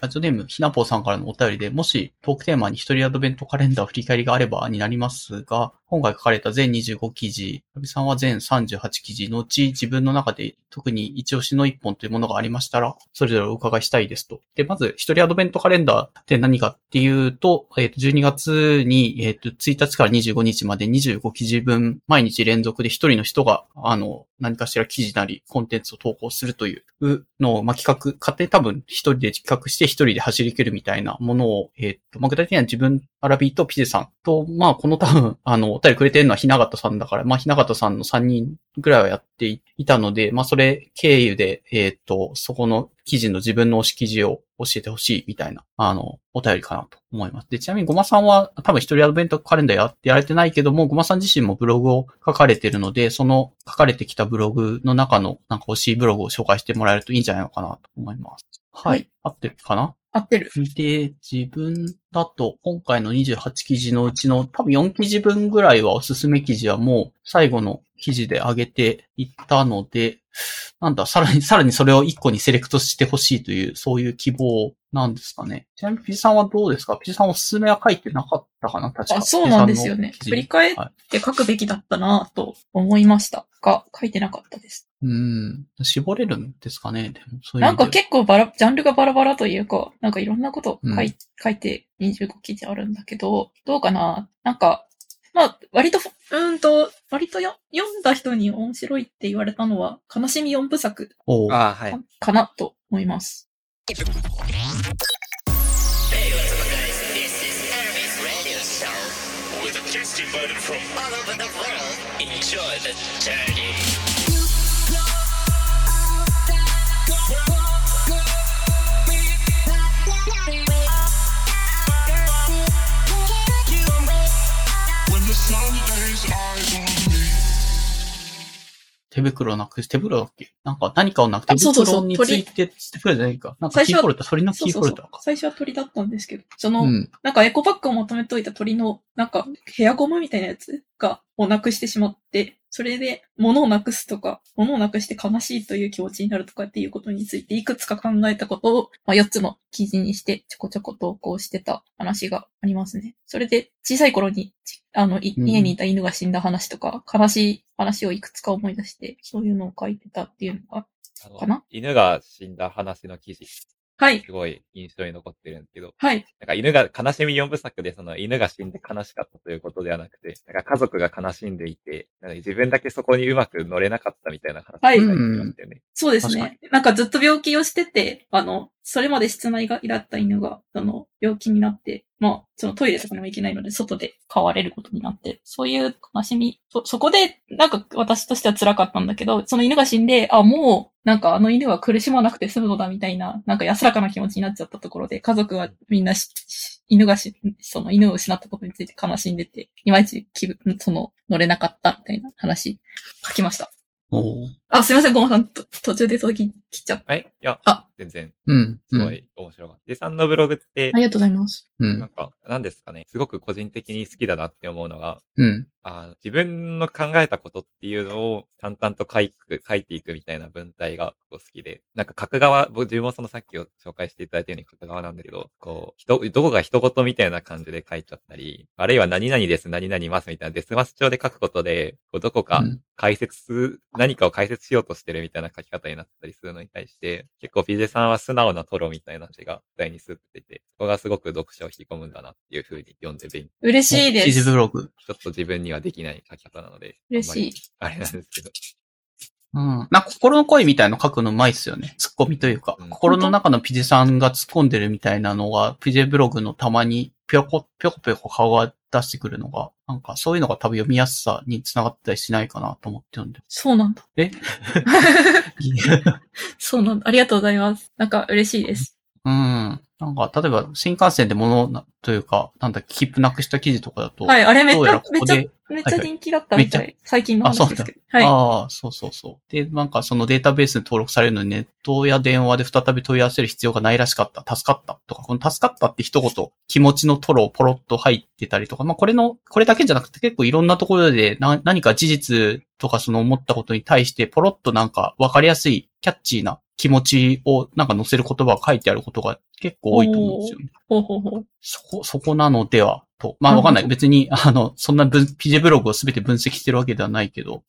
ラジオネーム、ひなぽうさんからのお便りで、もしトークテーマに一人アドベントカレンダー振り返りがあればになりますが、今回書かれた全25記事、ラビさんは全38記事のうち自分の中で特に一押しの一本というものがありましたら、それぞれお伺いしたいですと。で、まず、一人アドベントカレンダーって何かっていうと、えっ、と、12月に、えっ、と、1日から25日まで25記事分、毎日連続で一人の人が、あの、何かしら記事なり、コンテンツを投稿するというのを、まあ、企画、勝手多分一人で企画して一人で走り切るみたいなものを、えっ、と、まあ、具体的には自分、アラビーとピゼさんと、まあ、この多分、あの、お便りくれてるのはひながたさんだから、まあ、ひながたさんの3人ぐらいはやっていたので、まあ、それ経由で、えっ、と、そこの記事の自分の推し記事を教えてほしいみたいな、あの、お便りかなと思います。で、ちなみにごまさんは多分一人アドベントカレンダーやってやれてないけども、ごまさん自身もブログを書かれてるので、その書かれてきたブログの中のなんか推しいブログを紹介してもらえるといいんじゃないのかなと思います。はい。はい合ってるかな？合ってる。で、自分だと、今回の28記事のうちの多分4記事分ぐらいはおすすめ記事はもう最後の記事で上げていったので、なんだ、さらに、さらにそれを1個にセレクトしてほしいという、そういう希望なんですかね。ちなみにピジさんはどうですか？ピジさんおすすめは書いてなかったかな？確かあ、そうなんですよね。振り返っはいて書くべきだったなと思いましたが、書いてなかったです。うん。絞れるんですかね？でもそういうなんか結構バラ、ジャンルがバラバラというか、なんかいろんなこと書い,、うん。書いて25記事あるんだけど、どうかな？なんか、まあ、割と、うーんと、割とよ読んだ人に面白いって言われたのは、悲しみ4部作おう。ああ、はい。か。かなと思います。Hey, what's up, 手袋なくし、手袋だっけ？なんか何かをなく手あそうそうそう袋について、手袋じゃないか。なんかキーホルダー、鳥のキーホルダーか。最初は鳥だったんですけど、その、うん。なんかエコバッグをまとめといた鳥の、なんかヘアゴムみたいなやつが、をなくしてしまって、それで物をなくすとか、物をなくして悲しいという気持ちになるとかっていうことについていくつか考えたことを、まあ、4つの記事にしてちょこちょこ投稿してた話がありますね。それで小さい頃に、ちあの、いうん家にいた犬が死んだ話とか、悲しい話をいくつか思い出して、そういうのを書いてたっていうのが、あのかな？犬が死んだ話の記事、はい、すごい印象に残ってるんですけど、はい、なんか犬が、悲しみ4部作でその犬が死んで悲しかったということではなくて、なんか家族が悲しんでいて、なんか自分だけそこにうまく乗れなかったみたいな話がはい。書いてましたよね。そうですね。なんかずっと病気をしてて、あの、それまで室内がだった犬が、あの、病気になって、まあ、そのトイレとかにも行けないので、外で飼われることになって、そういう悲しみ、そ、そこで、なんか私としては辛かったんだけど、その犬が死んで、あ、もう、なんかあの犬は苦しまなくて済むのだみたいな、なんか安らかな気持ちになっちゃったところで、家族はみんな犬がし、その犬を失ったことについて悲しんでて、いまいち気分、その、乗れなかったみたいな話、書きました。おうあ、すいません、ごまさん、と途中で届き、切っちゃった。はいいや、あ全然、うん。うん。すごい面白かった。で、さんのブログってあ、りがとうございます。うん。なんか、なんですかね、すごく個人的に好きだなって思うのが、うん。あ自分の考えたことっていうのを淡々と書いて書いていくみたいな文体が好きで、なんか書く側、僕自分もそのさっきを紹介していただいたように書く側なんだけど、こう、人、どこが人事みたいな感じで書いちゃったり、あるいは何々です、何々ますみたいなデスマス調で書くことで、こうどこかうん解説、何かを解説しようとしてるみたいな書き方になったりするのに対して、結構ピジェさんは素直なトロみたいな字が題にスッて出て、そこがすごく読者を引き込むんだなっていう風に読んで勉嬉しいで記事す。ブログ。ちょっと自分にはできない書き方なので。嬉しい。あれなんですけど。うん。なんか心の声みたいの書くのうまいっすよね。ツッコミというか。うん心の中のピジさんが突っ込んでるみたいなのが、ピジブログのたまにぴょこ、ぴょこぴょこ顔が出してくるのが、なんかそういうのが多分読みやすさにつながったりしないかなと思って読んでそうなんだ。え？そうなんだ。ありがとうございます。なんか嬉しいです。うん。なんか、例えば新幹線で物な、というか、なんだ切符なくした記事とかだと、はい、あれめっちゃこ、こめっちゃで、めっちゃ人気だったみたい。めっ最近の話ですけど。はい。ああ、そうそうそう。で、なんかそのデータベースに登録されるのにネットや電話で再び問い合わせる必要がないらしかった。助かった。とか、この助かったって一言、気持ちのトロポロッと入ってたりとか、まあこれの、これだけじゃなくて結構いろんなところでな何か事実とかその思ったことに対してポロッとなんか分かりやすいキャッチーな気持ちをなんか載せる言葉が書いてあることが結構多いと思うんですよね。ほうほうほう。そこ、そこなのでは、と。まあわかんない。別に、あの、そんな分、PJ ブログをすべて分析してるわけではないけど、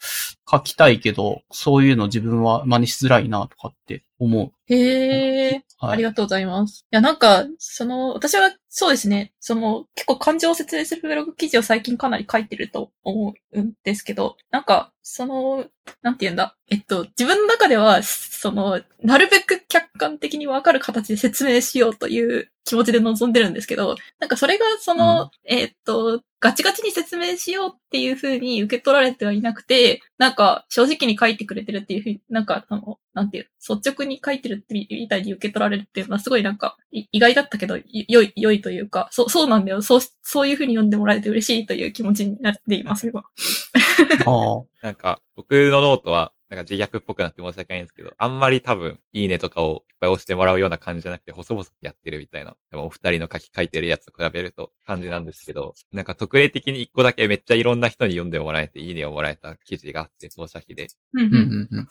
書きたいけど、そういうの自分は真似しづらいな、とかって思う。へえ。はいありがとうございます。いや、なんか、その、私はそうですね、その、結構感情を説明するブログ記事を最近かなり書いてると思うんですけど、なんか、その、なんて言うんだ？えっと、自分の中では、その、なるべく客観的にわかる形で説明しようという気持ちで臨んでるんですけど、なんかそれが、その、えっと、ガチガチに説明しようっていう風に受け取られてはいなくて、なんか正直に書いてくれてるっていう風に、なんかあの、なんていう、率直に書いてるってみみたいに受け取られるっていうのはすごいなんかい意外だったけど、い良い、良いというか、そう、そうなんだよ。そう、そういう風に読んでもらえて嬉しいという気持ちになっています、今。ああ。なんか、僕のノートは、なんか自虐っぽくなって申し訳ないんですけど、あんまり多分、いいねとかをいっぱい押してもらうような感じじゃなくて、細々とやってるみたいな、でもお二人の書き書いてるやつと比べると感じなんですけど、なんか特例的に一個だけめっちゃいろんな人に読んでもらえて、いいねをもらえた記事があって、当社記で。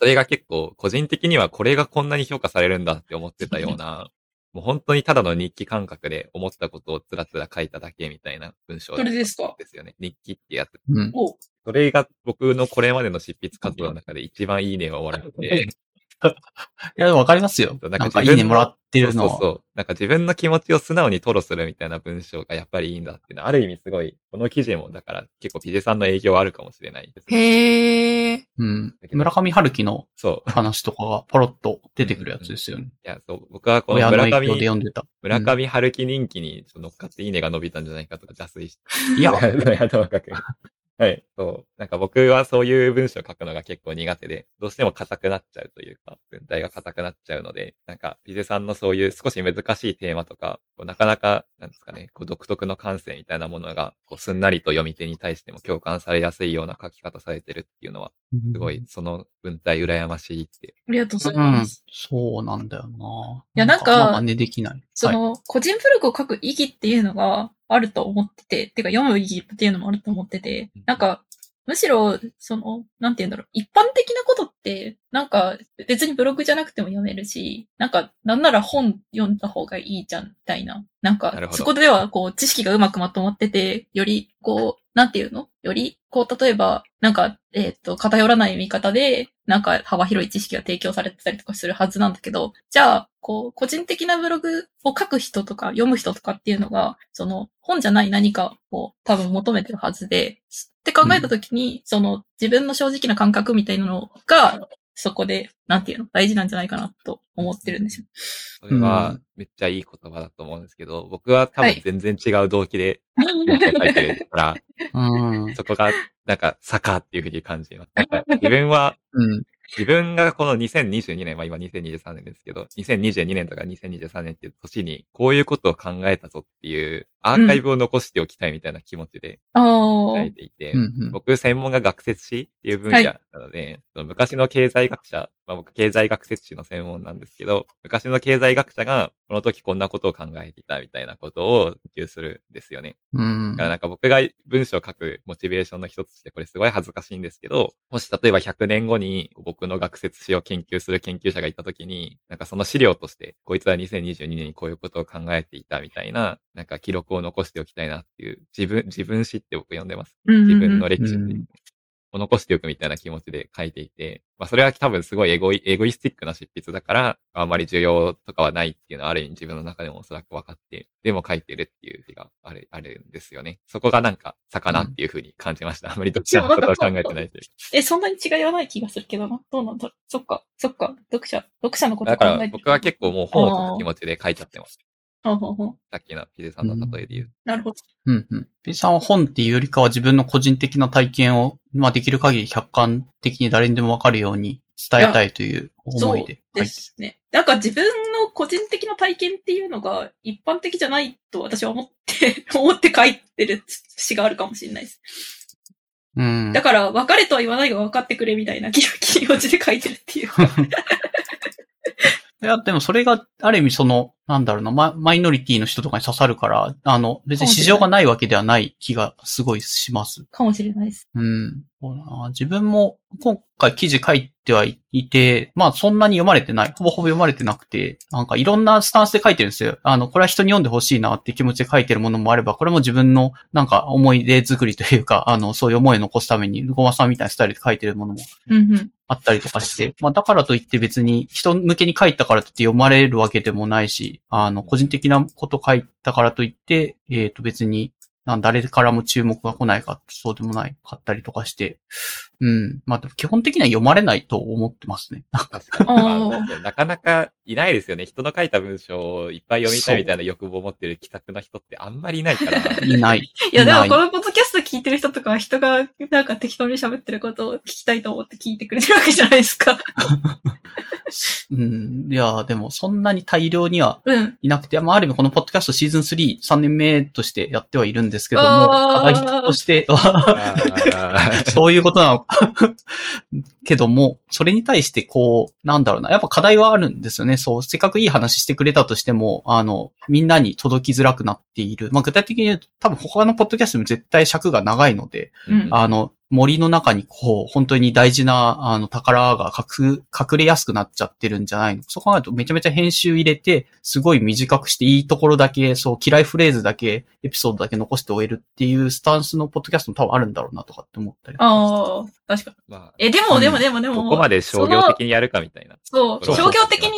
それが結構、個人的にはこれがこんなに評価されるんだって思ってたような、もう本当にただの日記感覚で思ったことをつらつら書いただけみたいな文章それですかですよね。日記ってやつ。うん。それが僕のこれまでの執筆活動の中で一番いいねをもらって、いや、でもわかりますよ。なんかいいねもらってるのは。そうそうそう。なんか自分の気持ちを素直に吐露するみたいな文章がやっぱりいいんだっていうのは、ある意味すごい、この記事もだから結構ピジェさんの営業あるかもしれないです。へえ。うん。村上春樹のそう。話とかがポロッと出てくるやつですよね。いや、そう、僕はこの村影響で上、読んでた。村上春樹人気に乗っかっていいねが伸びたんじゃないかとか邪推して。いや、いや、ともかく。はい。そう。なんか僕はそういう文章を書くのが結構苦手で、どうしても硬くなっちゃうというか、文体が硬くなっちゃうので、なんか、ピゼさんのそういう少し難しいテーマとか、こうなかなか、なんですかね、こう独特の感性みたいなものが、こうすんなりと読み手に対しても共感されやすいような書き方されてるっていうのは、すごい、その文体羨ましいって。ありがとうござうんいます。。そうなんだよな。いやなんかまあ真似できない。はい。その、個人ブログを書く意義っていうのがあると思ってて、てか読む意義っていうのもあると思っててうん、なんか、むしろ、その、なんて言うんだろう、一般的なことって、なんか、別にブログじゃなくても読めるし、なんか、なんなら本読んだ方がいいじゃん、みたいな。なんかそこでは、こう、知識がうまくまとまってて、より、こう、なんていうの？より、こう、例えば、なんか、えっ、と、偏らない見方で、なんか、幅広い知識が提供されてたりとかするはずなんだけど、じゃあ、こう、個人的なブログを書く人とか読む人とかっていうのが、その、本じゃない何かを多分求めてるはずで、って考えたときに、その、自分の正直な感覚みたいなのが、そこで、なんていうの、大事なんじゃないかなと思ってるんですよ。それうはん、めっちゃいい言葉だと思うんですけど、僕は多はい分全然違う動機で書いてるから、うん。そこが、なんか、坂っていうふうに感じます。なんか 自分は、うん。自分がこの2022年、まあ今2023年ですけど、2022年とか2023年っていう年に、こういうことを考えたぞっていう、アーカイブを残しておきたいみたいな気持ちであ書あいていて、うんうん。僕専門が学説史っていう分野なので、その昔の経済学者、まあ僕経済学説史の専門なんですけど、昔の経済学者がこの時こんなことを考えていたみたいなことを研究するんですよね。うんだからなんか僕が文章を書くモチベーションの一つとしてこれすごい恥ずかしいんですけど、もし例えば100年後に僕の学説史を研究する研究者がいた時に、なんかその資料として、こいつは2022年にこういうことを考えていたみたいな、なんか記録を残しておきたいなっていう、自分、自分史って僕読んでます。自分の歴史うんを残しておくみたいな気持ちで書いていて、まあそれは多分すごいエゴイ、エゴイスティックな執筆だから、あんまり需要とかはないっていうのはある意味自分の中でもおそらく分かって、でも書いてるっていう日がある、あるんですよね。そこがなんか、魚っていう風に感じました。あんまりどっちのことを考えてないという。え、そんなに違いはない気がするけどな。どうなんだろう。そっか、そっか。読者、読者のことだ考えてるから僕は結構もう本を書く気持ちで書いちゃってます。さっきのピゼさんの例えで言う。なるほど。うんうん。P さんは本っていうよりかは自分の個人的な体験を、まあできる限り客観的に誰にでもわかるように伝えたいというそう思いで書いでてすね。なんか自分の個人的な体験っていうのが一般的じゃないと私は思って、思って書いてる詩があるかもしれないです。うん。だから、別れとは言わないが分かってくれみたいな気気持ちで書いてるっていう。いや、でもそれが、ある意味その、なんだろうな、ママイノリティの人とかに刺さるから、あの、別に市場がないわけではない気がすごいします。かもしれないです。うん。自分も今回記事書いてはいて、まあそんなに読まれてない。ほぼほぼ読まれてなくて、なんかいろんなスタンスで書いてるんですよ。あの、これは人に読んでほしいなって気持ちで書いてるものもあれば、これも自分のなんか思い出作りというか、あの、そういう思いを残すために、ゴマさんみたいなスタイルで書いてるものも。あったりとかして、まあだからといって別に人向けに書いたからといって読まれるわけでもないし、あの、個人的なこと書いたからといって、えっ、と別に、誰からも注目が来ないか、そうでもないかったりとかして、うん。まあでも基本的には読まれないと思ってますね。なかなかいないですよね。人の書いた文章をいっぱい読みたいみたいな欲望を持ってる気さくな人ってあんまりいないから。いない。いや、でもこのポッドキャスト聞いてる人とかは人がなんか適当に喋ってることを聞きたいと思って聞いてくれてるわけじゃないですか。うん。いや、でもそんなに大量にはうん。いなくて、まあある意味このポッドキャストシーズン3、3年目としてやってはいるんですけども、課題として、そういうことなのか。けども、それに対してこう、なんだろうな。やっぱ課題はあるんですよね。そう、せっかくいい話してくれたとしても、あの、みんなに届きづらくなっている。まあ具体的に言うと、多分他のポッドキャストも絶対尺が長いので、うんあの、森の中にこう、本当に大事な、あの、宝が隠、隠れやすくなっちゃってるんじゃないの？そう考えるとめちゃめちゃ編集入れて、すごい短くしていいところだけ、そう、嫌いフレーズだけ、エピソードだけ残して終えるっていうスタンスのポッドキャストも多分あるんだろうなとかって思ったり。ああ、確かに。まあ、え、でも、うんでも、でも、でも、ここまで商業的にやるかみたいな。そう商業的に、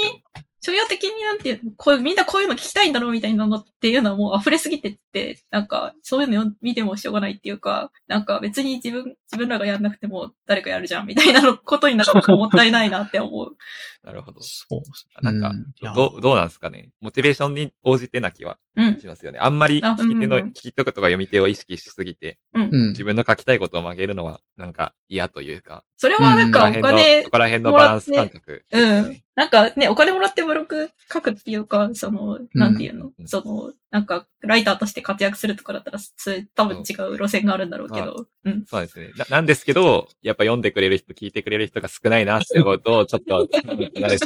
商業的になんていうの、こうみんなこういうの聞きたいんだろうみたいなのっていうのはもう溢れすぎてって、なんか、そういうのを見てもしょうがないっていうか、なんか別に自分、自分らがやんなくても誰かやるじゃんみたいなのことになってもったいないなって思う。なるほど。そう。なんかういやどう、どうなんですかね？モチベーションに応じてな気はうん。しますよね。あんまりあ聞き手の、うんうん聞き手とか読み手を意識しすぎて、うん。うん。自分の書きたいことを曲げるのは、なんか嫌というか、それはなんかお金そこら辺のバランス感覚。うん。なんかね、お金もらってブログ書くっていうか、その、なんていうの、うんその、なんか、ライターとして活躍するとかだったら、それ多分違う路線があるんだろうけど、うん。そうですね。ななんですけど、やっぱ読んでくれる人、聞いてくれる人が少ないなってことを、ちょっと、なるし、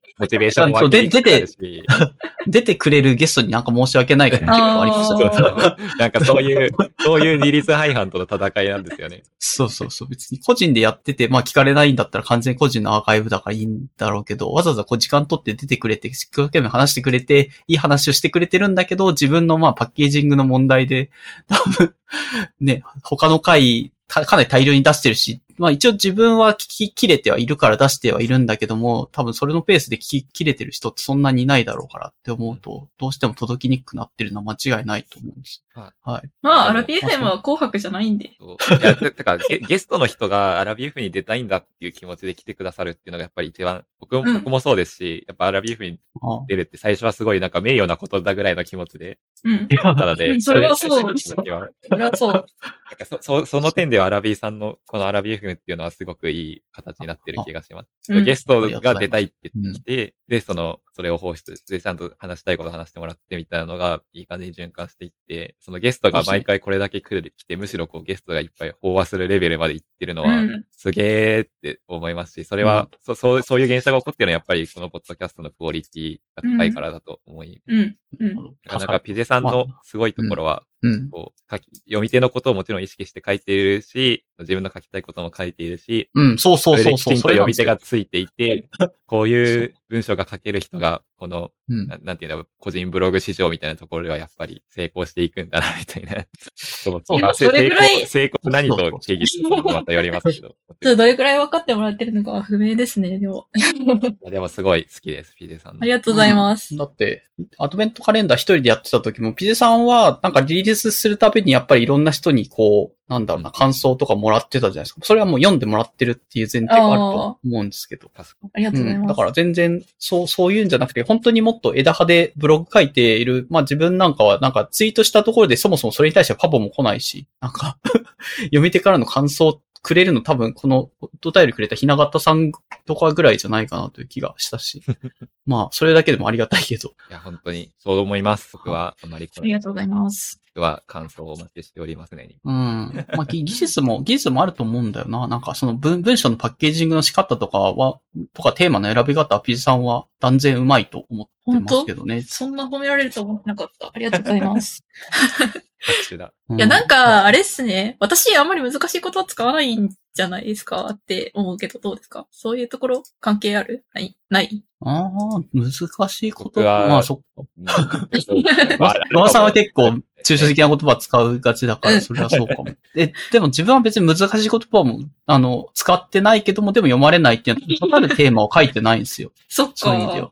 モチベーションも湧きにくくなるし、出てくれるゲストになんか申し訳ないから結構ありますあーよそうそうなんかそういう、そういう二律背反との戦いなんですよね。そうそうそう。別に個人でやってて、まあ聞かれないんだったら完全に個人のアーカイブだからいいんだろうけど、わざわざこう時間取って出てくれて、一生懸命話してくれて、いい話をしてくれてるんだけど、自分のまあパッケージングの問題で、多分、ね、他の回、かかなり大量に出してるし、まあ一応自分は聞き切れてはいるから出してはいるんだけども、多分それのペースで聞き切れてる人ってそんなにいないだろうからって思うと、どうしても届きにくくなってるのは間違いないと思うんです。ははい。まあ、アラビ FM は紅白じゃないんで。そういや、て てかゲ、ゲストの人がアラビーフに出たいんだっていう気持ちで来てくださるっていうのがやっぱり一番、僕も,、うん僕もそうですし、やっぱアラビーフにあ出るって最初はすごいなんか名誉なことだぐらいの気持ちで、うん。ただで、うんそれはそうそれはそれはそう。なんかそ、そ、その点ではアラビーさんのこのアラビーフっていうのはすごくいい形になってる気がします。うんゲストが出たいって言ってきて、うで、その、それを放出でちゃんと話したいこと話してもらってみたいなのがいい感じに循環していって、そのゲストが毎回これだけ来る、来て、むしろこうゲストがいっぱい飽和するレベルまで行ってるのは、うん。すげーって思いますし、それは、そそう、そういう現象が起こってるのはやっぱりこのポッドキャストのクオリティが高いからだと思い、うん。うん。なかなかピゼさんのすごいところは、うん。こう書き、読み手のことをもちろん意識して書いているし、自分の書きたいことも書いているし、うん、そうそうそれそうそう。できちんと読み手ががついていて、こういう文章が書ける人が、この、うんななんていうの、個人ブログ市場みたいなところではやっぱり成功していくんだな、みたいな。そうそうまあそれぐらい成功、成功何と定義するのかまた言われますけど。ちょっとどれくらい分かってもらってるのかは不明ですね、でも。でもすごい好きです、ピゼさんの。ありがとうございます。だって、アドベントカレンダー一人でやってた時も、ピゼさんは、なんかリリースするたびにやっぱりいろんな人にこう、なんだろうな、感想とかもらってたじゃないですか。それはもう読んでもらってるっていう前提があると思うんですけど。ありがとうございうん、ます。だから全然、そう、そういうんじゃなくて、本当にもっと枝葉でブログ書いている、まあ自分なんかは、なんかツイートしたところでそもそもそれに対してはパボも来ないし、なんか、読み手からの感想くれるの多分このお便りくれたひながたさんとかぐらいじゃないかなという気がしたし。まあ、それだけでもありがたいけど。いや、本当に、そう思います。僕は、あまりありがとうございます。僕は感想をお待ちしておりますね。うん。まあ、ぎ技術も、技術もあると思うんだよな。なんか、その文文章のパッケージングの仕方とかは、とかテーマの選び方、ピジさんは断然うまいと思ってますけどね。そんな褒められると思ってなかった。ありがとうございます。拍手だ。ういや、なんか、あれっすね。私、あんまり難しいことは使わないんじゃないですかって思うけど、どうですか？そういうところ関係ある？ない？ない？ああ、難しいこと？まあ、そっか。うん馬場さんは結構、抽象的な言葉使うがちだから、うんそれはそうかも。え、でも自分は別に難しい言葉も、あの、使ってないけども、でも読まれないっていうのは、かかるテーマを書いてないんですよ。そっか。そういう意味では。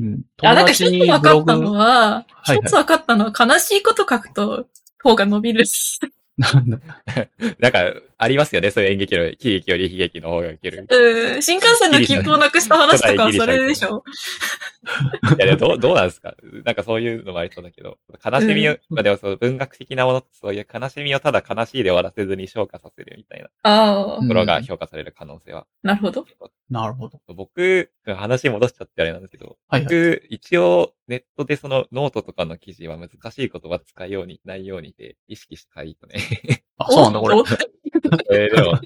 うん。あ、なんか一つ分かったのは、はいはい一つ分かったのは、悲しいこと書くと、方が伸びる。なんだ なんか、ありますよね。そういう演劇の、喜劇より悲劇の方がいける。うん、新幹線の切符をなくした話とかはそれでしょいや、でもどう、どうなんですか？なんかそういうのもありそうだけど、悲しみを、うんまあでもその文学的なものってそういう悲しみをただ悲しいで終わらせずに消化させるみたいなああうんところが評価される可能性は。なるほど。なるほど。僕、話戻しちゃってあれなんですけど、はいはい。僕、一応ネットでそのノートとかの記事は難しい言葉使うようにないようにで意識したいとね。あ、そうなんだ、これお。えでも、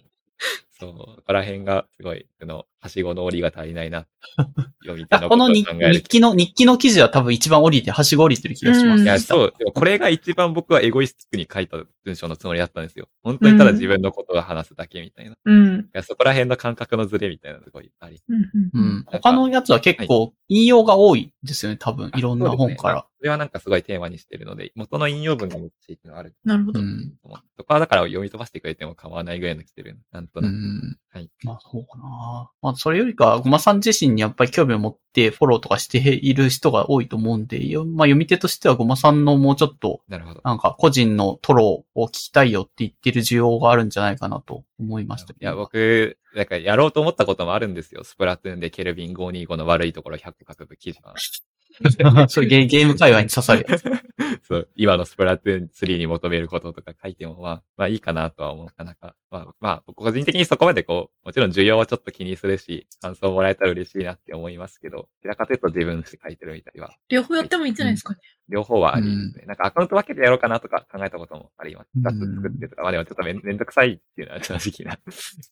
そう、ここら辺がすごい、あの、はしごの折りが足りないな。読み手あのこの日記の、日記の記事は多分一番降りて、はしご降りてる気がします。うんいや、そう。でもこれが一番僕はエゴイスティックに書いた文章のつもりだったんですよ。本当にただ自分のことを話すだけみたいな。いうん。やそこら辺の感覚のズレみたいなのがすごいあり。うん。ううんん。他のやつは結構引用が多いですよね、多分。いろんな本から。それはなんかすごいテーマにしてるので、元の引用文が難しいっていうのがあるなるほど。うん。そこはだから読み飛ばしてくれても構わないぐらいの来てる。なんとうなく。ん。はい。まあそうかな。まあそれよりか、ごまさん自身にやっぱり興味を持ってフォローとかしている人が多いと思うんで、よまあ読み手としてはごまさんのもうちょっと、なるほど。なんか個人のトロを聞きたいよって言ってる需要があるんじゃないかなと思いました。いや、僕、なんかやろうと思ったこともあるんですよ。スプラトゥーンでケルビン525の悪いところ100個書く記事は。そういうゲーゲーム界隈に刺さるやつ。そう、今のスプラトゥーン3に求めることとか書いても、まあ、まあいいかなとは思う。なかなか。まあ、まあ、個人的にそこまでこう、もちろん需要はちょっと気にするし、感想もらえたら嬉しいなって思いますけど、どちらかというと自分して書いてるみたいは、両方やってもいいんじゃないですかね。両方はありですね。なんかアカウント分けてやろうかなとか考えたこともあります。うん二つ作ってとか、まあでもちょっとめんどくさいっていうのは正直な。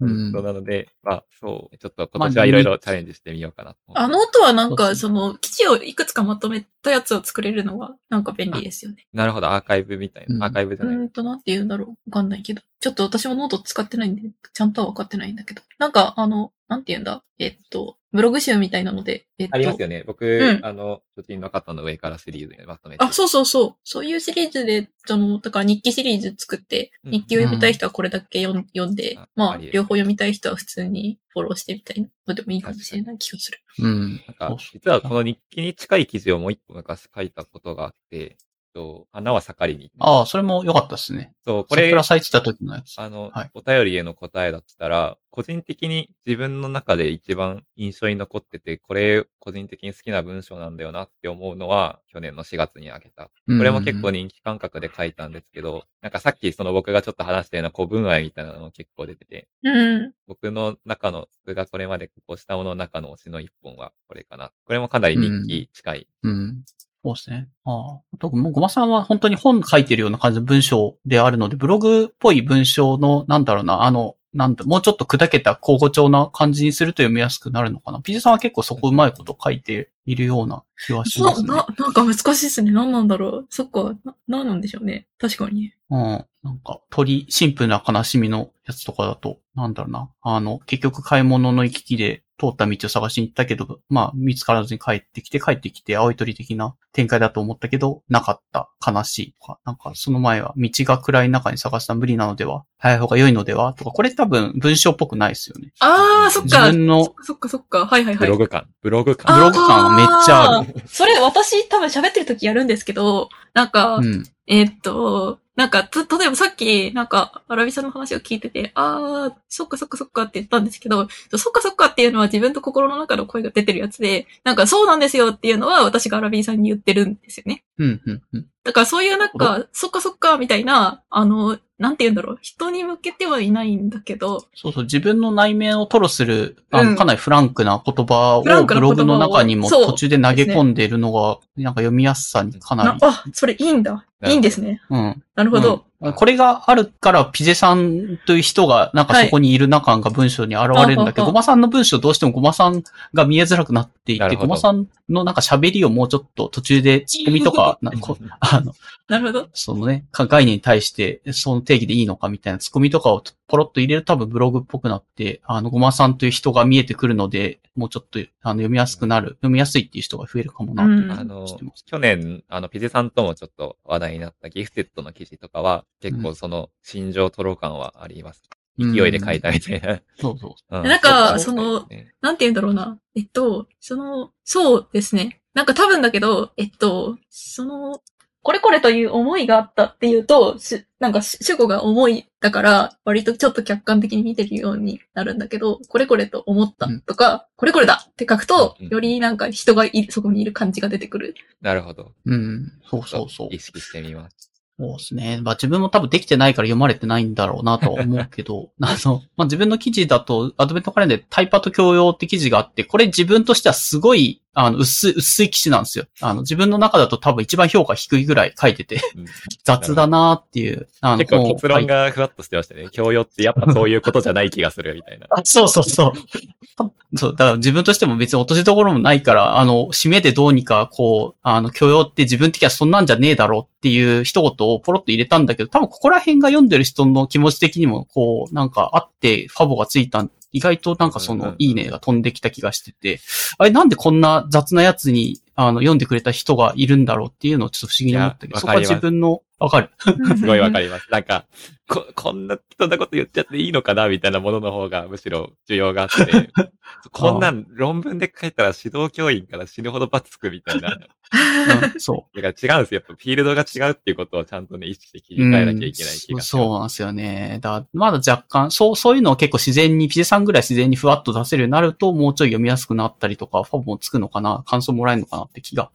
うんそうなので、まあ、そう、ちょっと今年はいろいろチャレンジしてみようかなあの音はなんか、その、記事をいくつかまとめたやつを作れるのは、なんか便利ですよね。なるほど、アーカイブみたいな。うんアーカイブじゃない。うーんと、なんて言うんだろう。わかんないけど。ちょっと私もノート使ってないんで、ちゃんとはわかってないんだけど。なんか、あの、なんて言うんだ？えっと、ブログ集みたいなので、えっと。ありますよね。僕、うんあの、貯金の方の上からシリーズにまとめて。あ、そうそうそう。そういうシリーズで、その、だから日記シリーズ作って、うん日記を読みたい人はこれだけ読ん読んで、あまあ両方読みたい人は普通にフォローしてみたいなのでもいいかもしれない気がする。うん。なんか実はこの日記に近い記事をもう一個昔書いたことがあって、と花は盛りに。ああ、それも良かったですね。そう、これ桜、咲いてた時のやつ。あの、はいお便りへの答えだったら、個人的に自分の中で一番印象に残ってて、これ個人的に好きな文章なんだよなって思うのは、去年の4月にあげた。これも結構人気感覚で書いたんですけど、なんかさっきその僕がちょっと話したような古文愛みたいなのも結構出てて、うん。僕の中の、僕がこれまでこうしたものの中の推しの一本はこれかな。これもかなり人気近い。うん。そうですね。ああ。あと、もうごまさんは本当に本書いてるような感じの文章であるので、ブログっぽい文章の、なんだろうな、あの、なんだ、もうちょっと砕けた口語調な感じにすると読みやすくなるのかな。ピジさんは結構そこうまいこと書いているような気はしますね。な、なんか難しいですね。何なんだろう。そっか、な、なんなんでしょうね。確かに。うん。なんか、鳥、シンプルな悲しみのやつとかだと、なんだろうな。あの、結局買い物の行き来で通った道を探しに行ったけど、まあ、見つからずに帰ってきて、帰ってきて、青い鳥的な展開だと思ったけど、なかった。悲しいとか、なんか、その前は、道が暗い中に探した無理なのでは、早い方が良いのではとか、これ多分、文章っぽくないですよね。あー、そっ自か。分のそっかそっか。はいはいはい。ブログ感。ブログ感。ブログ感がめっちゃある。ーそれ私多分喋ってる時やるんですけど、なんか、うん。えーっと、なんか、例えばさっき、なんか、アラビさんの話を聞いてて、あー、そっかそっかそっかって言ったんですけど、そっかそっかっていうのは自分と心の中の声が出てるやつで、なんかそうなんですよっていうのは私がアラビさんに言ってるんですよね。うん、うん、うん。だからそういうなんか、そっかそっか、みたいな、あの、なんて言うんだろう。人に向けてはいないんだけど、そうそう、自分の内面を吐露する、あの、うんかなりフランクな言葉をブログの中にも途中で投げ込んでいるのが、なんか読みやすさにかなり、なあ、それいいんだ。いいんですね。うん。なるほど。うんこれがあるから、ピゼさんという人が、なんかそこにいるな感が文章に現れるんだけど、はいごまさんの文章どうしてもごまさんが見えづらくなっていて、なるほど。ごまさんのなんか喋りをもうちょっと途中でツッコミとか、なこあの、なるほど。そのね、か概念に対して、その定義でいいのかみたいなツッコミとかをポロッと入れると多分ブログっぽくなって、あの、ごまさんという人が見えてくるので、もうちょっと、あの、読みやすくなる、読みやすいっていう人が増えるかもな、うんあのしてます、去年、あの、ピゼさんともちょっと話題になったギフテッドの記事とかは、結構その、心情吐露感はあります。勢いで書いたみたいな。そうそう。うなんかそのねなんて言うんだろうな。えっと、その、そうですね。なんか多分だけど、えっと、その、これこれという思いがあったっていうと、しなんかし主語が思いだから、割とちょっと客観的に見てるようになるんだけど、これこれと思ったとか、これこれだって書くと、うんよりなんか人がいる、そこにいる感じが出てくる。なるほど。うん。そうそうそう。意識してみます。そうですね。まあ自分も多分できてないから読まれてないんだろうなとは思うけど、あの、まあ自分の記事だと、アドベントカレンダーでタイパと教養って記事があって、これ自分としてはすごい、あの、薄い、薄い記事なんですよ。あの、自分の中だと多分一番評価低いぐらい書いてて、うん 雑だなっていう。あの結構結論がふわっとしてましたね。教養ってやっぱそういうことじゃない気がするみたいな。あそうそうそう。そう、だから自分としても別に落としどころもないから、あの、締めでどうにか、こう、あの、許容って自分的にはそんなんじゃねえだろうっていう一言をポロッと入れたんだけど、多分ここら辺が読んでる人の気持ち的にも、こう、なんかあって、ファボがついた、意外となんかその、いいねが飛んできた気がしてて、あれなんでこんな雑なやつに、あの、読んでくれた人がいるんだろうっていうのをちょっと不思議に思ったけど、そこは自分の、わかる。すごいわかります。なんか、こ、こんな、そんなこと言っちゃっていいのかなみたいなものの方がむしろ需要があって、こんなん論文で書いたら指導教員から死ぬほど罰つくみたいな。うん、そう。だから違うんですよ。やっぱフィールドが違うっていうことをちゃんとね、意識して切り替えなきゃいけない気うんがしそうそうなんですよね。だまだ若干、そう、そういうのを結構自然に、ピゼさんぐらい自然にふわっと出せるようになると、もうちょい読みやすくなったりとか、ファボもつくのかな、感想もらえるのかなって気が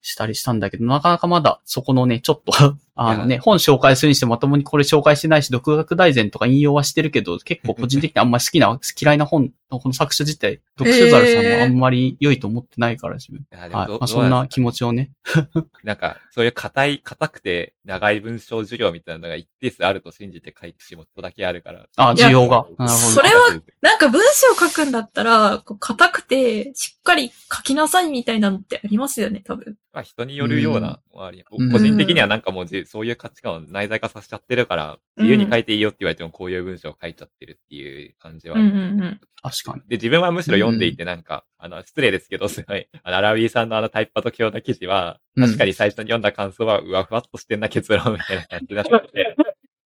したりしたんだけど、なかなかまだそこのね、ちょっとあのね、本紹介するにしてまともにこれ紹介してないし、独学大全とか引用はしてるけど、結構個人的にあんまり好きな、嫌いな本のこの作者自体、読書ザルさんもあんまり良いと思ってないから、自分。はい。どまあ、そんな気持ちをね。なんか、そういう硬い、硬くて長い文章授業みたいなのが一定数あると信じて書いてしまっただけあるから。あ、需要が。なるほど。それはなんか文章書くんだったら、こう硬くて、しっかり書きなさいみたいなのってありますよね、多分。まあ人によるようなもあり、うん個人的にはなんかもうじそういう価値観を内在化させちゃってるから、自由に書いていいよって言われてもこういう文章を書いちゃってるっていう感じはあうんる。うんうん。確かに。で、自分はむしろ読んでいてなんか、あの、失礼ですけど、すごい、あの、アラビーさんのあのタイパと教の記事は、うん確かに最初に読んだ感想は、うわ、ふわっとしてんな結論みたいな感じだったので、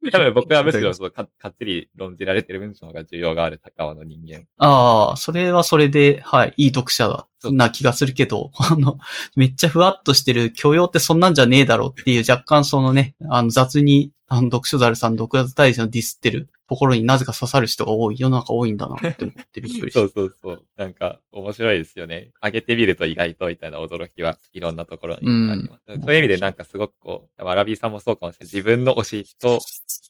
多分僕はむしろそうかかっちり論じられてる文章が重要がある側の人間。ああ、それはそれで、はい、いい読者だ。そうな気がするけど、あの、めっちゃふわっとしてる教養ってそんなんじゃねえだろうっていう若干そのね、あの雑に、あの、読書ザルさん、読書大臣のディスってるところになぜか刺さる人が多い、世の中多いんだなって思ってびっくりした。そうそうそう。なんか、面白いですよね。上げてみると意外とみたいな驚きはいろんなところにあります。そういう意味でなんかすごくこう、アラビーさんもそうかもしれない。自分の推しと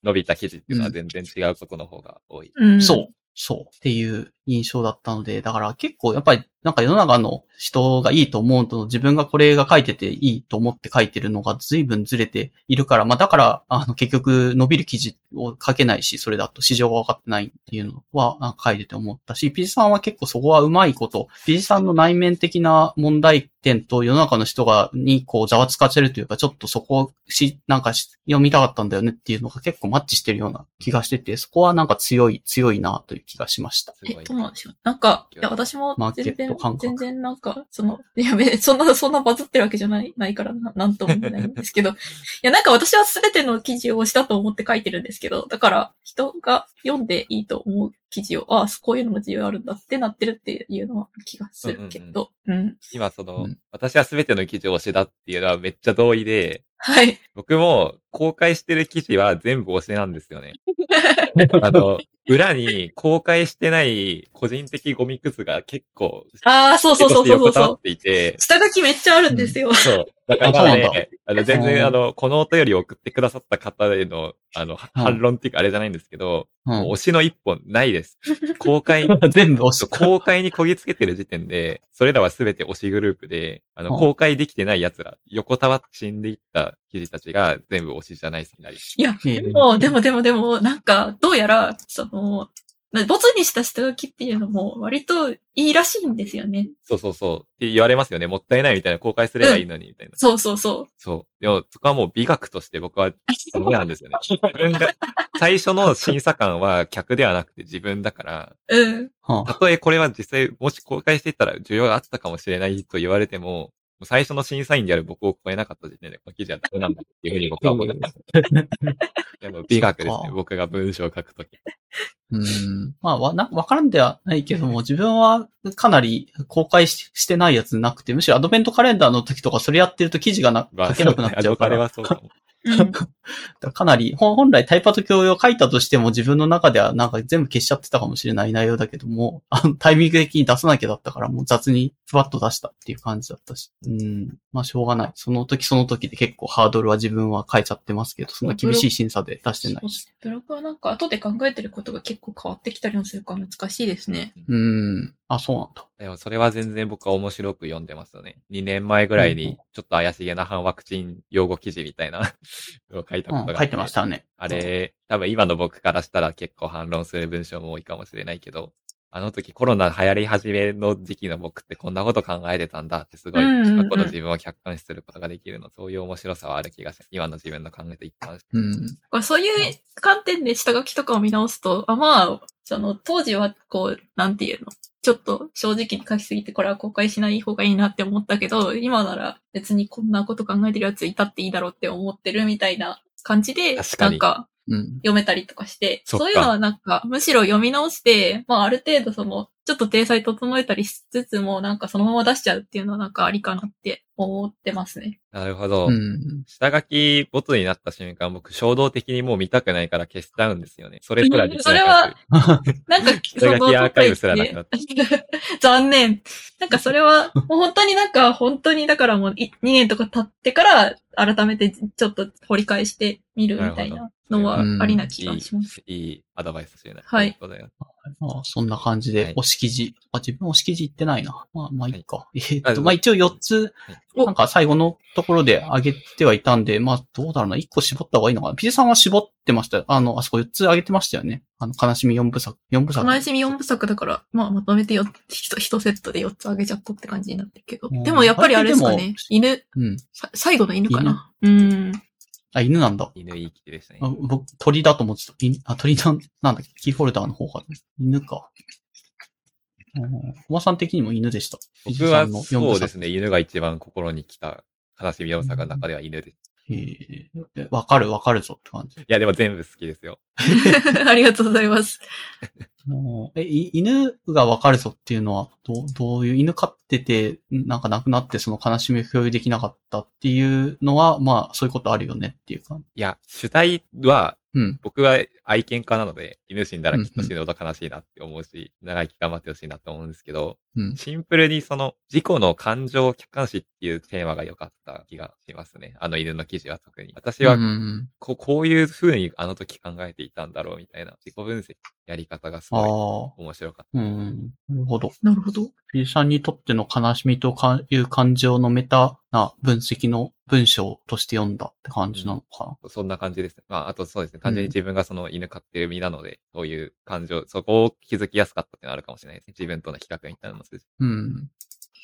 伸びた記事っていうのは全然違うことの方が多い。うん。そう。そう。っていう印象だったので、だから結構やっぱりなんか世の中の人がいいと思うと、自分がこれが書いてていいと思って書いてるのが随分ずれているから、まあだから、あの結局伸びる記事を書けないし、それだと市場が分かってないっていうのはなんか書いてて思ったし、ピジさんは結構そこはうまいこと、ピジさんの内面的な問題点と世の中の人が、にこうざわつかせるというか、ちょっとそこをし、なんかし読みたかったんだよねっていうのが結構マッチしてるような気がしてて、そこはなんか強い、強いなという気がしました。え、すごい。どうなんか、いや、私も全然感、覚。全然なんか、その、いや、べそんな、そんなバズってるわけじゃない、ないからな、なんとも言えないんですけど、いや、なんか私は全ての記事をしたと思って書いてるんですけど、だから、人が読んでいいと思う記事を、ああ、こういうのも自由あるんだってなってるっていうのは気がするけど、うん。今その、うん私は全ての記事を推しだっていうのはめっちゃ同意で、はい。僕も公開してる記事は全部推しなんですよね。あの、裏に公開してない個人的ゴミくずが結構、ああ、そうそうそうそうそうっ。ていて、下書きめっちゃあるんですよ。そう。だからね、あの、全うん然、あの、このお便りを送ってくださった方への、あの、反論っていうかあれじゃないんですけど、もう推しの一本ないです。公開、うん。全部押し公開にこぎつけてる時点で、それらはすべて推しグループで、あの、うん公開できてない奴ら、横たわって死んでいった記事たちが全部推しじゃないになり。いや、ええでも、でもでもでも、なんか、どうやら、その、なボツにした下書きっていうのも割といいらしいんですよね。そうそうそう。って言われますよね。もったいないみたいな、公開すればいいのに、みたいな。そうそうそそう。でも、そこはもう美学として僕はダメなんですよね。自分が、最初の審査官は客ではなくて自分だから、う。うん。はたとえこれは実際、もし公開していったら需要があったかもしれないと言われても、最初の審査員である僕を超えなかった時点で、この記事はダメなんだっていうふうに僕は思ってます。でも美学ですね。僕が文章を書くとき。うん。まあ、わ、な、わからんではないけども、自分はかなり公開ししてないやつなくて、むしろアドベントカレンダーの時とかそれやってると記事がな、まあ書けなくなっちゃうかあれら。はそうかも。うん。かなり、本来タイパと共用を書いたとしても自分の中ではなんか全部消しちゃってたかもしれない内容だけども、あのタイミング的に出さなきゃだったからもう雑にふわっと出したっていう感じだったし。うん。まあしょうがない。その時その時で結構ハードルは自分は変えちゃってますけど、そんな厳しい審査で出してないし。ブログはなんか後で考えてることが結構変わってきたりもするから難しいですね。うん。あ、そうなんだ。でもそれは全然僕は面白く読んでますよね。2年前ぐらいにちょっと怪しげな反ワクチン用語記事みたいなの を書いたうん、ことがあって。書いてましたよね。あれ、多分今の僕からしたら結構反論する文章も多いかもしれないけど、あの時コロナ流行り始めの時期の僕ってこんなこと考えてたんだってすごい、うんうんうん過去の自分を客観視することができるの、そういう面白さはある気がします。今の自分の考えと一貫して。うん。これそういう観点で下書きとかを見直すと、あ、まあ、その当時はこう、なんていうの、ちょっと正直に書きすぎてこれは公開しない方がいいなって思ったけど、今なら別にこんなこと考えてるやついたっていいだろうって思ってるみたいな感じで、確かになんかうん。読めたりとかして、そっか。そういうのはなんか、むしろ読み直して、まあある程度その、ちょっと体裁整えたりしつつも、なんかそのまま出しちゃうっていうのはなんかありかなって思ってますね。なるほど。うん。下書きボツになった瞬間、僕衝動的にもう見たくないから消しちゃうんですよね。それすらできなそれはなんか、下書きアーカイブすらなくなっ残念。なんかそれは、もう本当になんか、本当にだからもう2年とか経ってから、改めてちょっと掘り返してみるみたいなのはありな気がします。いい、いいアドバイスしてるな。はいありがとうございます。まあ、そんな感じで、はい押し記事。あ、自分押し記事言ってないな。まあ、まあいいか。えーっあと、まあ一応4つ、おなんか最後のところで上げてはいたんで、まあどうだろうな。1個絞った方がいいのかな。ピゼさんは絞ってましたよ。あの、あそこ4つ上げてましたよね。あの、悲しみ4部作。4部作。悲しみ4部作だから、まあまとめてよ、一一セットで4つあげちゃったって感じになってるけど。うんでもやっぱりあれですか。ね犬、うん。さ最後の犬かな。うん。あ、犬なんだ。犬いい記事でしたね。あ僕、鳥だと思ってた。犬あ、鳥なん、なんだっけ？キーフォルダーの方が。犬か。うんおばさん的にも犬でした。僕はそうですね、犬が一番心に来た悲しみ4作の中では犬です。へえわかるわかるぞって感じ。いや、でも全部好きですよ。ありがとうございます。もうえ、い犬がわかるぞっていうのは、どう、どういう犬飼ってて、なんか亡くなってその悲しみを共有できなかったっていうのは、まあ、そういうことあるよねっていうか。いや、主体は、うん。僕は愛犬家なので、犬死んだらきっと死ぬほど悲しいなって思うし、長生き頑張ってほしいなって思うんですけど、うん。シンプルにその、自己の感情客観視っていうテーマが良かった気がしますね。あの犬の記事は特に。私はうんうんこう、こういう風にあの時考えていたんだろうみたいな自己分析やり方がすごいあ。面白かっうん。なるほど。なるほど。フィルさんにとっての悲しみとかいう感情のメタな分析の文章として読んだって感じなのかな？た。そんな感じですね。まあ、あとそうですね。単純に自分がその犬飼ってる身なので、そういう感情、そこを気づきやすかったっていうのはあるかもしれないですね。自分との比較みたいなのもするしうん。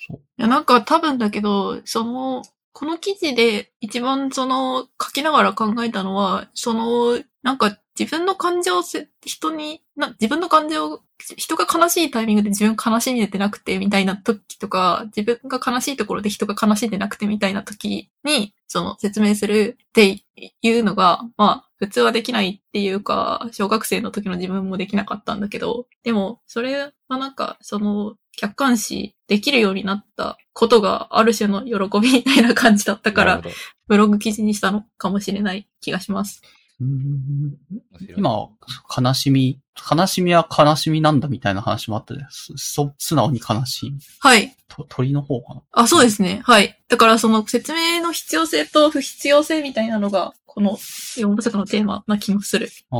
そう。いや、なんか多分だけど、その、この記事で一番その書きながら考えたのは、その、なんか自分の感情をせ人に、な自分の感情、人が悲しいタイミングで自分悲しんでてなくてみたいな時とか、自分が悲しいところで人が悲しんでなくてみたいな時に、その説明するっていうのが、まあ、普通はできないっていうか、小学生の時の自分もできなかったんだけど、でも、それはなんか、その、客観視できるようになったことがある種の喜びみたいな感じだったから、ブログ記事にしたのかもしれない気がします。今、悲しみ、悲しみは悲しみなん。だみたいな話もあったじゃないですか。素直に悲しい。はい。と鳥の方かな。あ、そうですね。はい。だからその説明の必要性と不必要性みたいなのが、この4部作のテーマな気もする。あ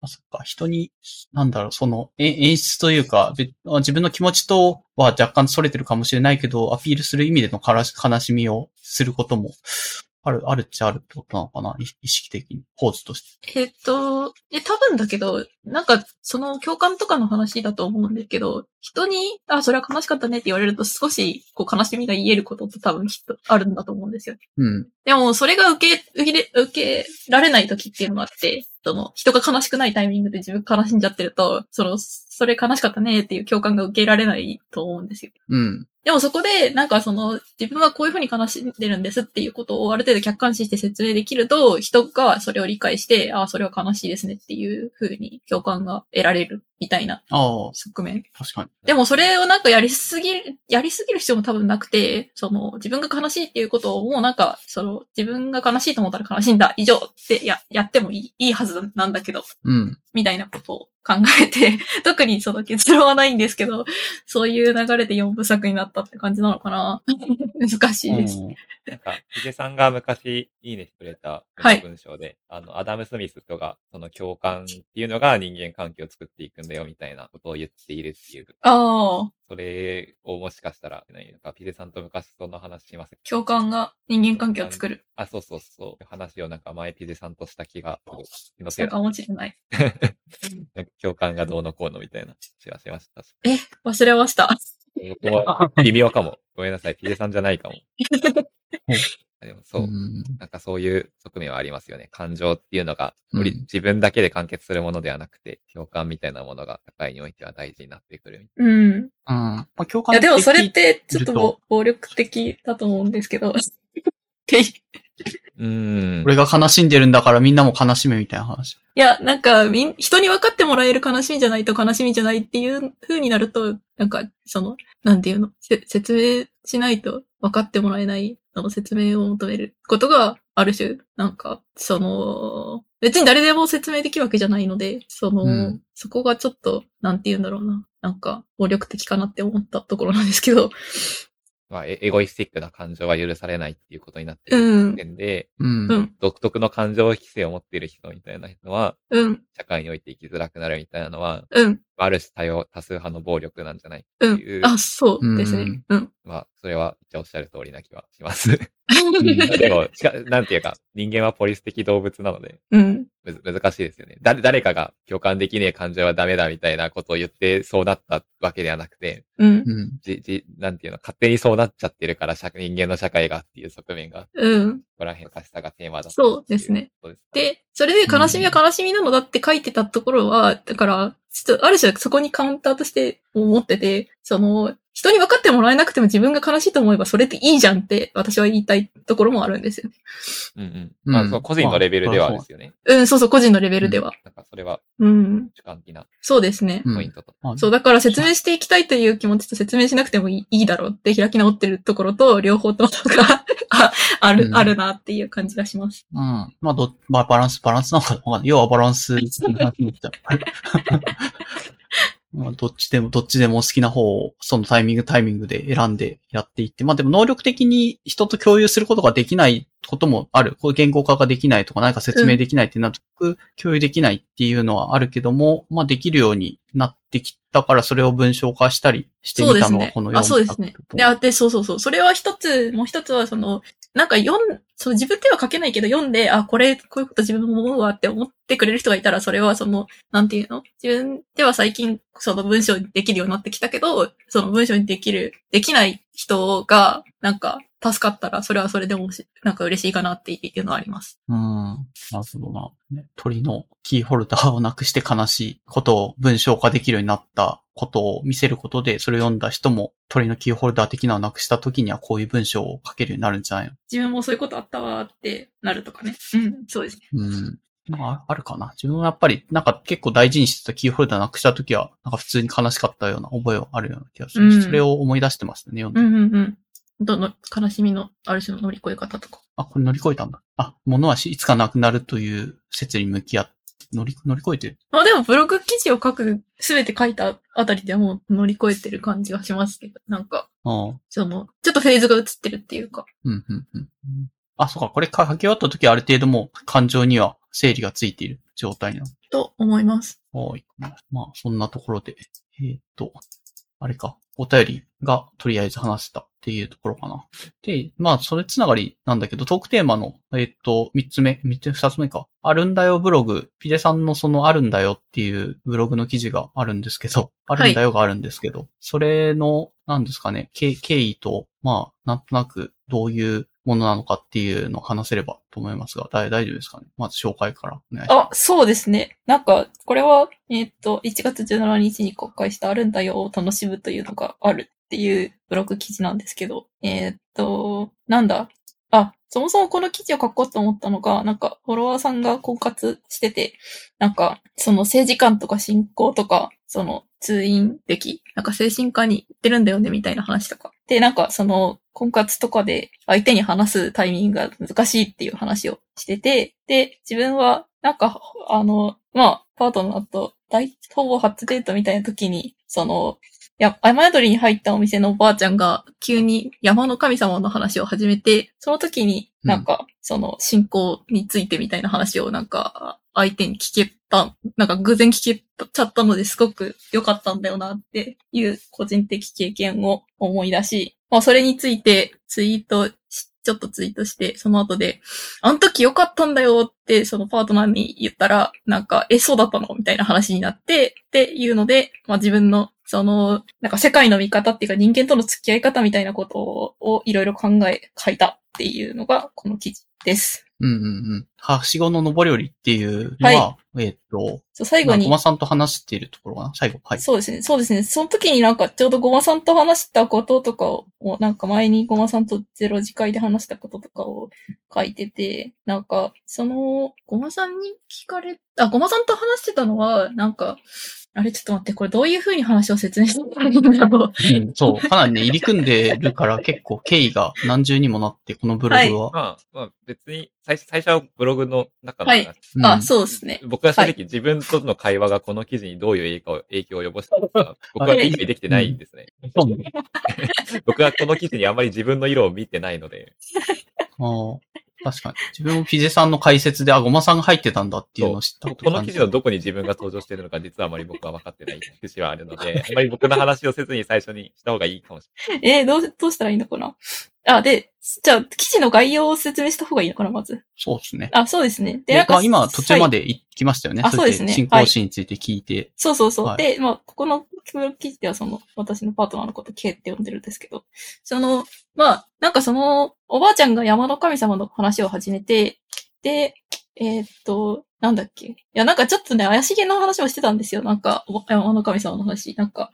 あ、そっか。人に、なん。だろう、その、演出というか、自分の気持ちとは若干逸れてるかもしれないけど、アピールする意味での悲しみをすることも、ある、あるっちゃあるってことなのかな？意意識的に、ポーズとして。えっと、え、多分だけど、なんか、その共感とかの話だと思うんですけど、人に、あ、それは悲しかったねって言われると少し、こう、悲しみが言えることって多分きっとあるんだと思うんですよ。うん。ででも、それが受け、受けれ、受けられない時っていうのがあって、その、人が悲しくないタイミングで自分が悲しんじゃってると、その、それ悲しかったねっていう共感が受けられないと思うんですよ。うん。でもそこで、なんかその、自分はこういうふうに悲しんでるんですっていうことをある程度客観視して説明できると、人がそれを理解して、ああ、それは悲しいですねっていうふうに共感が得られる。みたいなああ、側面。確かに。でもそれをなんかやりすぎる、やりすぎる必要も多分なくて、その、自分が悲しいっていうことをもうなんか、その、自分が悲しいと思ったら悲しいんだ、以上ってや、やってもいい、いいはずなんだけど、うん。みたいなことを考えて、特にその結論はないんですけど、そういう流れで4部作になったって感じなのかな 難しいです。うんなんか、ヒゲさんが昔いいねしてくれたはい文章で、あの、アダム・スミスとが、その共感っていうのが人間関係を作っていくんだよみたいなことを言っているっていう。ああ、それをもしかしたら、何なんか、ピデさんと昔その話しません共感が人間関係を作る。あ、そうそうそう。話をなんか前ピデさんとした気が。気のせいかもしれない。なんか共感がどうのこうのみたいな気がしました。忘れました。微妙かも。ごめんなさい。ピデさんじゃないかも。でもそう。んなんかそういう側面はありますよね。感情っていうのが、うん自分だけで完結するものではなくて、共感みたいなものが社会においては大事になってくる。うん。うん。まあ、共感いや、でもそれっ的てちょっと暴力的だと思うんですけど。うーん。俺が悲しんでるんだからみんなも悲しめみたいな話。いや、なんか、みん、人に分かってもらえる悲しみじゃないと悲しみじゃないっていう風になると、なんか、その、なんていうの、せ説明しないと分かってもらえない、その説明を求めることがある種、なんか、その、別に誰でも説明できるわけじゃないので、その、うんそこがちょっと、なんて言うんだろうな。なんか、暴力的かなって思ったところなんですけど。まあ、エエゴイスティックな感情は許されないっていうことになってうんる点で、うん。うん、独特の感情規制を持っている人みたいな人は、うん、社会において生きづらくなるみたいなのは、うん、ある種多様、多数派の暴力なんじゃない？うっていう。ん。あ、そうですね。うん。まあ、それは、一応おっしゃる通りな気はします。でも、しかなんていうか、人間はポリス的動物なので、うん。むず難しいですよね。誰、誰かが共感できねえ感情はダメだみたいなことを言ってそうなったわけではなくて、うん。うん。じ、じ、なんていうの、勝手にそうなっちゃってるから、社人間の社会がっていう側面が、こうん。こら辺の難しさがテーマだったそうですね。ですで、それで悲しみは悲しみなのだって書いてたところは、だから、ちょっとある種そこにカウンターとして思ってて、その、人に分かってもらえなくても自分が悲しいと思えばそれっていいじゃんって私は言いたいところもあるんですよね。うんうん。うんまあ、その個人のレベルではですよね。うん、そうそう、個人のレベルでは。なんか、それはうん。主観的なそうですね。うんポイントと。まあそう、だから説明していきたいという気持ちと説明しなくてもいいいいだろうって開き直ってるところと、両方ともがあある、うんあるなっていう感じがします。うん。まあ、ど、まあ、バランス、バランスなのかわかんない。要はバランス。まあ、どっちでも、どっちでも好きな方を、そのタイミングタイミングで選んでやっていって、まあでも能力的に人と共有することができないこともある。こう言語化ができないとか、何か説明できないってなると、共有できないっていうのはあるけども、まあできるようになってきたから、それを文章化したりしてみたのが、そうですねこの。あ、そうですね。で、あ、で、そうそうそう。それは一つ、もう一つは、その、なんか読ん、そう、自分では書けないけど読んで、あ、これ、こういうこと自分も思うわって思ってくれる人がいたら、それはその、なんていうの？自分では最近、その文章にできるようになってきたけど、その文章にできる、できない人が、なんか、助かったら、それはそれでもし、なんか嬉しいかなっていうのはあります。うん。なるほどな。ね、鳥のキーホルダーをなくして悲しいことを文章化できるようになったことを見せることで、それを読んだ人も鳥のキーホルダー的なのをなくした時にはこういう文章を書けるようになるんじゃないの？自分もそういうことあったわーってなるとかね。うん、そうですね。うん。なんかあるかな自分はやっぱり、なんか結構大事にしてたキーホルダーなくした時は、なんか普通に悲しかったような覚えはあるような気がするし、うんそれを思い出してますね、読んでうんうんうん。どの、悲しみのある種の乗り越え方とか。あ、これ乗り越えたんだ。あ、物はしいつかなくなるという説に向き合って、乗り、乗り越えてる。まあでもブログ記事を書く、すべて書いたあたりではもう乗り越えてる感じがしますけど、なんか、ああ。その、ちょっとフェーズが映ってるっていうか。うん、うん、うん。あ、そうか。これ書き終わった時はある程度もう感情には整理がついている状態なの。と思います。はい。まあ、そんなところで。えーっと、あれか。お便りがとりあえず話せたっていうところかな。で、まあ、それつながりなんだけど、トークテーマの、えーっと、三つ目、三つ、二つ目か。あるんだよブログ。ピデさんのそのあるんだよっていうブログの記事があるんですけど、あるんだよがあるんですけど、それの、なんですかね、経経緯と、まあ、なんとなくどういうものなのかっていうのを話せればと思いますが、大丈夫ですかね？まず紹介からお願いします。あ、そうですね。なんか、これは、えーっと、1月17日に公開したあるんだよを楽しむというのがあるっていうブログ記事なんですけど、えーっと、なんだ？あ、そもそもこの記事を書こうと思ったのが、なんか、フォロワーさんが婚活してて、なんか、その政治観とか信仰とか、その通院歴、なんか精神科に行ってるんだよねみたいな話とか。で、なんかその婚活とかで相手に話すタイミングが難しいっていう話をしてて、で、自分はなんか、あの、まあ、パートナーと大、ほぼ初デートみたいな時に、その、や、雨宿りに入ったお店のおばあちゃんが急に山の神様の話を始めて、その時になんか、その信仰についてみたいな話をなんか相手に聞けた、なんか偶然聞けちゃったのですごく良かったんだよなっていう個人的経験を思い出し、まあそれについてツイートし、ちょっとツイートして、その後で、あの時良かったんだよって、そのパートナーに言ったら、なんか、え、そうだったのみたいな話になって、っていうので、まあ自分の、その、なんか世界の見方っていうか人間との付き合い方みたいなことをいろいろ考え、書いたっていうのがこの記事です。うんうんうん。はしごの上り下りっていうのは、えーっと、そう、最後にまあご、まさんと話しているところかな？最後。はい。そうですね、そうですね。その時になんかちょうどごまさんと話したこととかを、なんか前にごまさんとゼロ次会で話したこととかを書いてて、なんか、その、ごまさんに聞かれ、あ、ごまさんと話してたのは、なんか、あれちょっと待って、これどういう風に話を説明したらいいんだろう。うんそう。かなりね、入り組んでるから結構経緯が何重にもなって、このブログは。まあ、まあ別に最、最初はブログの中の、はい。うん。あ、そうですね。僕は正直自分との会話がこの記事にどういう影響影響を及ぼしたのか、僕は理解できてないんですね。そうね 僕はこの記事にあまり自分の色を見てないので、あー確かに。自分もピゼさんの解説で、あ、ごまさんが入ってたんだっていうのを知ったこの記事のどこに自分が登場しているのか実はあまり僕は分かってない節はあるので、あまり僕の話をせずに最初にした方がいいかもしえーどう、どうしたらいいのかな？あ、で、じゃあ、記事の概要を説明した方がいいのかな、まず？そうですね。あ、そうですね。で、で、なんか、まあ今途中まで。で行きましたよね。あそうですね進行詩について聞いて。そうそうそう。はいで、まあ、ここの記事ではその、私のパートナーのこと K って呼んでるんですけど、その、まあ、なんかその、おばあちゃんが山の神様の話を始めて、で、えーっと、なんだっけ？いや、なんかちょっとね、怪しげな話をしてたんですよ。なんか、お山の神様の話。なんか、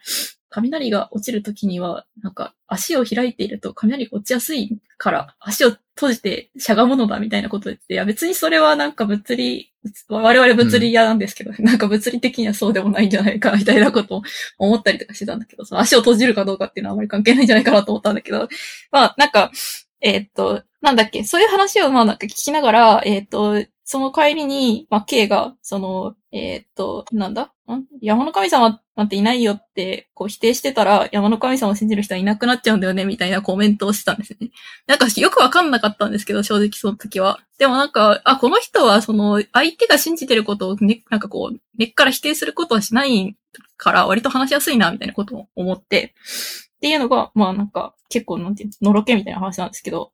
雷が落ちるときには、なんか、足を開いていると雷が落ちやすいから、足を閉じてしゃがむのだみたいなこと言って、いや、別にそれはなんか物理、我々物理屋なんですけど、なんか物理的にはそうでもないんじゃないか、みたいなことを思ったりとかしてたんだけど、その足を閉じるかどうかっていうのはあまり関係ないんじゃないかなと思ったんだけど、まあ、なんか、えーっと、なんだっけ、そういう話をまあなんか聞きながら、えーっと、その帰りに、まあ、K が、その、えーっと、なんだ？ん？山の神様なんていないよって、こう否定してたら、山の神様を信じる人はいなくなっちゃうんだよね、みたいなコメントをしてたんですね。なんかよくわかんなかったんですけど、正直その時は。でもなんか、あ、この人はその、相手が信じてることをね、なんかこう、根っから否定することはしないから、割と話しやすいな、みたいなことを思って、っていうのが、まあなんか、結構なんていうの、のろけみたいな話なんですけど、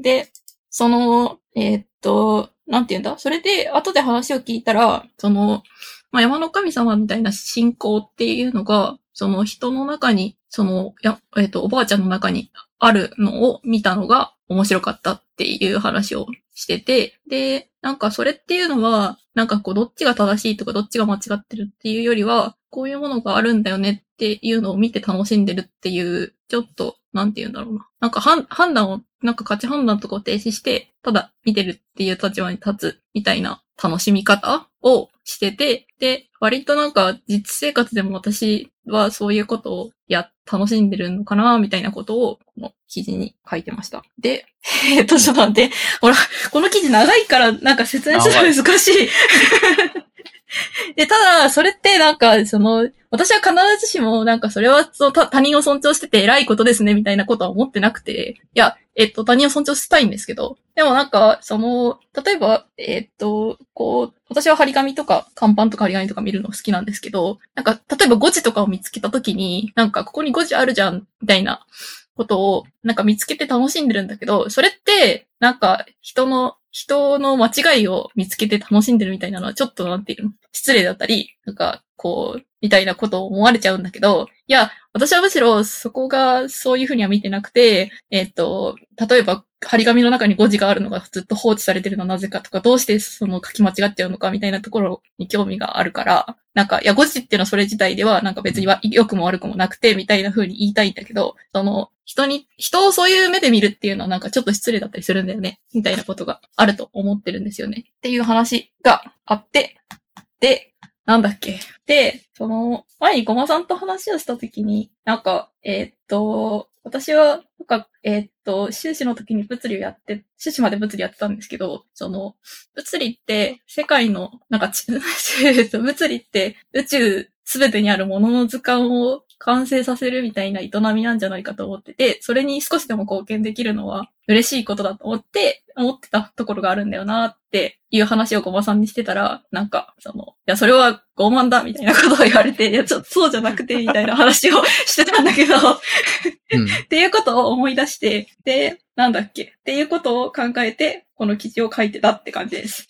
で、その、えーっと、なんていうんだ？それで、後で話を聞いたら、その、まあ、山の神様みたいな信仰っていうのが、その人の中に、その、や、えーっと、おばあちゃんの中にあるのを見たのが面白かったっていう話をしてて、で、なんかそれっていうのは、なんかこう、どっちが正しいとかどっちが間違ってるっていうよりは、こういうものがあるんだよねっていうのを見て楽しんでるっていう、ちょっと、なんて言うんだろうな。なんか判断をなんか価値判断とかを停止して、ただ見てるっていう立場に立つみたいな楽しみ方をしてて、で、割となんか実生活でも私はそういうことをや、楽しんでるのかなみたいなことを、この記事に書いてました。で、えっと、ちょっと待って、ほら、この記事長いからなんか説明するの難しい。で、ただ、それってなんか、その、私は必ずしも、なんかそれはそう他人を尊重してて偉いことですね、みたいなことは思ってなくて、いや、えっと、他人を尊重したいんですけど、でもなんか、その、例えば、えっと、こう、私は張り紙とか、看板とか張り紙とか見るの好きなんですけど、なんか、例えば誤字とかを見つけたときに、なんか、ここに誤字あるじゃん、みたいなことを、なんか見つけて楽しんでるんだけど、それって、なんか、人の、人の間違いを見つけて楽しんでるみたいなのはちょっとなんていうの？失礼だったり、なんか、こう、みたいなことを思われちゃうんだけど、いや、私はむしろそこがそういうふうには見てなくて、えっ、と、例えば、張り紙の中に誤字があるのがずっと放置されてるのはなぜかとか、どうしてその書き間違っちゃうのかみたいなところに興味があるから、なんか、いや、誤字っていうのはそれ自体では、なんか別には良くも悪くもなくて、みたいな風に言いたいんだけど、その、人に、人をそういう目で見るっていうのはなんかちょっと失礼だったりするんだよね、みたいなことがあると思ってるんですよね。っていう話があって、で、なんだっけ？で、その、前にごまさんと話をしたときに、なんか、えーっと、私は、なんか、えーっと、修士の時に物理をやって、修士まで物理やってたんですけど、その、物理って世界の、なんか、えっと物理って宇宙すべてにあるものの図鑑を完成させるみたいな営みなんじゃないかと思ってて、それに少しでも貢献できるのは嬉しいことだと思って、思ってたところがあるんだよなっていう話をごまさんにしてたら、なんか、その、いや、それは傲慢だみたいなことを言われて、いや、ちょっとそうじゃなくて、みたいな話を してたんだけど、うん。っていうことを思い出して、で、なんだっけ？っていうことを考えて、この記事を書いてたって感じです。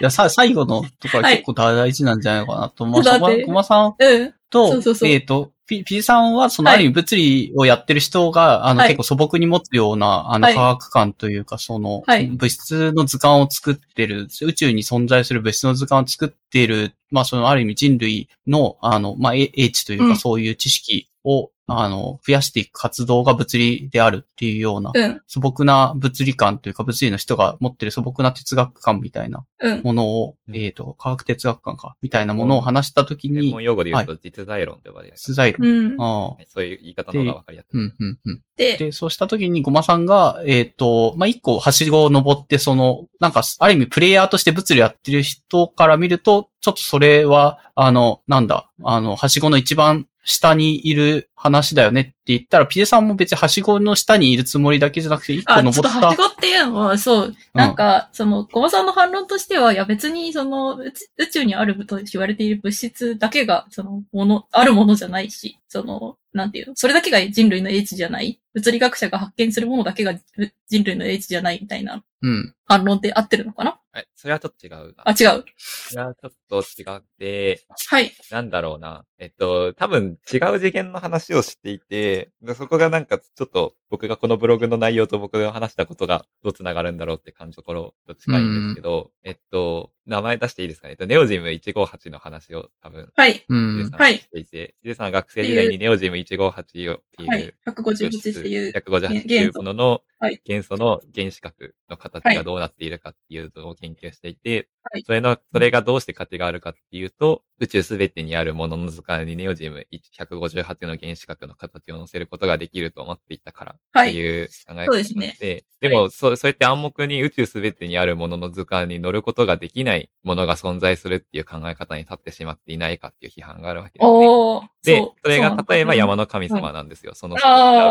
いや、さ、最後のとこは結構大事なんじゃないのかなと思う。だってごまさんうん。と、そうそうそう。えっ、と、ピ、ピジさんは、その、はい。ある意味物理をやってる人が、あの、はい。結構素朴に持つような、あの、はい。科学観というか、その、はい。物質の図鑑を作ってる、宇宙に存在する物質の図鑑を作っている、まあ、その、ある意味人類の、あの、まあ、英英知というか、うん。そういう知識を、あの、増やしていく活動が物理であるっていうような、うん。素朴な物理観というか、物理の人が持ってる素朴な哲学観みたいなうん。ものを、うんえっ、と、科学哲学観か、みたいなものを話したときに専門、用語で言うと実在論と呼ばれる。出題論。うん。ああはいそういう言い方の方がわかりやすい。うん、うん、うん。で、で、そうしたときに、ごまさんが、えっ、と、まあ、一個、はしごを登って、その、なんか、ある意味、プレイヤーとして物理やってる人から見ると、ちょっとそれは、あの、なんだ、あの、はしごの一番下にいる話だよねって言ったら、ピエさんも別にはしごの下にいるつもりだけじゃなくて、一個あ、ちょ登っ。っとはしたごっていうのは、そう、なんか、その、小馬さんの反論としては、いや別に、その、宇宙にあると言われている物質だけが、その、もの、あるものじゃないし、その、なんていうの、それだけが人類の英知じゃない？物理学者が発見するものだけがう人類の英知じゃない？みたいなうん。反論って合ってるのかなはい。それはちょっと違うな。あ、違う。それはちょっと違って、はい。なんだろうな。えっと、多分違う次元の話をしていて、でそこがなんかちょっと僕がこのブログの内容と僕が話したことがどう繋がるんだろうって感じのところと近いんですけど、えっと、名前出していいですかね？えっと、ネオジム158の話を多分、はい。うんはいしていて、ヒデさんは学生時代にネオジム158をっていう、はい。158っていう。158っていうもののはい元素の原子核の形がどうなっているかっていうのを研究していて、はいそれの、それがどうして価値があるかっていうと、宇宙すべてにあるものの図鑑にネオジム158の原子核の形を載せることができると思っていたからはい。っていう考え方そうですねで、でも、そ、そうやって暗黙に宇宙すべてにあるものの図鑑に乗ることができないものが存在するっていう考え方に立ってしまっていないかっていう批判があるわけです、ね。でう、それが例えば山の。の神様なんですよ。その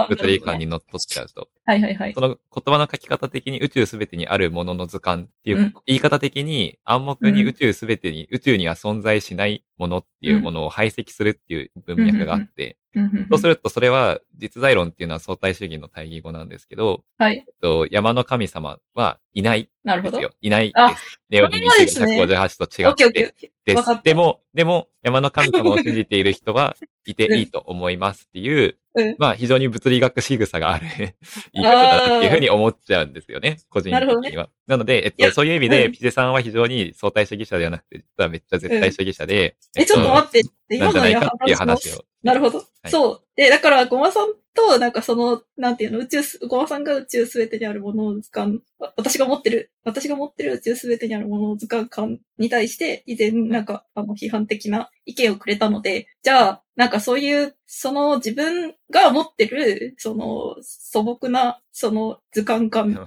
物理観にのっとっちゃうと。はいはいはいそ。の言葉の書き方的に宇宙すべてにあるものの図鑑っていう、うん言い方的に暗黙にうん宇宙すべてに、宇宙には存在しないものっていうものを排斥するっていう文脈があって、そうするとそれは実在論っていうのは相対主義の対義語なんですけど、はい。えっと、山の神様はいないなるほど。いないであす。ネオジムそれはですね158と違ってー。ですでも、でも、山の神様を信じている人は いていいと思いますっていう、うんまあ非常に物理学仕草がある言 い方だなっていうふうに思っちゃうんですよね、個人的には。なので、えっと、そういう意味で、うんピゼさんは非常に相対主義者ではなくて、実はめっちゃ絶対主義者で、え、ちょっと待って。なんじゃないかっていう話を。なるほど。いそう。で、だから、ごまさんと、なんかその、なんていうの、宇宙す、ごまさんが宇宙すべてにあるものを図鑑、私が持ってる、私が持ってる宇宙すべてにあるものを図鑑館に対して、以前、なんか、あの、批判的な意見をくれたので、じゃあ、なんかそういう、その自分が持ってる、その素朴な、その図鑑感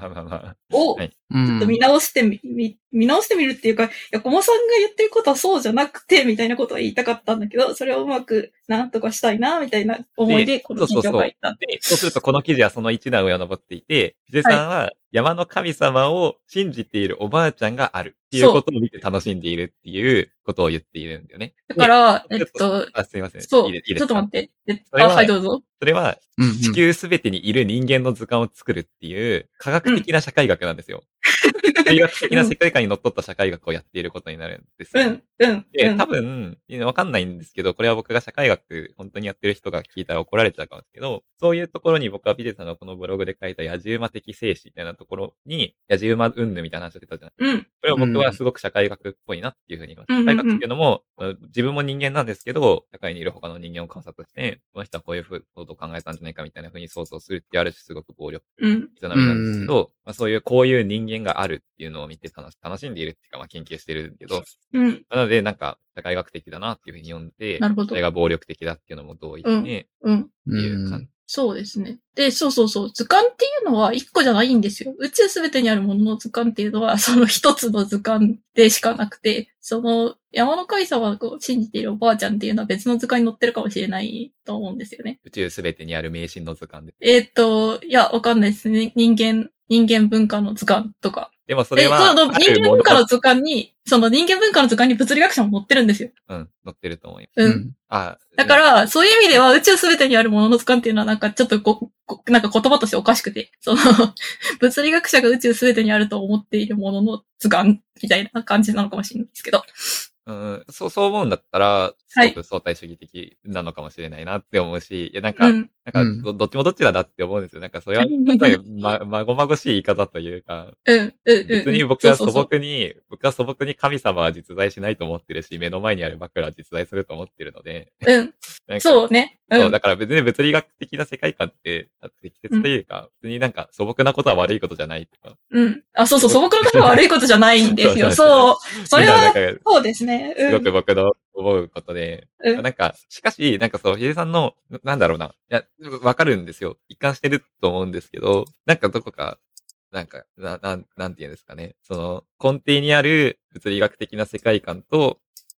を、はいうん。見直してみ、み見直してみるっていうか、いや、小茂さんが言ってることはそうじゃなくて、みたいなことは言いたかったんだけど、それをうまくなんとかしたいな、みたいな思いで、でこの記事を書いた。で、そうするとこの記事はその一段上を登っていて、ピゼさんは山の神様を信じているおばあちゃんがあるっていうことを見て楽しんでいるっていうことを言っているんだよね。だから、えでっと、あ、すいません。そう、いいちょっと待って。えはあ、はい、どうぞ。それは地球すべてにいる人間の図鑑を作るっていう科学的な社会学なんですよ。科学的な世界観にのっとった社会学をやっていることになるんですよ。うん、うん、で、うん多。分、わかんないんですけど、これは僕が社会学本当にやってる人が聞いたら怒られちゃうかもですけど、そういうところに僕はビデさんのこのブログで書いた野獣馬的精子みたいなところに、野獣馬云々みたいな話をしてたじゃないうん、これは僕はすごく社会学っぽいなっていうふうに言います。うん社会学っていうのも、自分も人間なんですけど、社会にいる他の人間を観察して、この人はこういうふうことを考えたんじゃないかみたいなふうに想像するってある種すごく暴力うん、営みなんですけど、まあ、そういうこういう人間があるっていうのを見て楽し楽しんでいるっていうか、まあ研究してるけど、うん、なのでなんか社会学的だなっていうふうに読んで、なるほどそれが暴力的だっていうのも同意で、うんってうん。いう感じ。そうですね。で、そうそうそう。図鑑っていうのは一個じゃないんですよ。宇宙すべてにあるものの図鑑っていうのは、その一つの図鑑でしかなくて、その山の神様を信じているおばあちゃんっていうのは別の図鑑に載ってるかもしれないと思うんですよね。宇宙すべてにある迷信の図鑑で。えーっと、いや、わかんないですね。人間、人間文化の図鑑とか。でもそで、れは、人間文化の図鑑に、その人間文化の図鑑に物理学者も載ってるんですよ。うん、載ってると思います。うん。あだか、ら、そういう意味では宇宙すべてにあるものの図鑑っていうのはなんかちょっとこ、こなんか言葉としておかしくて、その、物理学者が宇宙すべてにあると思っているものの図鑑みたいな感じなのかもしれないですけど。うん、そう、そう思うんだったら、すはいごく相対主義的なのかもしれないなって思うし、いや、なんか、うん。なんかど、どっちもどっちだなって思うんですよ。なんか、それは、うんやっぱりま、まごまごしい言い方というか、うん。うん。うん。別に僕は素そうそうそう朴に、僕は素朴に神様は実在しないと思ってるし、目の前にある枕は実在すると思ってるので、うん。そうね。そうう、ん。だから別に物理学的な世界観って適切というか、別になんか素朴なことは悪いことじゃないとか。うん。あ、そうそう、素朴なことは悪いことじゃないんですよ。そうそう。それは、そうですね。すごくうん。僕の思うことで、うんなんか、しかし、なんかそう、ヒデさんの、ななんだろうな。いや、わかるんですよ。一貫してると思うんですけど、なんかどこか、なんか、な、なん、なんて言うんですかね。その、根底にある物理学的な世界観と、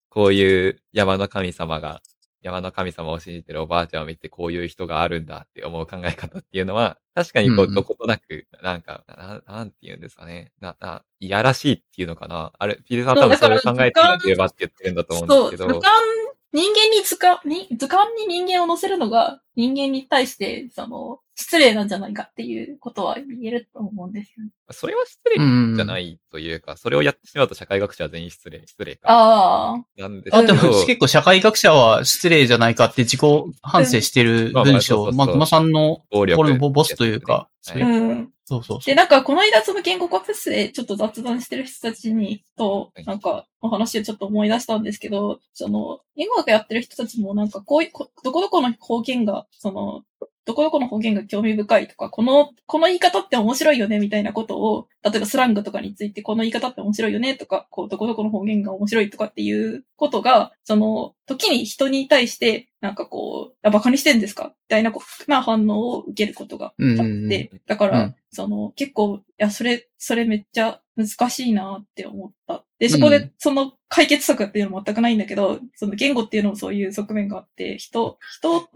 こういう山の神様が、山の神様を信じてるおばあちゃんを見てこういう人があるんだって思う考え方っていうのは、確かにこう、どことなく、なんか、ななんて言うんですかね。な、な、いやらしいっていうのかな。あれ、ピデさんは多分そういう考えているばって言ってるんだと思そう、うんですけど。図鑑、人間に図鑑、に図鑑に人間を乗せるのが人間に対して、その、失礼なんじゃないかっていうことは言えると思うんですよね。それは失礼うん。じゃないというか、それをやってしまうと社会学者は全員失礼、失礼か。ああ。あ、なんですけど。でも結構社会学者は失礼じゃないかって自己反省してる文章、まあ、熊さんのこれのボボスというか、はいうん。そうそうそで、う。なんか、この間、その言語学フェスでちょっと雑談してる人たちに、とはい、なんか、お話をちょっと思い出したんですけど、その、言語学やってる人たちも、なんか、こういう、こどこどこの方言が、その、どこどこの方言が興味深いとか、この、この言い方って面白いよね、みたいなことを、例えばスラングとかについて、この言い方って面白いよね、とか、こう、どこどこの方言が面白いとかっていうことが、その、時に人に対して、なんかこう、あ、バカにしてんですか？みたいな、こうな反応を受けることがあって、うんうんうん。だから、うん。その、結構、いや、それ、それめっちゃ難しいなって思った。で、そこでうん、その解決策っていうのも全くないんだけど、その言語っていうのもそういう側面があって、人、人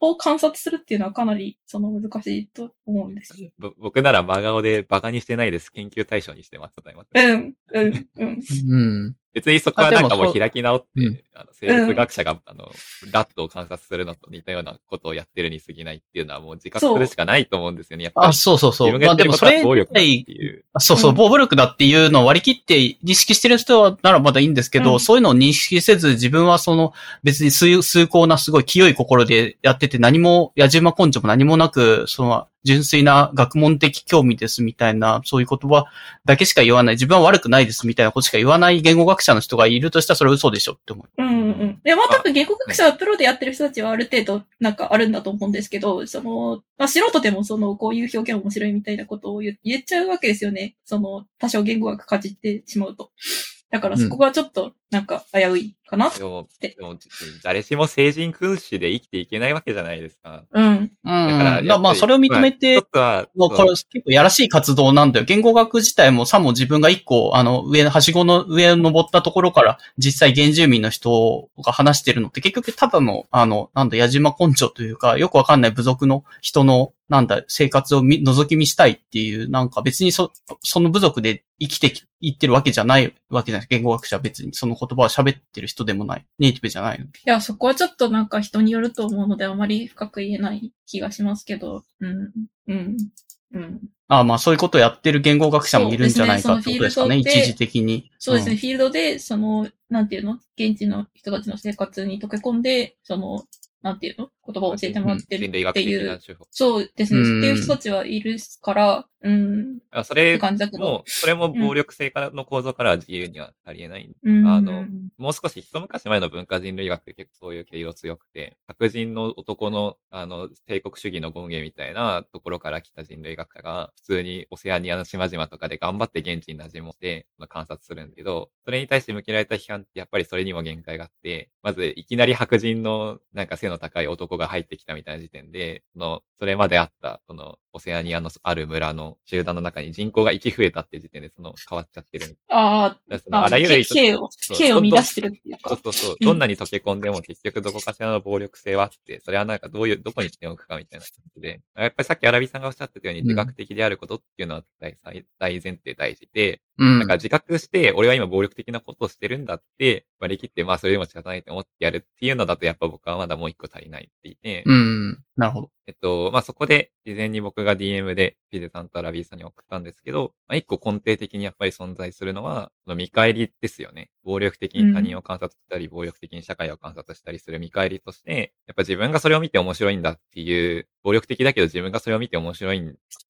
を観察するっていうのはかなり、その難しいと思うんですよ。ぼ僕なら真顔でバカにしてないです。研究対象にしてます。うん、うん、うん。うん。別にそこはなんかもう開き直って、うんあの生物学者が、あの、ラットを観察するのと似たようなことをやってるに過ぎないっていうのはもう自覚するしかないと思うんですよね。やっぱり。あ、そうそうそう。自分がやってることは暴力だってまあでもそれいう。あそうそう、うん暴力だっていうのを割り切って認識してる人はならまだいいんですけど、うんそういうのを認識せず自分はその別に崇崇高なすごい清い心でやってて何も、野じ馬根性も何もなく、その純粋な学問的興味ですみたいな、そういう言葉だけしか言わない、自分は悪くないですみたいなことしか言わない言語学者の人がいるとしたらそれは嘘でしょって思う。うんうんうん。で、まあ多分言語学者はプロでやってる人たちはある程度なんかあるんだと思うんですけど、その、まあ素人でもその、こういう表現面白いみたいなことを言言っちゃうわけですよね。その、多少言語学かじってしまうと。だからそこがちょっとなんか危ういかな？でも、ででも誰しも成人君子で生きていけないわけじゃないですか。うん。うん。だから、まあまあ、それを認めてまあ一、つは、もうこれ結構やらしい活動なんだよ。言語学自体もさも自分が一個、あの、上の、はしごの上を登ったところから、実際原住民の人が話してるのって結局ただの、あの、なんだ、矢島根性というか、よくわかんない部族の人の、なんだ、生活を見覗き見したいっていう、なんか別にそ、その部族で生きてき、いってるわけじゃないわけじゃない。言語学者は別にその言葉を喋ってる人でもない。ネイティブじゃないの。いや、そこはちょっとなんか人によると思うのであまり深く言えない気がしますけど、うん、うん、うん。ああまあそういうことをやってる言語学者もいるんじゃないかってことですかね。ね一時的に。そうですね、んフィールドで、その、なんていうの？現地の人たちの生活に溶け込んで、その、なんていうの？言葉を教えてもらってるっていう。そうですね。うんっていう人たちはいるから、うん、それ。も、それも暴力性からの構造からは自由にはありえない。うん、あのもう少し一昔前の文化人類学って結構そういう毛色強くて、白人の男の、あの、帝国主義の権限みたいなところから来た人類学者が、普通にオセアニアの島々とかで頑張って現地に馴染もって、まあ、観察するんだけど、それに対して向けられた批判ってやっぱりそれにも限界があって、まずいきなり白人のなんか背の高い男が入ってきたみたいな時点で、その、それまであった、その、オセアニアのある村の集団の中に人口が1増えたって時点で、その、変わっちゃってる。あだからそあ、のあらゆる人刑を、刑を乱してるっていうか。そうそうそう。うんどんなに溶け込んでも結局どこかしらの暴力性はあって、それはなんかどういう、どこにしておくかみたいな感じで。やっぱりさっきアラビさんがおっしゃってたようにうん自覚的であることっていうのは大大大前提大事で、うん。なんか自覚して、俺は今暴力的なことをしてるんだって割り切って、まあそれでも仕方ないと思ってやるっていうのだとやっぱ僕はまだもう一個足りないって言って、うん。なるほど。えっと、まあ、そこで、事前に僕が DM でピデさんとラビーさんに送ったんですけど、まあ、一個根底的にやっぱり存在するのは、その見返りですよね。暴力的に他人を観察したり、暴力的に社会を観察したりする見返りとして、やっぱ自分がそれを見て面白いんだっていう、暴力的だけど自分がそれを見て面白い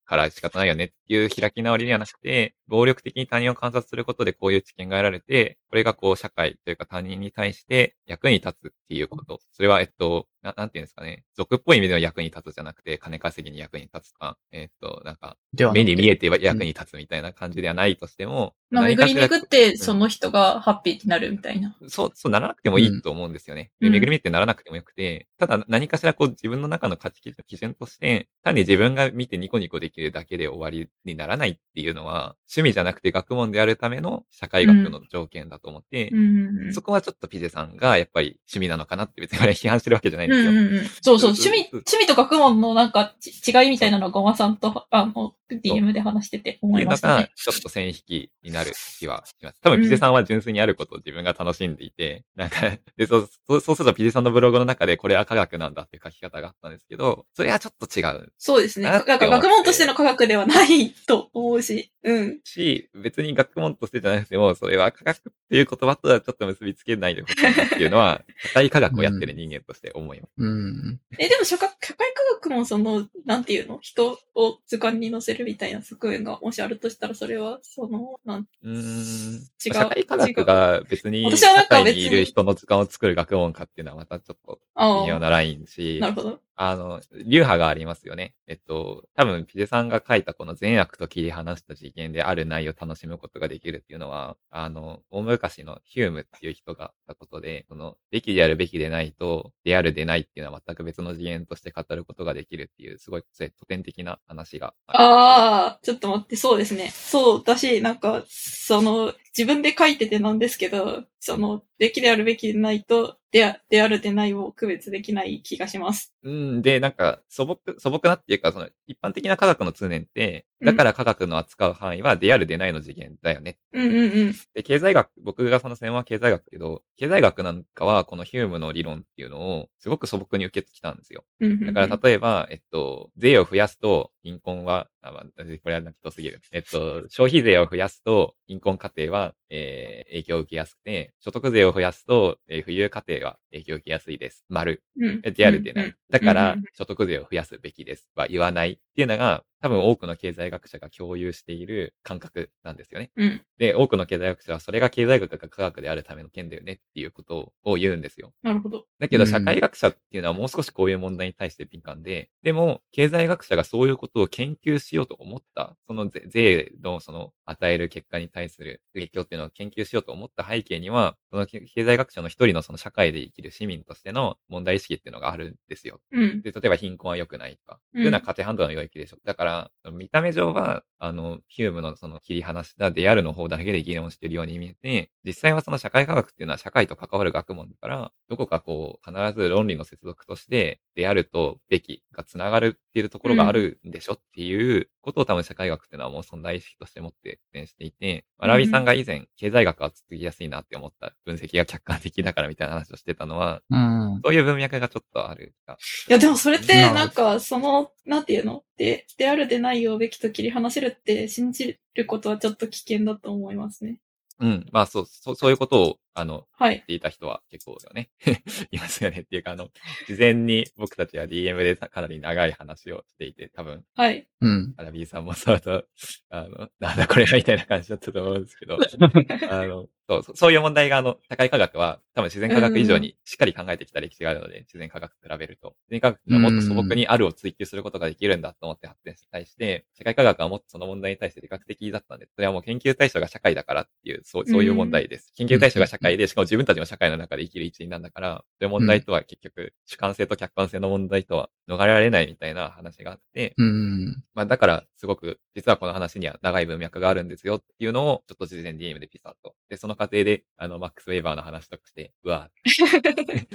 から仕方ないよねっていう開き直りではなくて、暴力的に他人を観察することでこういう知見が得られて、これがこう社会というか他人に対して役に立つっていうこと。それは、えっと、ななんていうんですかね。俗っぽい意味での役に立つじゃなくて、金稼ぎに役に立つとか、えっと、なんか、目に見えて役に立つみたいな感じではないとしても、まあ、巡り巡って、その人がハッピーになるみたいな。そう、そうならなくてもいいと思うんですよね。うんで巡り見ってならなくてもよくて、ただ何かしらこう自分の中の価値基準として、単に自分が見てニコニコできるだけで終わりにならないっていうのは、趣味じゃなくて学問であるための社会学の条件だと思って、うん。そこはちょっとピゼさんがやっぱり趣味なのかなって別に批判してるわけじゃないんうんですよ。うんうん。そうそう、うん趣味、趣味と学問のなんかち違いみたいなのをゴマさんと、あの、DM で話してて思いましたね。、ちょっと線引きになる気はします。多分、ピゼさんは純粋にあることを自分が楽しんでいて、なんか、で、そう、そうするとピゼさんのブログの中でこれは科学なんだっていう書き方があったんですけど、それはちょっと違うそうですね。あなんか学問としての科学ではないと思うし。うん。し、別に学問としてじゃなくても、それは科学っていう言葉とはちょっと結びつけないでほしいなっていうのは、社会科学をやってる人間として思います。うん。え、でも社会社会科学もその、なんていうの？人を図鑑に乗せるみたいな側面がもしあるとしたら、それは、その、なんうーん。違う社会科学が別に、社会別ににいる人の図鑑を作る学問かっていうのはまたちょっと微妙なラインし、なるほど。あの、流派がありますよね。えっと、多分、ピゼさんが書いたこの善悪と切り離した次元である内容を楽しむことができるっていうのは、あの、大昔のヒュームっていう人が言ったことで、その、べきであるべきでないと、であるでないっていうのは全く別の次元として語ることができるっていう、すごい古典的な話があ。ああ、ちょっと待って、そうですね。そう、だし、なんか、その、自分で書いててなんですけど、その、べきであるべきでないと、であであるでないを区別できない気がします。うん、で、なんか、素朴、素朴なっていうか、その、一般的な科学の通念って、だから科学の扱う範囲は、であるでないの次元だよね。うんうんうん。で、経済学、僕がその専門は経済学だけど、経済学なんかは、このヒュームの理論っていうのを、すごく素朴に受けてきたんですよ。うんうんうんだから、例えば、えっと、税を増やすと、貧困は、あ、まあ、これはなくとすぎる。えっと、消費税を増やすと、貧困家庭は、up えー影響を受けやすくて、所得税を増やすと、えー富裕家庭が影響を受けやすいです。丸。うん。え JR でない。うんだから所得税を増やすべきですは言わないっていうのが、多分多くの経済学者が共有している感覚なんですよね。うん。で、多くの経済学者はそれが経済学が科学であるための件だよねっていうことを言うんですよ。なるほど。だけど、うん社会学者っていうのはもう少しこういう問題に対して敏感で、でも、経済学者がそういうことを研究しようと思った、その税税のその与える結果に対する影響っていうのを研究しようと思った背景には、その経経済学者の一人のその社会で生きる市民としての問題意識っていうのがあるんですよ。うん。で、例えば貧困は良くないとか、うんっていうのは価値判断の領域でしょ。だから、見た目上は、あの、ヒュームのその切り離したデアルの方だけで議論しているように見えて、実際はその社会科学っていうのは社会と関わる学問だから、どこかこう、必ず論理の接続として、デアルとべきが繋がるっていうところがあるんでしょっていうことを多分社会学っていうのはもう存在意識として持ってしていて、まあラビさんが以前、経済学は続きやすいなって思った分析が客観的だからみたいな話をしてたのは、うん。そういう文脈がちょっとあるか。いや、でもそれって、なんか、その、なんていうの？で、であるでないをべきと切り離せるって信じることはちょっと危険だと思いますね。うん。まあそう、そう、そういうことを、あの、はい言っ。ていた人は結構よね。いますよねっていうか、あの、事前に僕たちは DM でかなり長い話をしていて、多分、はい。うん。アラビーさんもそうと、あの、なんだこれはみたいな感じだったと思うんですけど、あの、そうそう、そういう問題が、あの、社会科学は、多分自然科学以上にしっかり考えてきた歴史があるので、自然科学と比べると。自然科学がもっと素朴にあるを追求することができるんだと思って発展して対して、社会科学はもっとその問題に対して理学的だったんで、それはもう研究対象が社会だからっていう、そうそういう問題です。研究対象が社会で、しかも自分たちも社会の中で生きる一員なんだから、そういう問題とは結局、主観性と客観性の問題とは逃れられないみたいな話があって、うん。まあだから、すごく、実はこの話には長い文脈があるんですよっていうのを、ちょっと事前 DM でピサッと。で、その過程で、あの、マックス・ウェーバーの話とかして、うわ、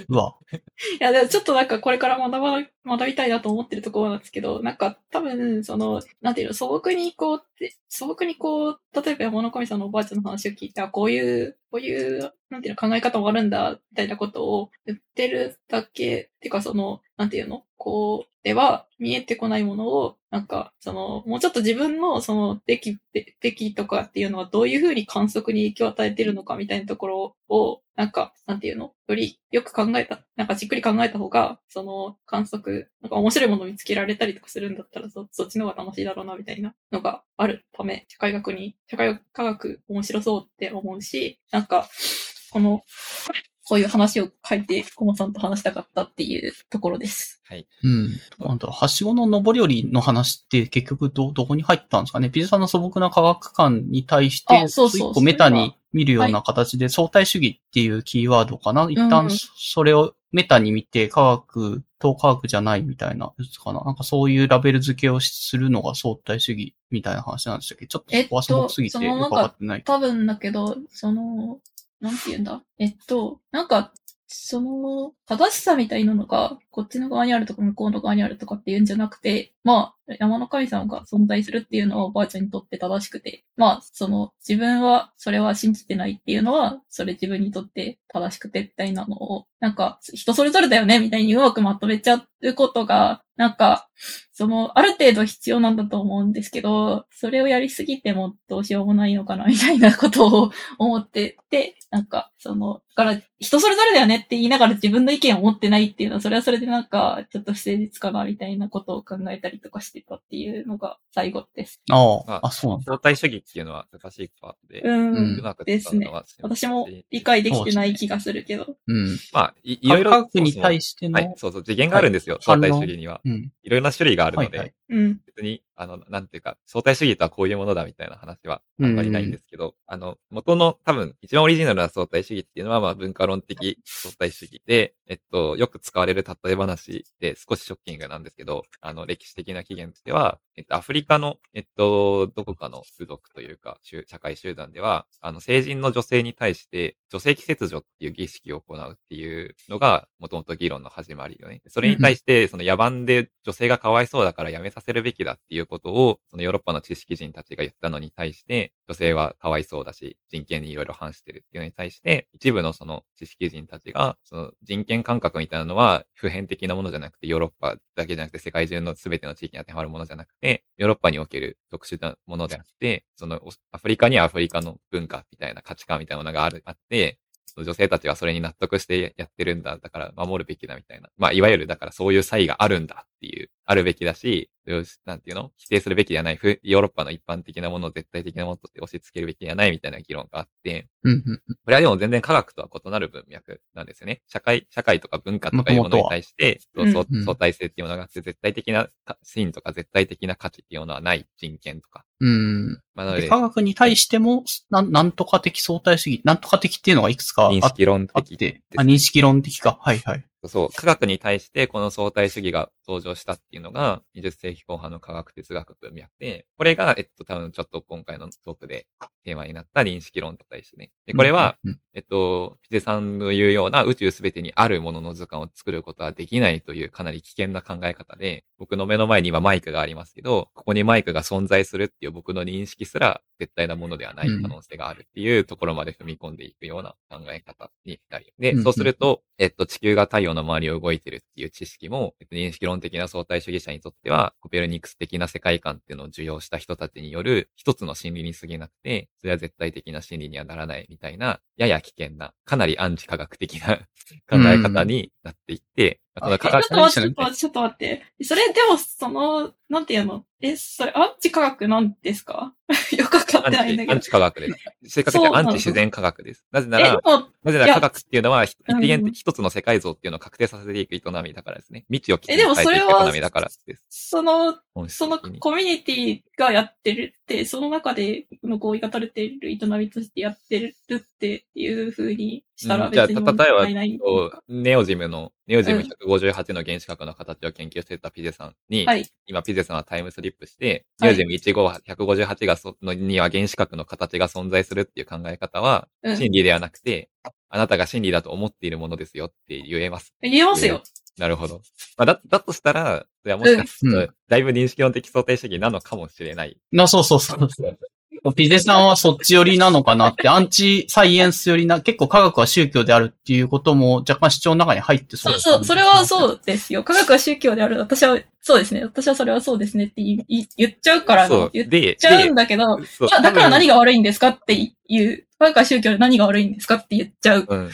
うわ。いや、でもちょっとなんかこれから学ば、学びたいなと思ってるところなんですけど、なんか多分、その、なんていうの、素朴にこうって、素朴にこう、例えば山の神さんのおばあちゃんの話を聞いて、あ、こういう、こういう、なんていうの、考え方もあるんだ、みたいなことを言ってるだけ、っていうかその、なんていうの、こう、では見えてこないものを、なんか、その、もうちょっと自分の、その、べき、べきとかっていうのはどういうふうに観測に影響を与えてるのかみたいなところを、なんか、なんていうの？よりよく考えた、なんかじっくり考えた方が、その観測、なんか面白いものを見つけられたりとかするんだったら、そそっちの方が楽しいだろうな、みたいなのがあるため、社会学に、社会科学面白そうって思うし、なんか、この、こういう話を書いて、コモさんと話したかったっていうところです。はい。うん。なんだはしごの上り下りの話って結局ど、どこに入ったんですかね？ピザさんの素朴な科学観に対して、あそうそう一個メタに見るような形で相対主義っていうキーワードかな、一うん旦それをメタに見て科学と科学じゃないみたいなやつかな？なんかそういうラベル付けをするのが相対主義みたいな話なんでしたっけちょっとそこは素朴すぎてえっとよくわかってない。多分だけど、その、なんて言うんだ？えっと、なんか、その、正しさみたいなのが、こっちの側にあるとか向こうの側にあるとかっていうんじゃなくて、まあ、山の神様が存在するっていうのはおばあちゃんにとって正しくて、まあ、その、自分はそれは信じてないっていうのは、それ自分にとって正しくてみたいなのを、なんか、人それぞれだよねみたいにうまくまとめちゃうことが、なんか、その、ある程度必要なんだと思うんですけど、それをやりすぎてもどうしようもないのかな、みたいなことを思ってて、なんか、その、だから、人それぞれだよねって言いながら自分の意見を持ってないっていうのは、それはそれでなんか、ちょっと不誠実かな、みたいなことを考えたりとかしてたっていうのが最後です。あまあ、あ、そうなんだ。相対主義っていうのは正しいパートで、うんう。まくですね私も理解できてない気がするけど。うん。まあ、いいろいろ。科学に対しての、はい、そうそう、次元があるんですよ、はい相対主義には。うん。いろいろな種類があるので、はいはいうん。別に、あの、なんていうか、相対主義とはこういうものだみたいな話はあんまりないんですけど、あの、元の多分、一番オリジナルな相対主義っていうのは、まあ、文化論的相対主義で、えっと、よく使われる例え話で少しショッキングなんですけど、あの、歴史的な起源としては、えっと、アフリカの、えっと、どこかの部族というか、集社会集団では、あの、成人の女性に対して、女性器切除っていう儀式を行うっていうのが、もともと議論の始まりよね。それに対して、その野蛮で女性がかわいそうだからやめさせるべきだっていうことを、そのヨーロッパの知識人たちが言ったのに対して、女性はかわいそうだし、人権にいろいろ反してるっていうのに対して、一部のその知識人たちが、その人権感覚みたいなのは普遍的なものじゃなくて、ヨーロッパだけじゃなくて世界中の全ての地域に当てはまるものじゃなくて、て、ヨーロッパにおける特殊なものであって、そのアフリカにはアフリカの文化みたいな価値観みたいなものがある、あって、その女性たちはそれに納得してやってるんだ。だから守るべきだみたいな。まあ、いわゆるだからそういう差異があるんだっていう、あるべきだし、なんていうの？否定するべきではない。ふヨーロッパの一般的なものを絶対的なものとして押し付けるべきではないみたいな議論があって、うんうん。これはでも全然科学とは異なる文脈なんですよね。社会、社会とか文化とかいうものに対して、相対性っていうものがあって、絶対的なか真とか絶対的な価値っていうものはない人権とか。うん。まあ、なので、で科学に対しても、なんなんとか的相対主義、なんとか的っていうのがいくつかあ認識論的あって、あ、認識論的か。はいはい。そう、科学に対してこの相対主義が登場したっていうのが、20世紀後半の科学哲学文脈で、これが、えっと、多分ちょっと今回のトークでテーマになった認識論だったりしてね。で、これは、うん、えっと、ピゼさんの言うような宇宙すべてにあるものの図鑑を作ることはできないというかなり危険な考え方で、僕の目の前に今マイクがありますけど、ここにマイクが存在するっていう僕の認識すら絶対なものではない可能性があるっていうところまで踏み込んでいくような考え方になり。でう、んそうすると、えっと、地球が太陽の周りを動いてるっていう知識も、認識論的な相対主義者にとっては、コペルニクス的な世界観っていうのを受容した人たちによる一つの心理に過ぎなくて、それは絶対的な心理にはならないみたいな、やや危険な、かなりアンチ科学的な 考え方になっていって、んその科学ちょっと待って。それでも、その、なんていうの？え、それ、アンチ科学なんですか？よくわかってないんだけどアン。チ科学です。正確にはアンチ自然科学です。なぜなら、なぜなら科学っていうのは、一うん元一つの世界像っていうのを確定させていく営みだからですね。未知をきちんえでもと変えていくそれは営みだからです。その、そのコミュニティがやってるって、その中での合意が取れている営みとしてやってるっていう風にしたらうんじゃあ、別にた例えば問題ないのこか。うネオジムの、ネオジムうん158の原子核の形を研究してたピゼさんに、はい。今ピゼさんはタイムスリップして、はいネオジム15 158がそのには原子核の形が存在するっていう考え方は、うん真理ではなくて、あなたが真理だと思っているものですよって言えます。言えますよ。なるほど。まあ、だ、だとしたら、それはもしかすると、うんだいぶ認識論的相対主義なのかもしれない。な、そうそうそう。ピゼさんはそっち寄りなのかなって、アンチサイエンス寄りな、結構科学は宗教であるっていうことも若干主張の中に入ってそそううそう、それはそうう。ですよ。科学は宗教である。私は、そうですね。私はそれはそうですねって言い言っちゃうからそう。言っで、ちゃうんだけど、でそうじゃあだから何がが悪いんですかっていう、科学は宗教で何が悪いんですかって言っちゃう。うん。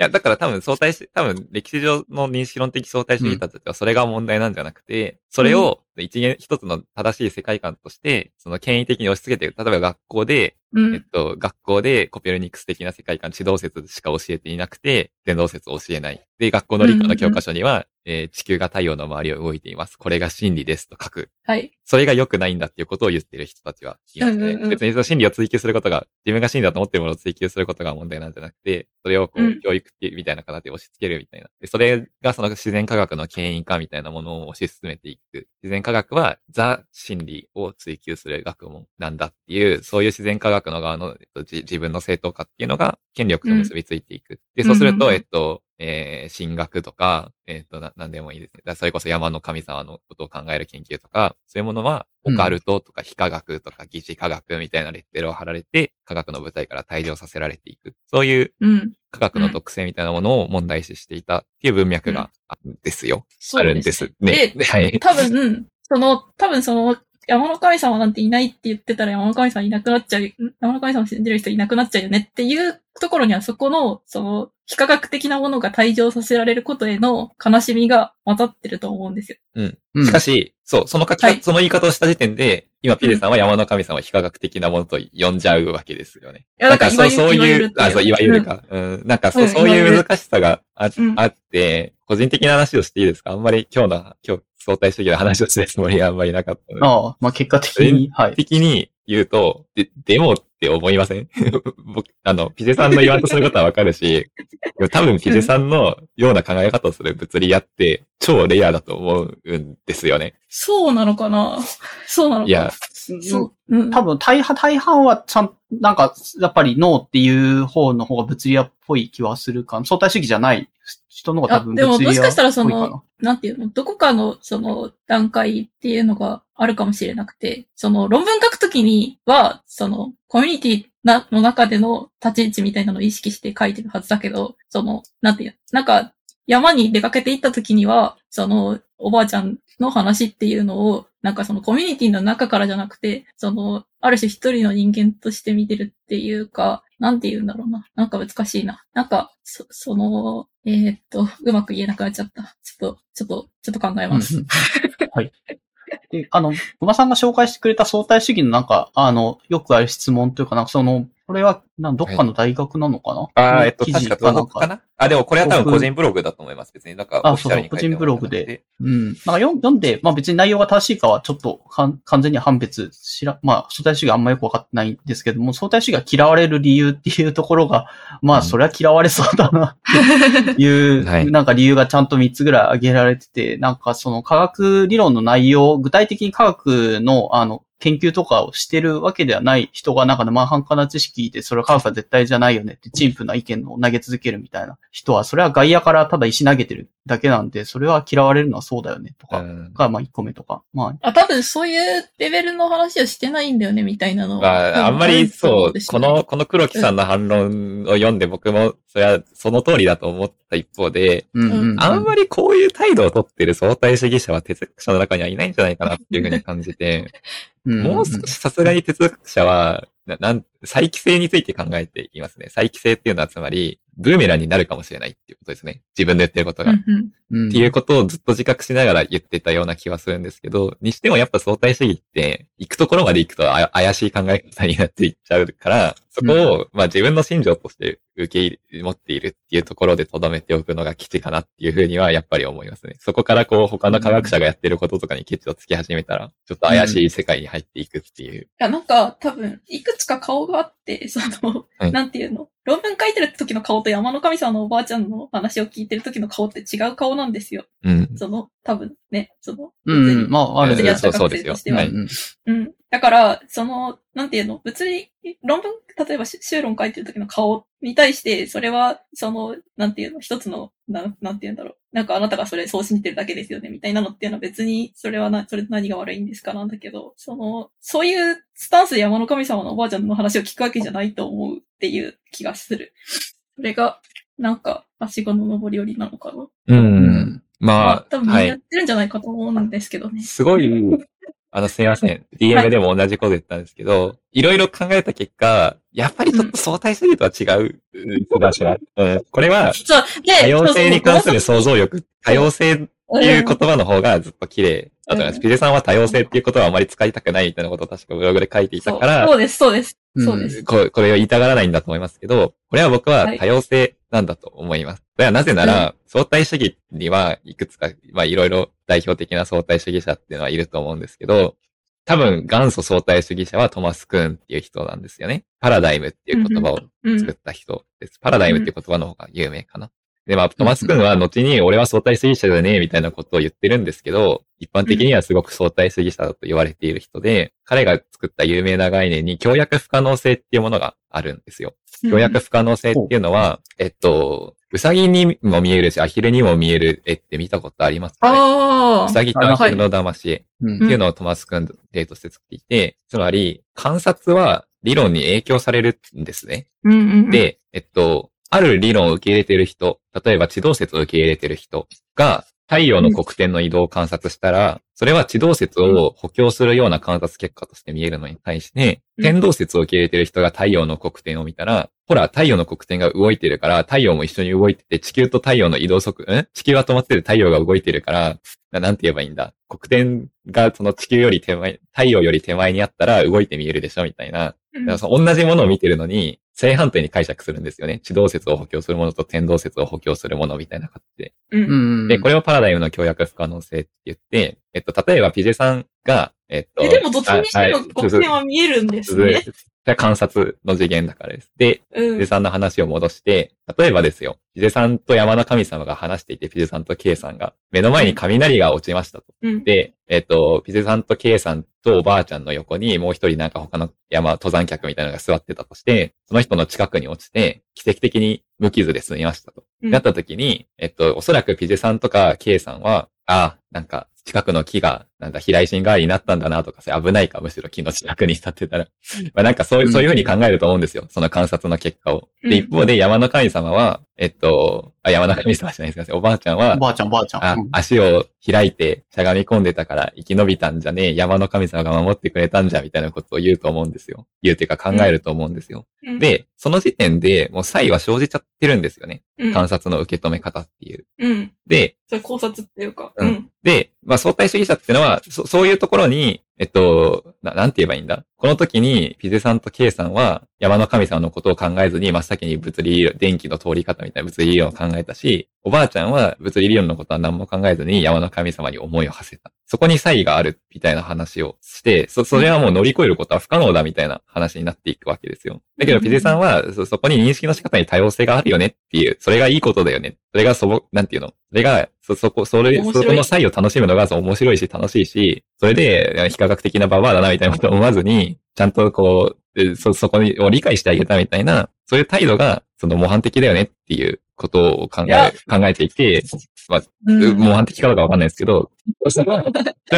いや、だから多分相対し、多分歴史上の認識論的相対主義者たちはそれが問題なんじゃなくて、それを一元、一つの正しい世界観として、その権威的に押し付けてる。例えば学校で、うん。えっと、学校でコペルニクス的な世界観、地動説しか教えていなくて、伝動説を教えない。で、学校の理科の教科書には、えー地球が太陽の周りを動いています。これが真理ですと書く。はい。それが良くないんだっていうことを言ってる人たちはいますね。うんうんうん別にその真理を追求することが、自分が真理だと思ってるものを追求することが問題なんじゃなくて、それをこう、うん教育っていうみたいな形で押し付けるみたいな。で、それがその自然科学の権威化みたいなものを推し進めていく。自然科学はザ真理を追求する学問なんだっていう、そういう自然科学の側の、えっと、じ自分の正当化っていうのが権力と結びついていく。で、そうすると、うんうんうんえっと、えー、神学とか、えっ、と、な、なんでもいいですね。だそれこそ山の神様のことを考える研究とか、そういうものは、オカルトとか非科学とか疑似科学みたいなレッテルを貼られて、科学の舞台から退場させられていく。そういううん。科学の特性みたいなものを問題視していたっていう文脈があるんですよ。そうあるんですね。で、はい。多分、その、多分その、山の神様なんていないって言ってたら山の神様いなくなっちゃう、ん山の神様信じる人いなくなっちゃうよねっていうところにはそこの、その、非科学的なものが退場させられることへの悲しみが混ざってると思うんですよ。うんしかし、そう、その書き方、はいその言い方をした時点で、今ピデさんは山の神様を非科学的なものと呼んじゃうわけですよね。いや、なんかそう、そういう、あ、そう、いわゆる。か。うん。なんかそう、うんそういわゆるいう難しさがあうんあって、個人的な話をしていいですか？あんまり今日の、今日相対主義の話をするつもりがあんまりなかったので。ああ、まあ、結果的に、はい。的に言うと、で、でもって思いません？僕、あの、ピゼさんの言わんとすることはわかるし、多分ピゼさんのような考え方をする物理屋って超レアだと思うんですよね。そうなのかな？そうなのかいや、そう。うん。多分大半、大半はちゃん、なんか、やっぱりノーっていう方の方が物理屋っぽい気はするかな。相対主義じゃない人の方が多分あでも。もしかしたらそのなんていうのどこかの、その、段階っていうのがあるかもしれなくて、その、論文書くときには、その、コミュニティな、の中での立ち位置みたいなのを意識して書いてるはずだけど、その、なんていう、なんか、山に出かけていったときには、その、おばあちゃんの話っていうのを、なんかそのコミュニティの中からじゃなくて、その、ある種一人の人間として見てるっていうか、なんて言うんだろうな。なんか難しいな。なんか、そ、その、えーっと、うまく言えなくなっちゃった。ちょっと、ちょっと、ちょっと考えます。はい。で、あの、馬さんが紹介してくれた相対主義のなんか、あの、よくある質問というか、なんかその、これは、なんどっかの大学なのかな、ああ、えっと、記確か事かな？ん東北かな？あ、でもこれは多分個人ブログだと思います。別に。なんか、あそうそう個人ブログで。うん。なんか読ん読んで、まあ別に内容が正しいかはちょっとかん完全に判別しら、まあ相対主義あんまよくわかってないんですけども、相対主義が嫌われる理由っていうところが、まあうんそりゃ嫌われそうだなって いう、はい。なんか理由がちゃんと3つぐらい挙げられてて、なんかその科学理論の内容、具体的に科学のあの、研究とかをしてるわけではない人がなんか生半可な知識でそれは科学は絶対じゃないよねって陳腐な意見を投げ続けるみたいな人は、それは外野からただ石投げてるだけなんで、それは嫌われるのはそうだよねとか、うんが、まあ1個目とか。まあ、あ、多分そういうレベルの話をしてないんだよね、みたいなのは。まあ、あんまりそう、この、の、この黒木さんの反論を読んで僕も、それはその通りだと思った一方で、うんうん、うん。あんまりこういう態度を取ってる相対主義者は哲学者の中にはいないんじゃないかなっていうふうに感じて、うん、もう少しさすがに哲学者は、ななん、再帰性について考えていますね。再帰性っていうのはつまり、ブーメランになるかもしれないっていうことですね。自分の言ってることが。っていうことをずっと自覚しながら言ってたような気はするんですけど、にしてもやっぱ相対主義って、行くところまで行くとあ怪しい考え方になっていっちゃうから、そこを、まあ自分の信条として受け入れ、持っているっていうところで留めておくのが基地かなっていうふうにはやっぱり思いますね。そこからこう他の科学者がやってることとかにケチをつけ始めたら、ちょっと怪しい世界に入っていくっていう。いや、なんか、多分、いくつか顔があって、その、はいなんていうの？論文書いてる時の顔と山の神様のおばあちゃんの話を聞いてる時の顔って違う顔なんですよ。うん。その、多分ね、その、うん、うん、まあ、ある別にやったそうそうですよははいうんうん。だから、その、なんていうの別に、論文、例えばし修論書いてる時の顔に対して、それは、その、なんていうの一つの、なん、なんていうんだろう。なんかあなたがそれそう信じてるだけですよね、みたいなのっていうのは別に、それはな、それ何が悪いんですかなんだけど、その、そういうスタンスで山の神様のおばあちゃんの話を聞くわけじゃないと思うっていう気がする。それが、なんか、足後の登り降りなのかな。う。うんん。まあ、多分やっ。てるんじゃないかと思うんですけどね。すごい、あの、すいません。DM でも同じこと言ったんですけど、いろいろ考えた結果、やっぱりちょっと相対主義とは違う気がします。うんこれは、多様性に関する想像力、多様性っていう言葉の方がずっと綺麗だとピゼさんは多様性っていう言葉はあまり使いたくないみたいなことを確かブログで書いていたから、そうです、そうです。うんそうです。ここれを言いたがらないんだと思いますけど、これは僕ははい多様性なんだと思います。それはなぜなら、相対主義にはいくつか、まあいろいろ代表的な相対主義者っていうのはいると思うんですけど、多分元祖相対主義者はトマス・クーンっていう人なんですよね。パラダイムっていう言葉をうん作った人です。パラダイムっていう言葉の方が有名かな。で、まあ、トマス君は後に俺は相対主義者だね、みたいなことを言ってるんですけど、一般的にはすごく相対主義者だと言われている人で、彼が作った有名な概念に協約不可能性っていうものがあるんですよ。協約不可能性っていうのは、えっと、うさぎにも見えるし、アヒルにも見える絵って見たことありますかね？ああ。うさぎとアヒルの騙し絵。うんっていうのをトマス君例として作っていて、つまり、観察は理論に影響されるんですね。で、えっと、ある理論を受け入れている人、例えば地動説を受け入れている人が、太陽の黒点の移動を観察したら、それは地動説を補強するような観察結果として見えるのに対して、天動説を受け入れている人が太陽の黒点を見たら、ほら、太陽の黒点が動いてるから、太陽も一緒に動いてて、地球と太陽の移動速、ん？地球が止まってる太陽が動いてるから、ななんて言えばいいんだ？黒点がその地球より手前、太陽より手前にあったら動いて見えるでしょみたいな。うんだからその同じものを見てるのに、正反対に解釈するんですよね。地動説を補強するものと天動説を補強するものみたいな感じで。うんうん。で、これをパラダイムの協約不可能性って言って、えっと、例えばピジェさんが、えっと、え、でもどっちにしてもあはい黒点は見えるんです続ね。それは観察の次元だからです。で、うんピゼさんの話を戻して、例えばですよ、ピゼさんと山の神様が話していて、ピゼさんとケイさんが、目の前に雷が落ちましたと。うん。で、えっ、と、ピゼさんとケイさんとおばあちゃんの横にもう一人なんか他の山、登山客みたいなのが座ってたとして、その人の近くに落ちて、奇跡的に無傷で済みましたと。うんなった時に、えっと、おそらくピゼさんとかケイさんは、ああ、なんか近くの木がなんだ、飛来心代わりになったんだなとかさ、危ないか、むしろ気の近くに立ってたら。まあなんかそういう、そういうふうに考えると思うんですよ。その観察の結果を。うんで、一方で山の神様は、えっと、あ、山の神様じゃないですか、おばあちゃんはお、ばあちゃん、おばあちゃん。あうん、足を開いてしゃがみ込んでたから生き延びたんじゃねえ、山の神様が守ってくれたんじゃ、みたいなことを言うと思うんですよ。言うっていうか考えると思うんですよ。うん、で、その時点でもう差異は生じちゃってるんですよね。うん、観察の受け止め方っていう。うん。で、それ考察っていうか、ううんん。で、まあ相対主義者っていうのは、そそういうところに、えっと、ななんて言えばいいんだ？この時に、ピゼさんとケイさんは、山の神様のことを考えずに、真っ先に物理理論、電気の通り方みたいな物理理論を考えたし、おばあちゃんは物理理論のことは何も考えずに山の神様に思いを馳せた。そこに差異があるみたいな話をして、そ、それはもう乗り越えることは不可能だみたいな話になっていくわけですよ。だけど、ピゼさんは、そ、そこに認識の仕方に多様性があるよねっていう、それがいいことだよね。それがそぼ、なんていうの？それが、そ、そこ、それ、そこの差異を楽しむのがそう面白いし楽しいし、それで、非科学的なババアだなみたいなことを思わずに、ちゃんとこう、でそ、そこを理解してあげたみたいな、そういう態度が、その模範的だよねっていうことを考え、考えていて、まあ、うん。模範的かどうかわかんないですけど、それは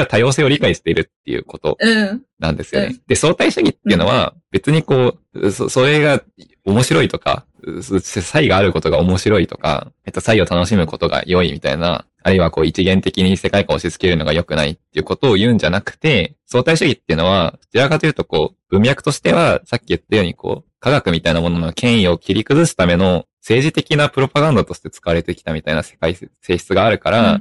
多様性を理解しているっていうことうん。なんですよね。うんで、相対主義っていうのは、別にこう、そ、それが面白いとか、そ差異があることが面白いとか、えっと、差異を楽しむことが良いみたいな、あるいはこう一元的に世界観を押し付けるのが良くないっていうことを言うんじゃなくて、相対主義っていうのは、どちらかというとこう、文脈としては、さっき言ったようにこう、科学みたいなものの権威を切り崩すための政治的なプロパガンダとして使われてきたみたいな世界性質があるから、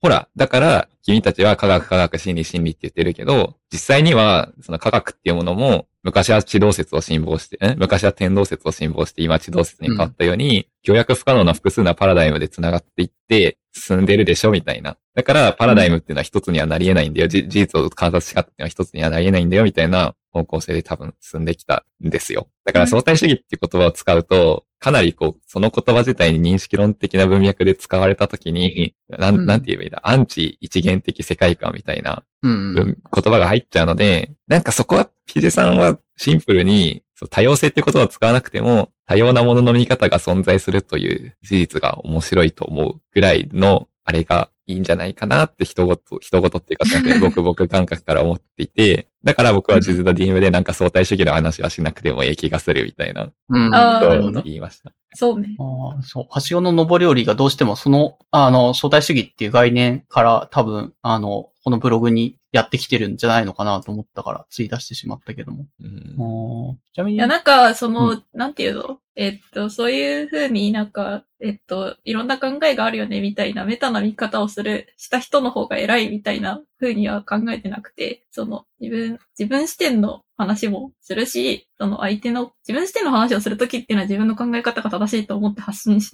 ほら、だから、君たちは科学科学心理心理って言ってるけど、実際には、その科学っていうものも、昔は地動説を信奉して、え昔は天動説を信奉して、今地動説に変わったように、協約不可能な複数なパラダイムで繋がっていって、進んでるでしょみたいな。だから、パラダイムっていうのは一つにはなり得ないんだよ。じ事実を観察し方っていうのは一つにはなり得ないんだよ、みたいな方向性で多分進んできたんですよ。だから相対主義っていう言葉を使うと、かなりこう、その言葉自体に認識論的な文脈で使われたときに、なうんん、なんて言えばいいんだ、アンチ一元的世界観みたいなうん。文言葉が入っちゃうので、なんかそこは、ピゼさんはシンプルに、そう多様性って言葉を使わなくても、多様なものの見方が存在するという事実が面白いと思うぐらいの、あれがいいんじゃないかなって人ごと、人ごとっていうか、僕僕感覚から思っていて、だから僕は地図の DM でなんか相対主義の話はしなくてもいい気がするみたいなうん。とをなるほど。言いました。そうね。ああ、そう。はしごの上り下りがどうしてもその、あの、相対主義っていう概念から多分、あの、このブログにやってきてるんじゃないのかなと思ったから、つい出してしまったけども。うん。ちなみに、いや、なんか、その、うなんていうの？えっと、そういうふうになんか、えっと、いろんな考えがあるよね、みたいなメタな見方をする、した人の方が偉いみたいなふうには考えてなくて、その、自分、自分視点の話もするし、その相手の、自分視点の話をするときっていうのは自分の考え方が正しいと思って発信し、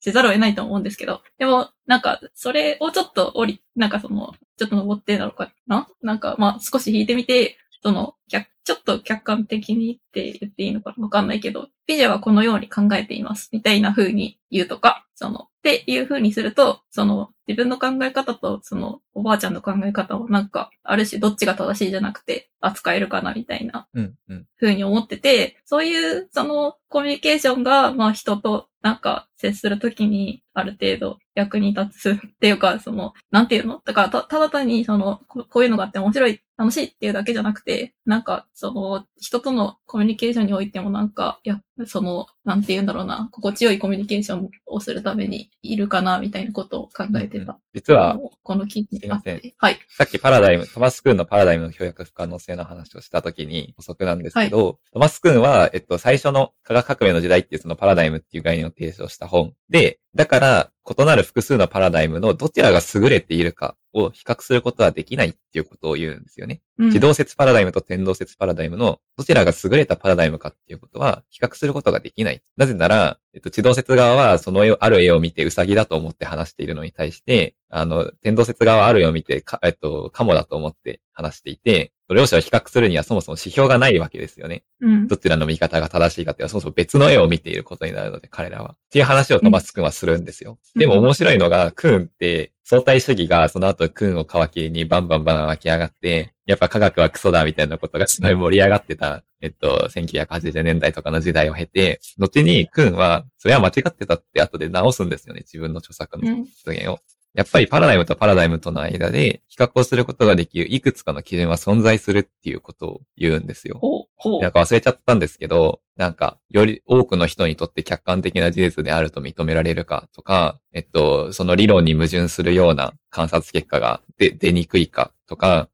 せざるを得ないと思うんですけど、でも、なんか、それをちょっと降り、なんかその、ちょっと登ってなのかな？なんか、まあ、少し引いてみて、その、客ちょっと客観的にって言っていいのかわかんないけど、ピジャはこのように考えています。みたいな風に言うとか、その、っていう風にすると、その、自分の考え方と、その、おばあちゃんの考え方をなんか、ある種どっちが正しいじゃなくて、扱えるかな、みたいなうん、うん。風に思ってて、そういう、その、コミュニケーションが、まあ人となんか接するときにある程度役に立つ っていうか、その、なんていうの？だからた、ただ単にそのこ、こういうのがあって面白い、楽しいっていうだけじゃなくて、なんか、その、人とのコミュニケーションにおいてもなんか、いや、その、なんて言うんだろうな、心地よいコミュニケーションをするためにいるかな、みたいなことを考えてた。実は、この記事すいまて。はい。さっきパラダイム、トマス・クーンのパラダイムの協約不可能性の話をしたときに補足なんですけど、トマス・クーンは、えっと、最初の科学革命の時代っていうそのパラダイムっていう概念を提唱した本で、だから、異なる複数のパラダイムのどちらが優れているかを比較することはできないっていうことを言うんですよね。うん自動説パラダイムと天動説パラダイムのどちらが優れたパラダイムかっていうことは比較することができない。なぜなら、えっと、地動説側はその絵をある絵を見てウサギだと思って話しているのに対して、あの、天動説側はある絵を見てか、えっと、カモだと思って話していて、両者を比較するにはそもそも指標がないわけですよね。うん。どちらの見方が正しいかっていうのはそもそも別の絵を見ていることになるので、彼らは。っていう話をトマス君はするんですよ。うんでも面白いのが、クーンって、相対主義がその後クーンを皮切りにバンバンバン湧き上がって、やっぱ科学はクソだみたいなことがすごい盛り上がってた、えっと、1980年代とかの時代を経て、後にクーンは、それは間違ってたって後で直すんですよね、自分の著作のうん。発言を。やっぱりパラダイムとパラダイムとの間で比較をすることができるいくつかの基準は存在するっていうことを言うんですよ。ほう、ほうなん。か忘れちゃったんですけど、なんか、より多くの人にとって客観的な事実であると認められるかとか、えっと、その理論に矛盾するような観察結果が出出にくいかとか、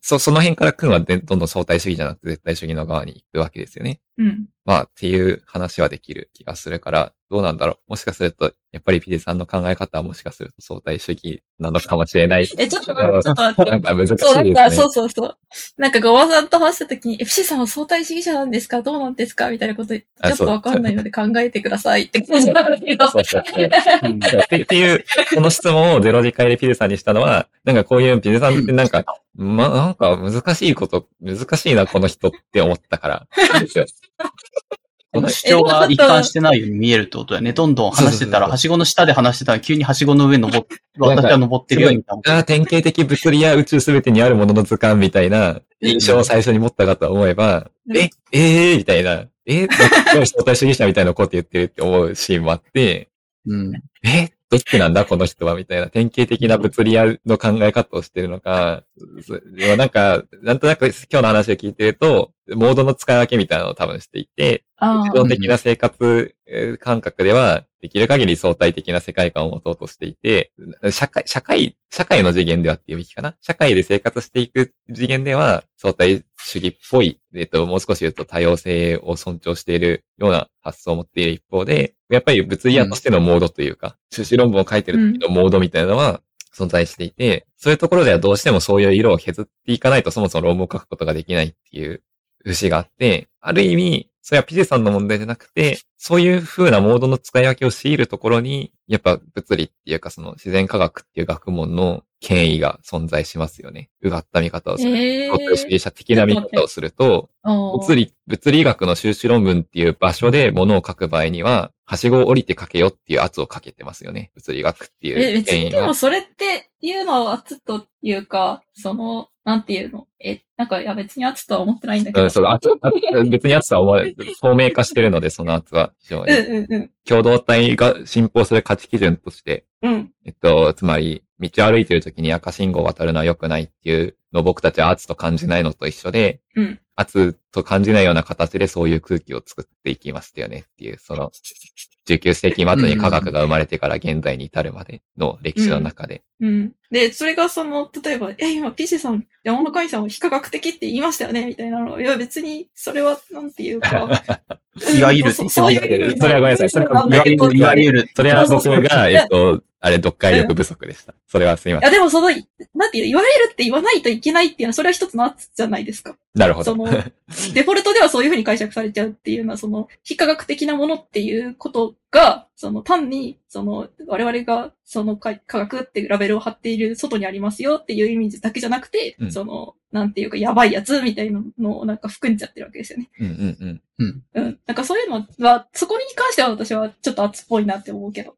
そその辺から君はでどんどん相対主義じゃなくて絶対主義の側に行くわけですよね。うん。まあ、っていう話はできる気がするから、どうなんだろう。もしかすると、やっぱりピデさんの考え方はもしかすると相対主義なのかもしれない。え、ちょっとちょっと待って。なんか難しいですそう、ね。なんか、そうそうそう。なんか、ごまさんと話したときに、え、ピシさんは相対主義者なんですか？どうなんですか？みたいなこと、ちょあっとわかんないので考えてくださいって感じなんだけど。そうそうそううんっていう、この質問をゼロ次会でピデさんにしたのは、なんかこういうピデさんってなんか、ま、なんか難しいこと、難しいな、この人って思ったから。ですよこの主張が一貫してないように見えるってことだよね。どんどん話してたら、はしごの下で話してたら、急にはしごの上登っ、私は登ってるように見た。あー典型的物理や宇宙すべてにあるものの図鑑みたいな印象を最初に持ったかと思えば、うんえ、えー、みたいな、え、すごい相対主義者みたいなこと言ってるって思うシーンもあって、うん。え、どっちなんだこの人はみたいな典型的な物理屋の考え方をしてるのか、そでもなんか、なんとなく今日の話を聞いてると、モードの使い分けみたいなのを多分していて、あ基本的な生活えー感覚では、できる限り相対的な世界観を持とうとしていて、社会、社会、社会の次元ではっていうべきかな。社会で生活していく次元では、相対主義っぽい、えっと、もう少し言うと多様性を尊重しているような発想を持っている一方で、やっぱり物理屋としてのモードというか、修士論文を書いてる時のモードみたいなのは、存在していて、そういうところではどうしてもそういう色を削っていかないとそもそも論文を書くことができないっていう節があって、ある意味、それはピジさんの問題じゃなくて、そういう風なモードの使い分けを強いるところに、やっぱ物理っていうかその自然科学っていう学問の権威が存在しますよね。うがった見方をする。え相対主義者的な見方をすると、物物理、物理学の修士論文っていう場所で物を書く場合には、はしごを降りて書けよっていう圧をかけてますよね。物理学ってえ、いう別権威がにでも。それっていうのは圧というか、その、なんていうの？え、なんか、いや別に圧とは思ってないんだけど。うん、そう、圧、圧別に圧は思わない。透明化してるので、その圧は非常に。うんうんうん。共同体が信奉する価値基準として、うん。えっと、つまり、道を歩いてる時に赤信号を渡るのは良くないっていうのを僕たちは圧と感じないのと一緒で、うん。圧と感じないような形でそういう空気を作っていきましたよねっていう、その、19世紀末に科学が生まれてから現在に至るまでの歴史の中で。うん。で、それがその、例えば、え、今、ピシさん、山の神さんを非科学的って言いましたよねみたいなの。いや、別に、それは、なんていうか。いわゆるそうそういう。それはごめんなさいそれはいわゆる、それは僕そうそうが、えっと、あれ、読解力不足でした。それはすいません。いや、でもその、なんていう、言われるって言わないといけないっていうのは、それは一つの圧じゃないですか。なるほど。その、デフォルトではそういうふうに解釈されちゃうっていうのは、その、非科学的なものっていうことが、その、単に、その、我々が、その、か科学ってラベルを貼っている外にありますよっていう意味だけじゃなくて、うんその、なんていうか、やばいやつみたいなのをなんか含んじゃってるわけですよね。うんうんうん。うん。なんかそういうのは、そこに関しては私はちょっと圧っぽいなって思うけど。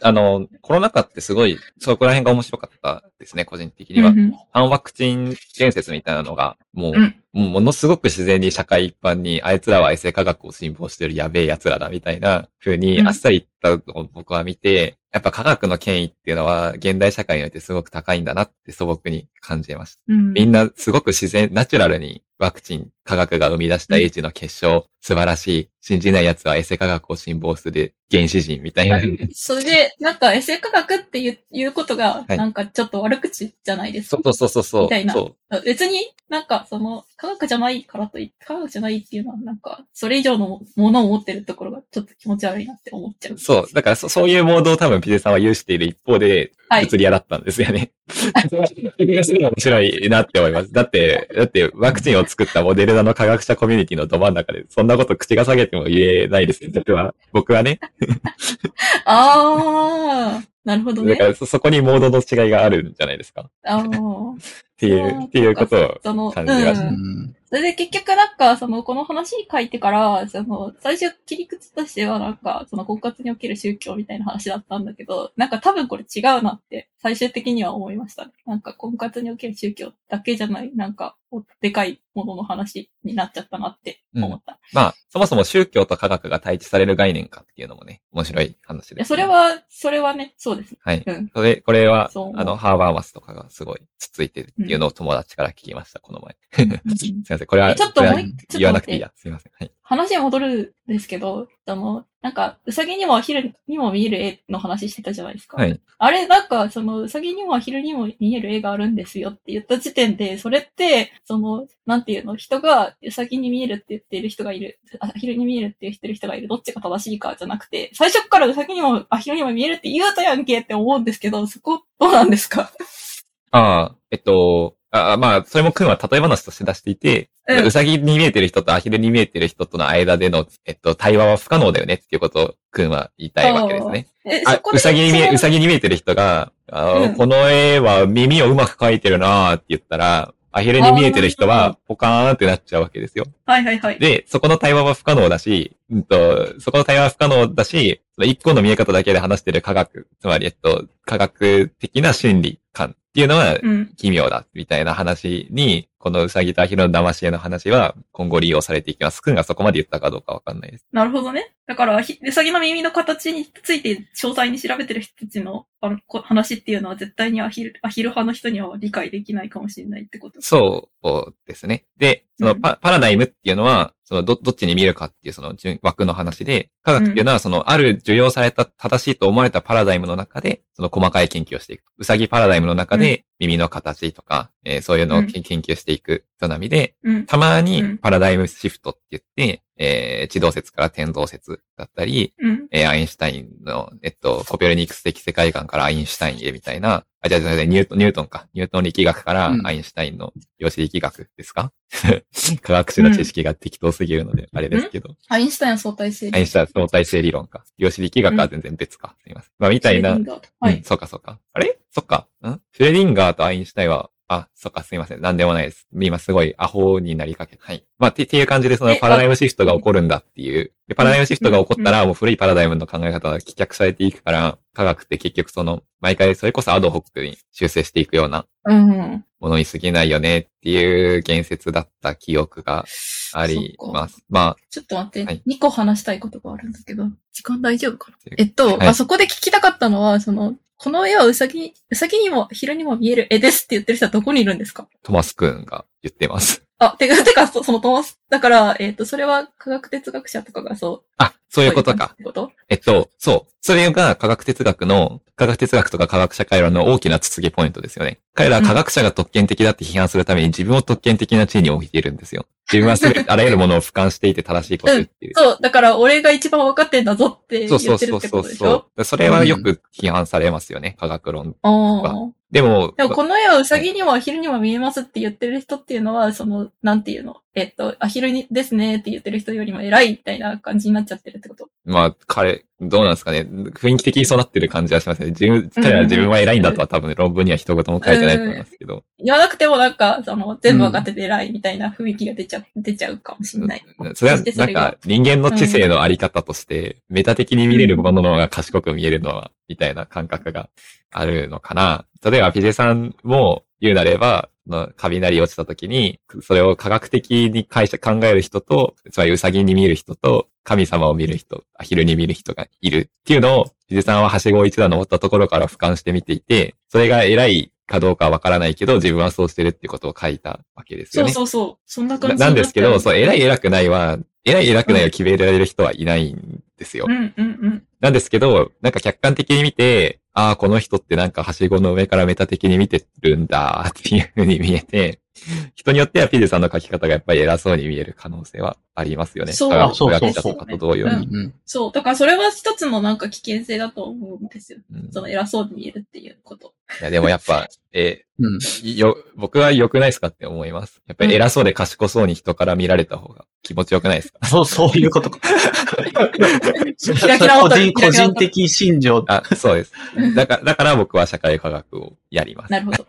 あの、コロナ禍ってすごい、そこら辺が面白かったですね、個人的には。うんうん反ワクチン伝説みたいなのが、もう、うんもうものすごく自然に社会一般に、あいつらはエセ科学を信奉してるやべえ奴らだ、みたいな風にう、んあっさり言ったのを僕は見て、やっぱ科学の権威っていうのは、現代社会においてすごく高いんだなって素朴に感じました。うん。みんなすごく自然、ナチュラルにワクチン、科学が生み出した英知の結晶、素晴らしい、信じない奴はエセ科学を信奉する原始人みたいな。それで、なんかエセ科学っていういうことが、はいなんかちょっと悪口じゃないですか？そうそうそうそう。みたいな別になんかその科学じゃないからといって、科学じゃないっていうのはなんか、それ以上のものを持ってるところがちょっと気持ち悪いなって思っちゃう。そう。だからそ、そういうモードを多分ピゼさんは有している一方で、はい物理屋だったんですよね。面白いなって思います。だって、だって、ワクチンを作ったモデルナの科学者コミュニティのど真ん中で、そんなこと口が下げても言えないですよ、僕は。僕はね。あー、なるほどねだか。らそ、そこにモードの違いがあるんじゃないですか。っあーていう、っていうことを感じました。ううんん。それで結局なんか、その、この話書いてから、その、最初切り口としてはなんか、その婚活における宗教みたいな話だったんだけど、なんか多分これ違うなって最終的には思いましたね。なんか婚活における宗教だけじゃない、なんか、でかいものの話になっちゃったなって思った。まあ、そもそも宗教と科学が対峙される概念かっていうのもね、面白い話いや、です、それ、は、それはね、そうですね。はい。うん。それ、これはあの、ハーバーマスとかがすごいつついてるっていうのを友達から聞きました、この前。うん すいません。これは、えちょっともう言わなくていいや。すいません。はい。話に戻るんですけど、あの、なんか、うさぎにもアヒルにも見える絵の話してたじゃないですか。はい。あれ、なんか、その、うさぎにもアヒルにも見える絵があるんですよって言った時点で、それって、その、なんていうの、人がうさぎに見えるって言っている人がいる、アヒルに見えるって言ってる人がいる、どっちが正しいかじゃなくて、最初からうさぎにもアヒルにも見えるって言うとやんけって思うんですけど、そこ、どうなんですか？ああ、えっと、あまあ、それも君は例え話として出していて、うんうさぎに見えてる人とアヒルに見えてる人との間での、えっと、対話は不可能だよねっていうことを君は言いたいわけですね。え、あうさぎに見え、うさぎに見えてる人が、あーうんこの絵は耳をうまく描いてるなーって言ったら、アヒルに見えてる人はポカーンってなっちゃうわけですよ。はいはいはい。で、そこの対話は不可能だし、うんと、そこの対話は不可能だし、その一個の見え方だけで話してる科学、つまり、えっと、科学的な心理観っていうのはうん。奇妙だ、みたいな話に、このうさぎとアヒルの騙し絵の話は今後利用されていきます。くんがそこまで言ったかどうかわかんないです。なるほどね。だから、ひうさぎの耳の形について詳細に調べてる人たちの話っていうのは絶対にアヒル、アヒル派の人には理解できないかもしれないってこと。そうですね。で、そのうん。パ,、パラダイムっていうのは、そのど、どっちに見るかっていうその順枠の話で、科学っていうのはその、ある受容された正しいと思われたパラダイムの中で、その細かい研究をしていく。うさぎパラダイムの中で耳の形とか、えーそういうのをけ研究していく人並みで、うん。たまにうんパラダイムシフトって言って、えー地動説から天動説だったり、うん。えーアインシュタインの、えっと、コペルニクス的世界観からアインシュタインへみたいな、あ、じゃあじゃニュートン、ニュートンか。ニュートン力学からうんアインシュタインの量子力学ですか？科学史の知識が適当すぎるので、あれですけど。アインシュタイン相対性アインシュタイン相対性理論か。量子力学は全然別か。すみません。まあ、みたいな。はい。うんそうかそうか。あれ？そっか。ん？シュレディンガーとアインシュタインは、あ、そっか、すいません。なんでもないです。今すごいアホになりかけ。はい。まあ、ってっていう感じでそのえパラダイムシフトが起こるんだっていう。でパラダイムシフトが起こったら、もう古いパラダイムの考え方が棄却されていくから、科学って結局その、毎回それこそアドホックに修正していくようなうん。ものに過ぎないよねっていう言説だった記憶があります。まちょっと待って、はい2個話したいことがあるんだけど、時間大丈夫かな？えっと、はいあそこで聞きたかったのは、その、この絵はうさぎ、うさぎにも昼にも見える絵ですって言ってる人はどこにいるんですか？あ、トマスくんが言ってます。あ、てか、てか、そそのトマス、だから、えっ、と、それは科学哲学者とかがそう。あ、そういうことか。こと？えっと、そう。それが科学哲学の、科学哲学とか科学社会論の大きなつつげポイントですよね。彼らは科学者が特権的だって批判するために自分を特権的な地位に置いているんですよ。自分はすべてあらゆるものを俯瞰していて正しいことっている。そう、だから俺が一番分かってんだぞって言そうってるってそうそうそうことでしょそう。それはよく批判されますよね、科学論。ああ。でも、でもこの絵はウサギにもアヒルにも見えますって言ってる人っていうのは、その、なんていうの？えっと、アヒルにですねって言ってる人よりも偉いみたいな感じになっちゃってるってこと？まあ、彼、どうなんですかね。雰囲気的にそうなってる感じはしますね。自分、彼ら自分は偉いんだとは多分論文には一言も書いてないと思いますけど。言わなくてもなんか、その、全部分かってて偉いみたいな雰囲気が出ちゃ、出ちゃうかもしれない。それはなんか、人間の知性のあり方として、メタ的に見れるものの方が賢く見えるのは、みたいな感覚があるのかな。例えば、ピジェさんも言うなれば、の雷落ちた時に、それを科学的に解釈考える人と、つまりウサギに見る人と、神様を見る人、アヒルに見る人がいるっていうのを、ピジェさんははしごを一段登ったところから俯瞰して見ていて、それが偉いかどうかはわからないけど、自分はそうしてるっていうことを書いたわけですよね。そうそうそう。そんな感なじなんですけど、そう、偉いい。偉くないは、偉い偉くないを決められる人はいないんですよ。うんうんうん。なんですけど、なんか客観的に見て、ああ、この人ってなんかはしごの上からメタ的に見てるんだ っていう風に見えて、人によってはピデさんの書き方がやっぱり偉そうに見える可能性はありますよね。そう科学そうそう科学者とかと同様うんに。うん。そう。だからそれは一つのなんか危険性だと思うんですよ。うんその偉そうに見えるっていうこと。いや、でもやっぱ、えうん。ーよ、僕は良くないですかって思います。やっぱり偉そうで賢そうに人から見られた方が気持ちよくないですか？そう、そういうことか。個人、個人的信条。あ、そうです。だから、だから僕は社会科学をやります。なるほど。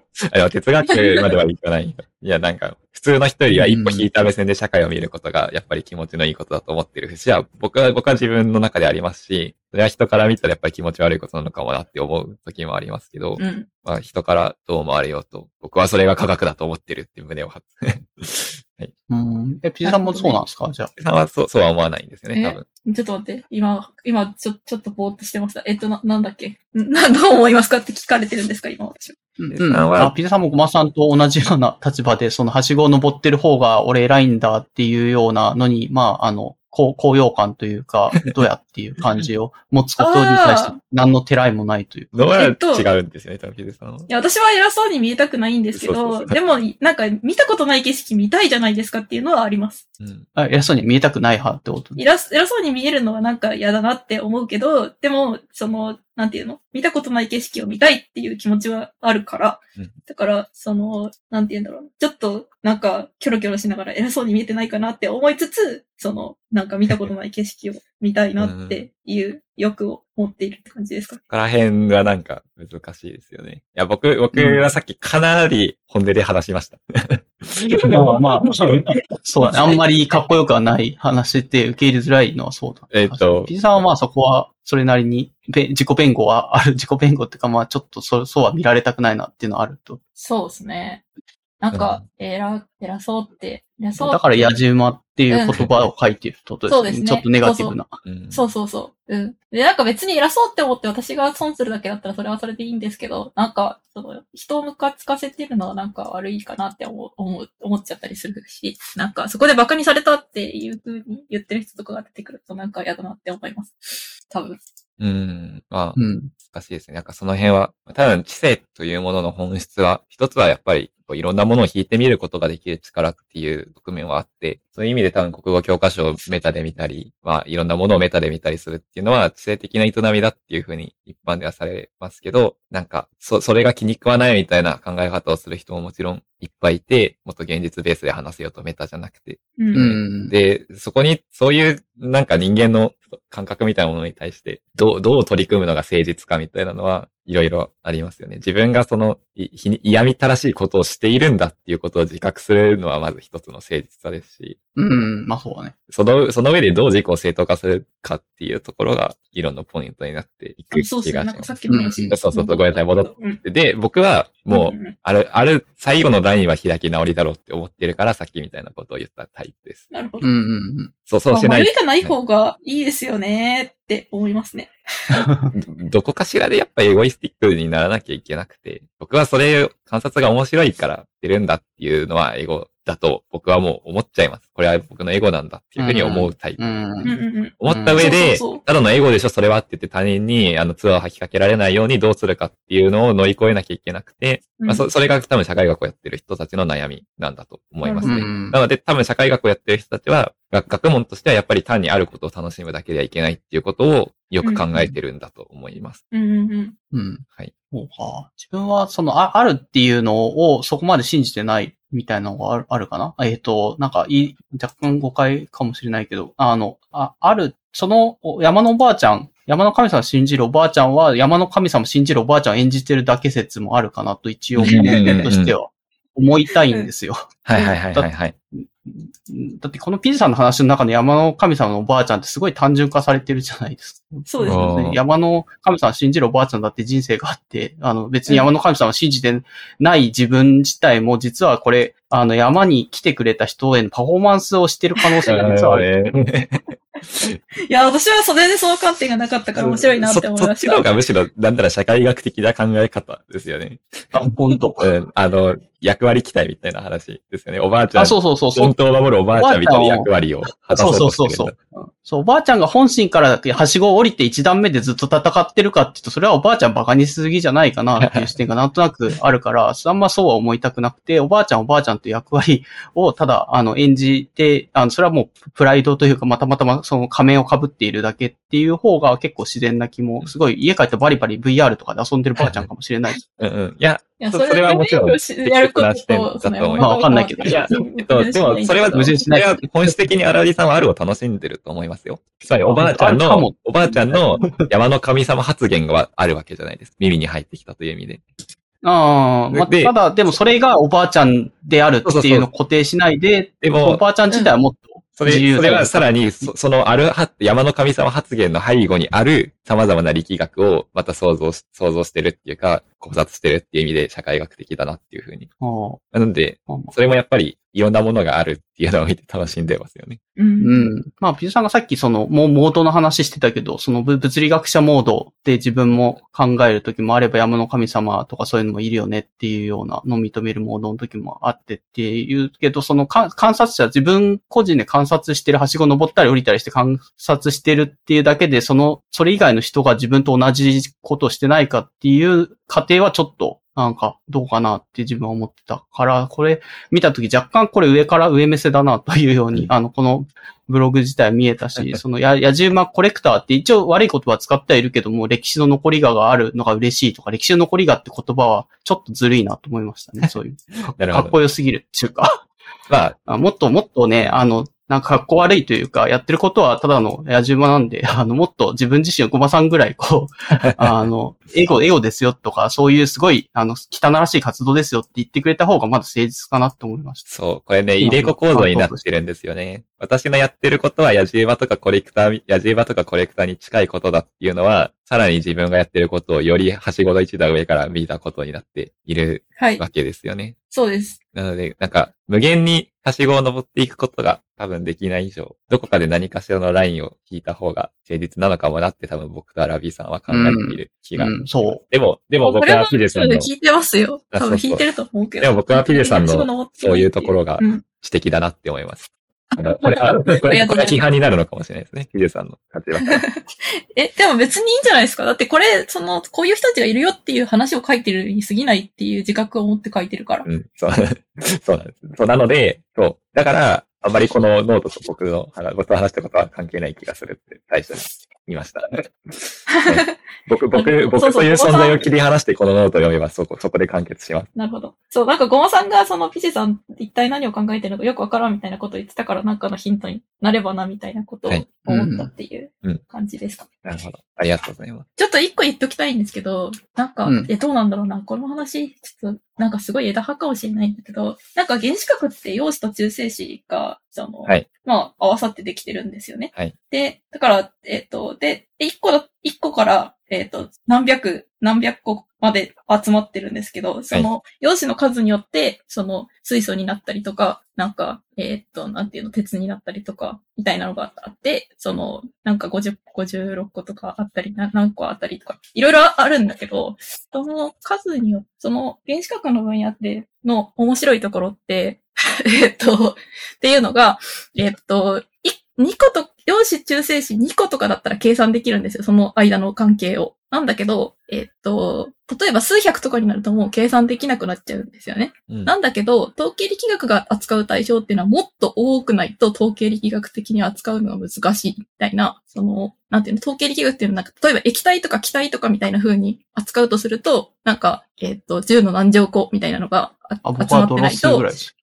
哲学まではいかない。いや、なんか、普通の人よりは一歩引いた目線で社会を見ることが、やっぱり気持ちのいいことだと思ってる節は、僕は、僕は自分の中でありますし、それは人から見たらやっぱり気持ち悪いことなのかもなって思う時もありますけど、うん。まあ人からどう思われようと、僕はそれが科学だと思ってるって胸を張って。うん。え、ピザさんもそうなんですか？じゃあ。さんはそう、そうは思わないんですよね、え多分。ちょっと待って。今、今、ちょ、ちょっとぼーっとしてました。えっと、な、なんだっけ？ん な、どう思いますかって聞かれてるんですか今私は。うんあ、ピザさんもごまさんと同じような立場で、その、はしごを登ってる方が俺偉いんだっていうようなのに、まあ、あの、高高揚感というか、どうやっていう感じを持つことに対して何のてらいもないという。どうやっと違うんですよね、多分、ピザさんは。いや、私は偉そうに見えたくないんですけそうそうそど、うでも、なんか、見たことない景色見たいじゃないですかっていうのはあります。うん。あ偉そうに見えたくない派ってこと偉す偉そうに見えるのはなんか嫌だなって思うけど、でも、その、なんていうの？見たことない景色を見たいっていう気持ちはあるから、うん。だから、その、なんていうんだろう。ちょっと、なんか、キョロキョロしながら偉そうに見えてないかなって思いつつ、その、なんか見たことない景色を見たいなっていう欲を持っているって感じですか？ここら辺はなんか難しいですよね。いや、僕、僕はさっきかなり本音で話しました。まあまあ、そう。あんまりかっこよくはない話って受け入れづらいのはそうだ。えっとピザさんはまあそこは、それなりに、べ自己弁護はある、自己弁護っていうかまあちょっとそそうは見られたくないなっていうのはあると。そうですね。なんか、偉、偉そうって、偉そう。だから、やじ馬っていう言葉を書いてるってことですね。そうですねちょっとネガティブな。うんそうそうそう。うん。で、なんか別に偉そうって思って私が損するだけだったらそれはそれでいいんですけど、なんか、その、人をムカつかせてるのはなんか悪いかなって思う、思う、思っちゃったりするし、なんかそこで馬鹿にされたっていう風に言ってる人とかが出てくるとなんか嫌だなって思います。多分。うん。まあ、うん。難しいですね。なんかその辺は、多分知性というものの本質は、一つはやっぱり、こういろんなものを引いてみることができる力っていう側面はあって、そういう意味で多分国語教科書をメタで見たり、まあいろんなものをメタで見たりするっていうのは知性的な営みだっていうふうに一般ではされますけど、なんか、そ、それが気に食わないみたいな考え方をする人ももちろんいっぱいいて、もっと現実ベースで話せようとメタじゃなくて、うん。うん。で、そこに、そういう、なんか人間の感覚みたいなものに対して、どう、どう取り組むのが誠実かみたいなのは、いろいろありますよね。自分がその、いひに嫌みったらしいことをしているんだっていうことを自覚するのはまず一つの誠実さですし、うん。まあそうだね。その、その上でどう自己を正当化するかっていうところが、議論のポイントになっていく。気がしますなんかさ。っきの話。うんそうそうそうごめんなさい戻っうん。で、僕は、もう、んんある、ある、最後のラインは開き直りだろうって思ってるから、さっきみたいなことを言ったタイプです。なるほど。うんうんそう、そうしない迷いがない方がいいですよねって思いますね。どこかしらでやっぱエゴイスティックにならなきゃいけなくて、僕はそれ、観察が面白いから出るんだっていうのはエゴだと僕はもう思っちゃいます。これは僕のエゴなんだっていうふうに思うタイプ。思った上うんでただのエゴでしょ、それはって言って他人にあのツアーを吐きかけられないようにどうするかっていうのを乗り越えなきゃいけなくて、まあそ、それが多分社会学をやってる人たちの悩みなんだと思いますね。うんなので多分社会学をやってる人たちは、学学問としてはやっぱり単にあることを楽しむだけではいけないっていうことをよく考えてるんだと思います。うん。はい。そうか。自分は、その、ああるっていうのをそこまで信じてないみたいなのがあるあるかな？えっ、と、なんかいい、若干誤解かもしれないけど、あの、あある、そのお山のおばあちゃん、山の神様を信じるおばあちゃんは、山の神様を信じるおばあちゃんを演じてるだけ説もあるかなと一応、うんうんうんとしては思いたいんですよ。はいはいはいはいはい。だってこのピズさんの話の中の山の神様のおばあちゃんってすごい単純化されてるじゃないですか。そうですね。山の神様を信じるおばあちゃんだって人生があって、あの別に山の神様を信じてない自分自体も実はこれ、あの山に来てくれた人へのパフォーマンスをしてる可能性が実はある。いや、私はそれでその観点がなかったから面白いなって思いそそました。っちの方がむしろ、なんだら社会学的な考え方ですよね。あ、本当。うん。あの、役割期待みたいな話ですよね。おばあちゃん、あ、そうそうそうそう本。当を守るおばあちゃんみたいな役割を果たそそううとしてるんだ。そうそうそう。そう、おばあちゃんが本心からはしごを降りて一段目でずっと戦ってるかっていうと、それはおばあちゃんバカにしすぎじゃないかな っていう視点がなんとなくあるから、あんまそうは思いたくなくて、おばあちゃんおばあちゃんという役割をただ、あの、演じて、あの、それはもうプライドというか、またまたまその仮面を被っているだけっていう方が結構自然な気も、すごい家帰ってバリバリ VR とかで遊んでるばあちゃんかもしれない。うんうん。いや、いや、そそれはもちろんやることと、その適切な視点だと思います。まあわかんないけど。いや、えっと、でも、それは、矛盾しない。本質的に荒木さんはあるを楽しんでると思いますよ。つまり、おばあちゃんのおばあちゃんの山の神様発言があるわけじゃないです。耳に入ってきたという意味で。ああ、まただ、でもそれがおばあちゃんであるっていうのを固定しないで、でもおばあちゃん自体はもっとそれ、自由それはさらに、そそのあるは、山の神様発言の背後にある様々な力学をまた想像し、想像してるっていうか、考察してるっていう意味で社会学的だなっていうふうに。なので、まあそれもやっぱりいろんなものがあるっていうのを見て楽しんでますよね。う。うんん。まあ、ピューさんがさっきその、もうモードの話してたけど、そのぶ物理学者モードで自分も考える時もあれば山の神様とかそういうのもいるよねっていうようなのを認めるモードの時もあってっていうけど、そのか観察者、自分個人で観察してる、はしご登ったり降りたりして観察してるっていうだけで、その、それ以外の人が自分と同じことをしてないかっていう過程はちょっと、なんか、どうかなって自分は思ってたから、これ見たとき若干これ上から上目線だなというように、あの、このブログ自体見えたし、そのや、やじ馬コレクターって一応悪い言葉使ってはいるけども、歴史の残りががあるのが嬉しいとか、歴史の残りがって言葉はちょっとずるいなと思いましたね、そういう。かっこよすぎるっていうか。まあ、あもっともっとね、あの、なんかかっこ悪いというか、やってることはただの野じ馬なんで、あの、もっと自分自身をごまさんぐらい、こう、あの、エゴ、エゴですよとか、そういうすごい、あの、汚らしい活動ですよって言ってくれた方がまだ誠実かなと思いました。そう、これね、入れ子構造になってるんですよね。私のやってることは、野じ馬とかコレクター、野じ馬とかコレクターに近いことだっていうのは、さらに自分がやってることをよりはしごの一段上から見たことになっているはい。わけですよね。そうです。なので、なんか、無限にはしごを登っていくことが多分できない以上、どこかで何かしらのラインを引いた方が誠実なのかもなって多分僕とアラビーさんは考えている気が。うん、そう。でも、でも僕はピデさんの、聞いてますよ。多分聞いてると思うけど。でも僕はピデさんのそういうところがうん。指摘だなって思います。これ、あこれ、これは批判になるのかもしれないですね。ピデさんの立場から。え、でも別にいいんじゃないですかだってこれ、その、こういう人たちがいるよっていう話を書いてるに過ぎないっていう自覚を持って書いてるから。うん、そう、そうなんです。そう、なので、そう。だから、あんまりこのノートと僕の話、僕と話したことは関係ない気がするって最初に言いました。僕、僕、僕そうそうそういう存在を切り離してこのノートを読めばそこ、そこで完結します。なるほど。そう、なんかゴマさんがそのピチさん一体何を考えてるのかよくわからんみたいなことを言ってたからなんかのヒントになればなみたいなことをはい思ったっていううん感じですか。なるほど。ありがとうございます。ちょっと一個言っときたいんですけど、なんか、うんえ、どうなんだろうな。この話、ちょっと、なんかすごい枝葉かもしれないんだけど、なんか原子核って陽子と中性子が、その、はい。まあ、合わさってできてるんですよね。はい。で、だから、えっ、と、で、で一個だ、一個から、えっ、と、何百、何百個まで集まってるんですけど、その、陽子の数によって、その、水素になったりとか、なんか、えっ、と、なんていうの、鉄になったりとか、みたいなのがあって、その、なんか50、56個とかあったり、な何個あったりとか、いろいろあるんだけど、その数によって、その原子核の分野での面白いところって、えっと、っていうのが、えっと、い2個と、陽子中性子2個とかだったら計算できるんですよ、その間の関係を。なんだけど、えっと、例えば数百とかになるともう計算できなくなっちゃうんですよね。うん。なんだけど、統計力学が扱う対象っていうのはもっと多くないと統計力学的に扱うのが難しいみたいな、その、なんていうの、統計力学っていうのはなんか、例えば液体とか気体とかみたいな風に扱うとすると、なんか、えっ、と、10の何乗個みたいなのが集まってないカドロスぐと。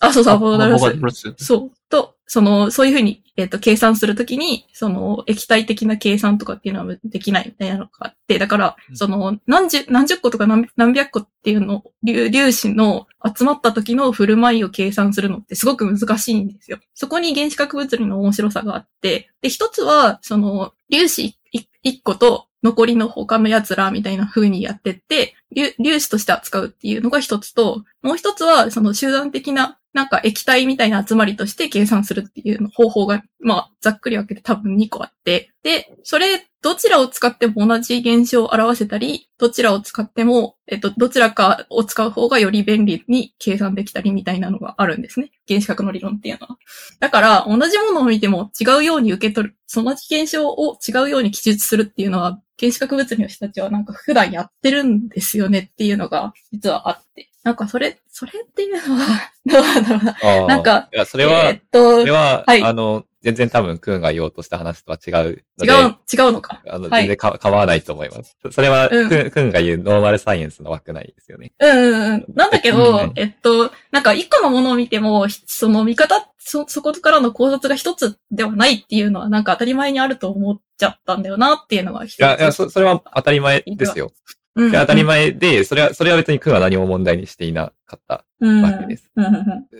あ、そうそう、アボカドロス。そう。と、その、そういうふうに、えっ、と、計算するときに、その、液体的な計算とかっていうのはできないみたいなのがあって、だからう、んその、何十、何十個とか何何百個っていうの、粒粒子の集まった時の振る舞いを計算するのってすごく難しいんですよ。そこに原子核物理の面白さがあって、で、一つは、その、粒子一一個と、残りの他の奴らみたいな風にやってって、粒粒子として扱うっていうのが一つと、もう一つは、その集団的な、なんか液体みたいな集まりとして計算するっていう方法が、まあ、ざっくり分けて多分2個あって、で、それ、どちらを使っても同じ現象を表せたり、どちらを使っても、えっと、どちらかを使う方がより便利に計算できたりみたいなのがあるんですね。原子核の理論っていうのは。だから、同じものを見ても違うように受け取る、その現象を違うように記述するっていうのは、原子核物理の人たちはなんか普段やってるんですよねっていうのが実はあって。なんかそれ、それっていうのは、どうなんだろうな。なんか、いや、それは、えーっと、それは、はいあの、全然多分、クーンが言おうとした話とは違う。違う、違うのか。あの、はい全然か、構わないと思います。そそれは、うんクーンクーンが言うノーマルサイエンスの枠内ですよね。うんうんうん。なんだけうんど、えっと、なんか一個のものを見ても、ひその見方、そ、そこからの考察が一つではないっていうのはなんか当たり前にあると思っちゃったんだよなっていうのが一つ。いや、いや、そ、それは当たり前ですよ。うん、当たり前で、それは、それは別にクーンは何も問題にしていなかったうんわけです。うん。うん。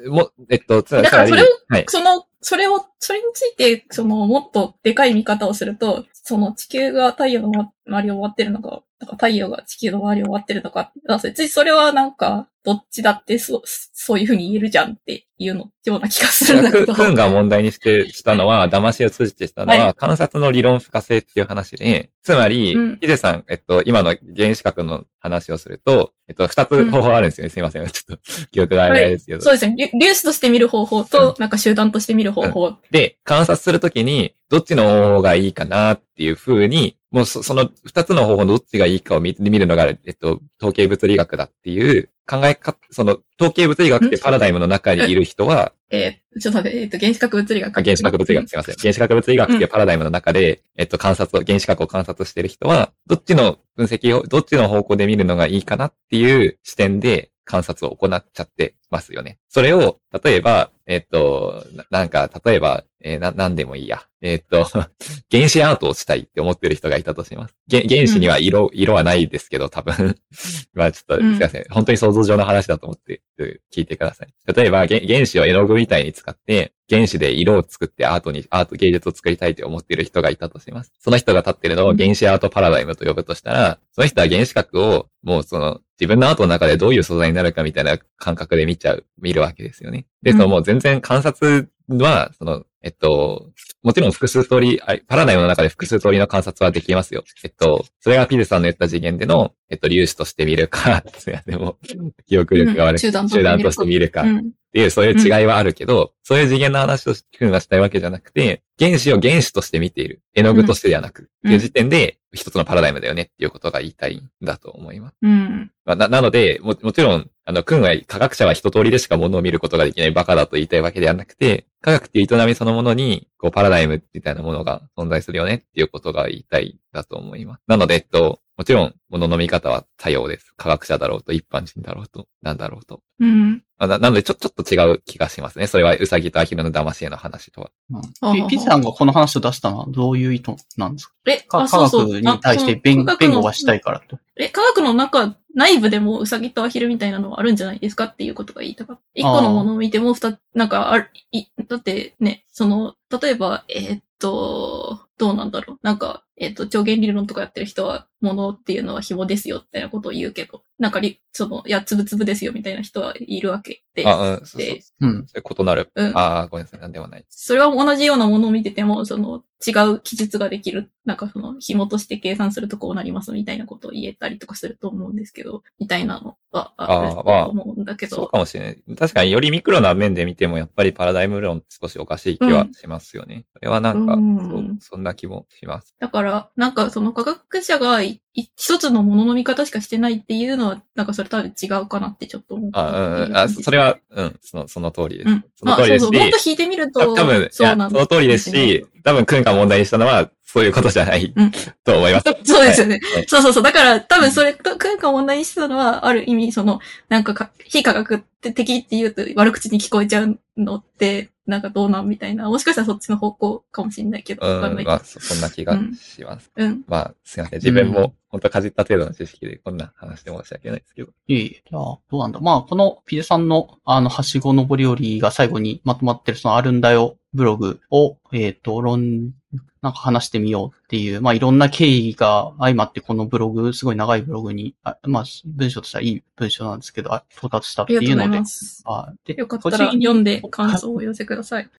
うん。も、えっと、つまり、だからそれをはい。その、それをそれについて、その、もっとでかい見方をすると、その地球が太陽の周りを回ってるのか、なんか太陽が地球の周りを回ってるのか、あ別にそれはなんか、どっちだってそう、そういうふうに言えるじゃんっていうの、ような気がするんだけど。くくんが問題にして、したのは、騙しを通じてしたのは、は観察の理論不可性っていう話で、つまりうん、ヒデさん、えっと、今の原子核の話をすると、えっと、二つ方法あるんですよね。すいません。ちょっと、記憶があれですけど。そうですね。粒子として見る方法と、なんか集団として見る方法。で、観察するときに、どっちの方法がいいかなっていう風に、もうそその二つの方法のどっちがいいかを見見るのが、えっと、統計物理学だっていう考え方、その、統計物理学ってパラダイムの中にいる人は、えー、ちょっと待って、えっ、と、原子核物理学。あ原子核物理学、すいません。原子核物理学っていうパラダイムの中で、えっと、観察を、原子核を観察してる人は、どっちの分析を、どっちの方向で見るのがいいかなっていう視点で観察を行っちゃってますよね。それを、例えば、えっと、ななんか、例えば、えーな、なんでもいいや。えっと、原子アートをしたいって思ってる人がいたとします。原原子には色、色はないですけど、多分。まあちょっと、すうんいません。本当に想像上の話だと思ってうん聞いてください。例えば、原原子を絵の具みたいに使って、原子で色を作ってアートに、アート芸術を作りたいと思っている人がいたとします。その人が立ってるのを原子アートパラダイムと呼ぶとしたら、その人は原子核をもうその自分のアートの中でどういう素材になるかみたいな感覚で見ちゃう、見るわけですよね。で、うんそのもう全然観察は、その、えっと、もちろん複数通り、あパラダイムの中で複数通りの観察はできますよ。えっと、それがピルさんの言った次元での、えっと、粒子として見るか、すいません、もう、記憶力が悪くて、うん集団として見るか、っうん。ていう、そういう違いはあるけど、そういう次元の話をふうがしたいわけじゃなくて、原子を原子として見ている。絵の具としてではなく、っていう時点で、一つのパラダイムだよねっていうことが言いたいんだと思います。うん。まあな、なので、も、もちろん、あの、君は科学者は一通りでしか物を見ることができないバカだと言いたいわけではなくて、科学っていう営みそのものに、こう、パラダイムみたいなものが存在するよねっていうことが言いたいだと思います。なので、えっと、もちろん、物の見方は多様です。科学者だろうと、一般人だろうと、なんだろうと。うん。まあななので、ちょ、ちょっと違う気がしますね。それは、うさぎとアヒルの騙し絵の話とは。うん、ピピさんがこの話を出したのはどういう意図なんですか？え、かあ、そうそう。科学に対して弁弁護がしたいからと。え、科学の中、内部でもウサギとアヒルみたいなのはあるんじゃないですかっていうことが言いたかった。一個のものを見ても二つ、なんかある、い、だってね、その、例えば、えーっと、どうなんだろう。なんか、えーっと、超弦理論とかやってる人は、ものっていうのは紐ですよ、みたいなことを言うけど、なんかり、その、いや、つぶつぶですよ、みたいな人はいるわけで。あ、うん、そうそう。でうん。それ異なる。うんああ、ごめんなさい。なんでもない。それは同じようなものを見てても、その違う記述ができる、なんかその紐として計算するとこうなりますみたいなことを言えたりとかすると思うんですけど、みたいなのはあると思うんだけそうど、かもしれない。確かによりミクロな面で見ても、やっぱりパラダイム論少しおかしい気はしますよね。それはなんか、うんそう、そんな気もします。だから、なんかその科学者が一つのものの見方しかしてないっていうのは、なんかそれ多分違うかなってちょっと思った。あ、うん、うん。あ、それは、うん、その、その通りです。うん。そのまあ、そうそう。通りですし、もっと引いてみるたと、多分、そうなんその通りですし、多分、君が問題にしたのは、そういうことじゃない、うんと思います。そうですよね。はいそうそうそう。だから、多分それと、クンが問題にしてたのは、ある意味、その、なんかか、非科学って的って言うと悪口に聞こえちゃうのって、なんかどうなんみたいな。もしかしたらそっちの方向かもしれないけど、わかんう、なんいまあ、そそんな気がします。うん。まあ、すいません。自分うんも、本当かじった程度の知識で、こんな話で申し訳ないですけど。いえいえ。じゃあ、どうなんだ。まあ、このピデさんの、あの、はしご登り降りが最後にまとまってる、そのあるんだよブログを、えっ、と、論、なんか話してみようっていう、まあ、いろんな経緯が相まって、このブログ、すごい長いブログに、あまあ、文章としてはいい文章なんですけど、あ到達したっあていうので。あでよかったら個人に読んで感想をお寄せください。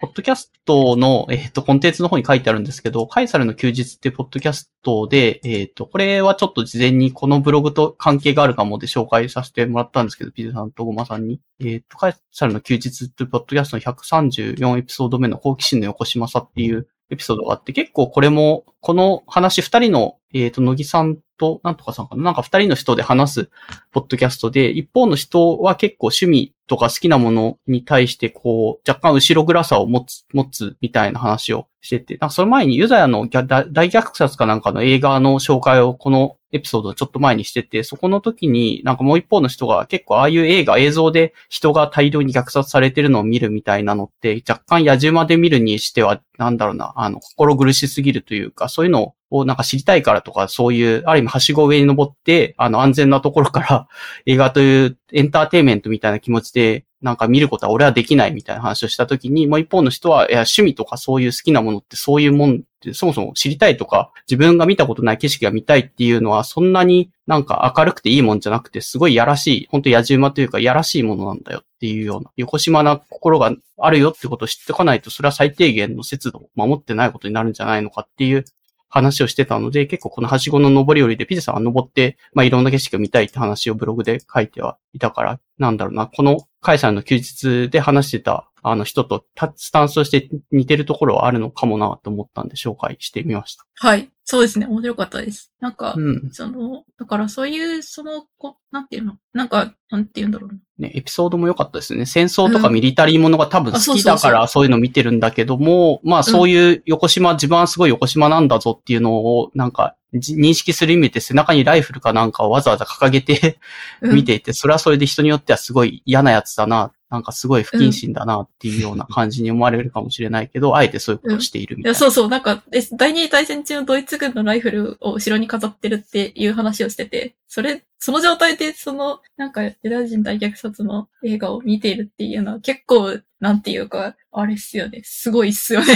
ポッドキャストの、えっ、と、コンテンツの方に書いてあるんですけど、カイサルの休日ってポッドキャストで、えっ、と、これはちょっと事前にこのブログと関係があるかもで紹介させてもらったんですけど、ピズさんとゴマさんに。えっ、と、カイサルの休日ってポッドキャストの134エピソード目の好奇心の横島さっていうエピソードがあって、結構これも、この話二人の、えっ、と、乃木さんと、なんとかさんかな？なんか二人の人で話すポッドキャストで、一方の人は結構趣味とか好きなものに対して、こう、若干後ろ暗さを持つ、持つみたいな話をしてて、なんかその前にユザヤの大大虐殺かなんかの映画の紹介をこのエピソードをちょっと前にしてて、そこの時になんかもう一方の人が結構ああいう映画、映像で人が大量に虐殺されてるのを見るみたいなのって、若干野獣まで見るにしては、なんだろうな、あの、心苦しすぎるというか、そういうのをなんか知りたいからとか、そういう、ある意味はしご上に登って、あの、安全なところから映画というエンターテイメントみたいな気持ちで、なんか見ることは俺はできないみたいな話をしたときに、もう一方の人は、いや、趣味とかそういう好きなものってそういうもん、そもそも知りたいとか、自分が見たことない景色が見たいっていうのは、そんなになんか明るくていいもんじゃなくて、すごいやらしい、本当野じ馬というか、やらしいものなんだよっていうような、横島な心があるよってことを知っておかないと、それは最低限の節度を守ってないことになるんじゃないのかっていう話をしてたので、結構このはしごの登り降りでピゼさんが登って、まあいろんな景色を見たいって話をブログで書いてはいたから、なんだろうな、このカイさんの休日で話してたあの人とたスタンスとして似てるところはあるのかもなと思ったんで紹介してみました。はい。そうですね。面白かったです。なんか、うん。その、だからそういう、その、こなんていうの？なんか、なんていうんだろうな。ね、エピソードも良かったですね。戦争とかミリタリーものが多分好きだからそういうの見てるんだけども、まあそういう横島、自分はすごい横島なんだぞっていうのをなんかじ認識する意味で背中にライフルかなんかをわざわざ掲げてうん。見ていて、それはそれで人によってはすごい嫌なやつだな、なんかすごい不謹慎だなっていうような感じに思われるかもしれないけど、あえてそういうことをしているみたいな。そうそう、なんか、え第二次大戦中のドイツ軍のライフルを後ろに飾ってるっていう話をしてて、それ、その状態で、その、なんか、ユダヤ人大虐殺の映画を見ているっていうのは結構、なんていうか、あれっすよね。すごいっすよね。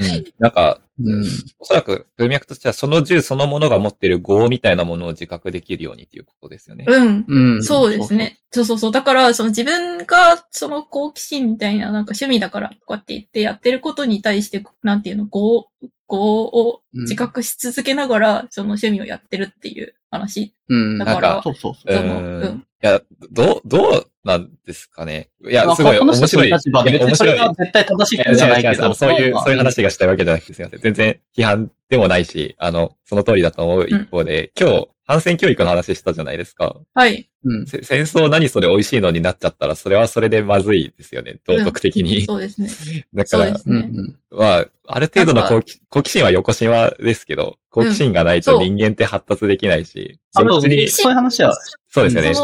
うんなんか、うん。おそらく文脈としてはその銃そのものが持ってる業みたいなものを自覚できるようにっていうことですよね。うん。うん。そうですね。そうそうそう。だから、その自分が、その好奇心みたいな、なんか趣味だからとかって言ってやってることに対して、なんていうの、業、業を自覚し続けながら、その趣味をやってるっていう話。うん。だからそうそうそう。うそのん。うんいや、どう、どうなんですかね。いや、まあすごい面白い。の立場で別面白い。絶対正しいじゃないけど、そういう、まあそういう話がしたいわけじゃなくてすいません。全然批判でもないし、あの、その通りだと思う一方で、今日、反戦教育の話したじゃないですか。はい。うん。せ戦争何それ美味しいのになっちゃったら、それはそれでまずいですよね。道徳的に。そうですね。だからね。うん。まあ、ある程度の好奇好奇心は横島ですけど、好奇心がないとそう人間って発達できないし、う別にそういう話は、そうですよね。うん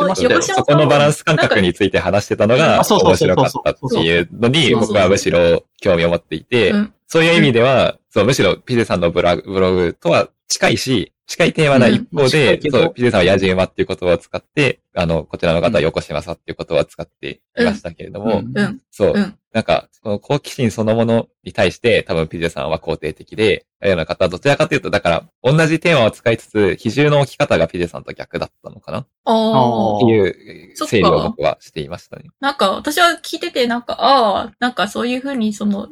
そこのバランス感覚について話してたのが面そうそう白かったっていうのに、そうそうそう僕はむしろ興味を持っていて、うんそういう意味では、そう、むしろピゼさんのブログブログとは近いし、近いテーマな一方でそう、ピゼさんはヤジ馬っていう言葉を使って、あの、こちらの方は横島さっていう言葉を使っていましたけれども、うんうん。そう、うん。なんか、この好奇心そのものに対して、多分ピゼさんは肯定的で、ああいうような方はどちらかというと、だから、同じテーマを使いつつ、比重の置き方がピゼさんと逆だったのかな？っていう整理を僕はしていましたね。なんか、私は聞いてて、なんか、ああ、なんかそういうふうに、その、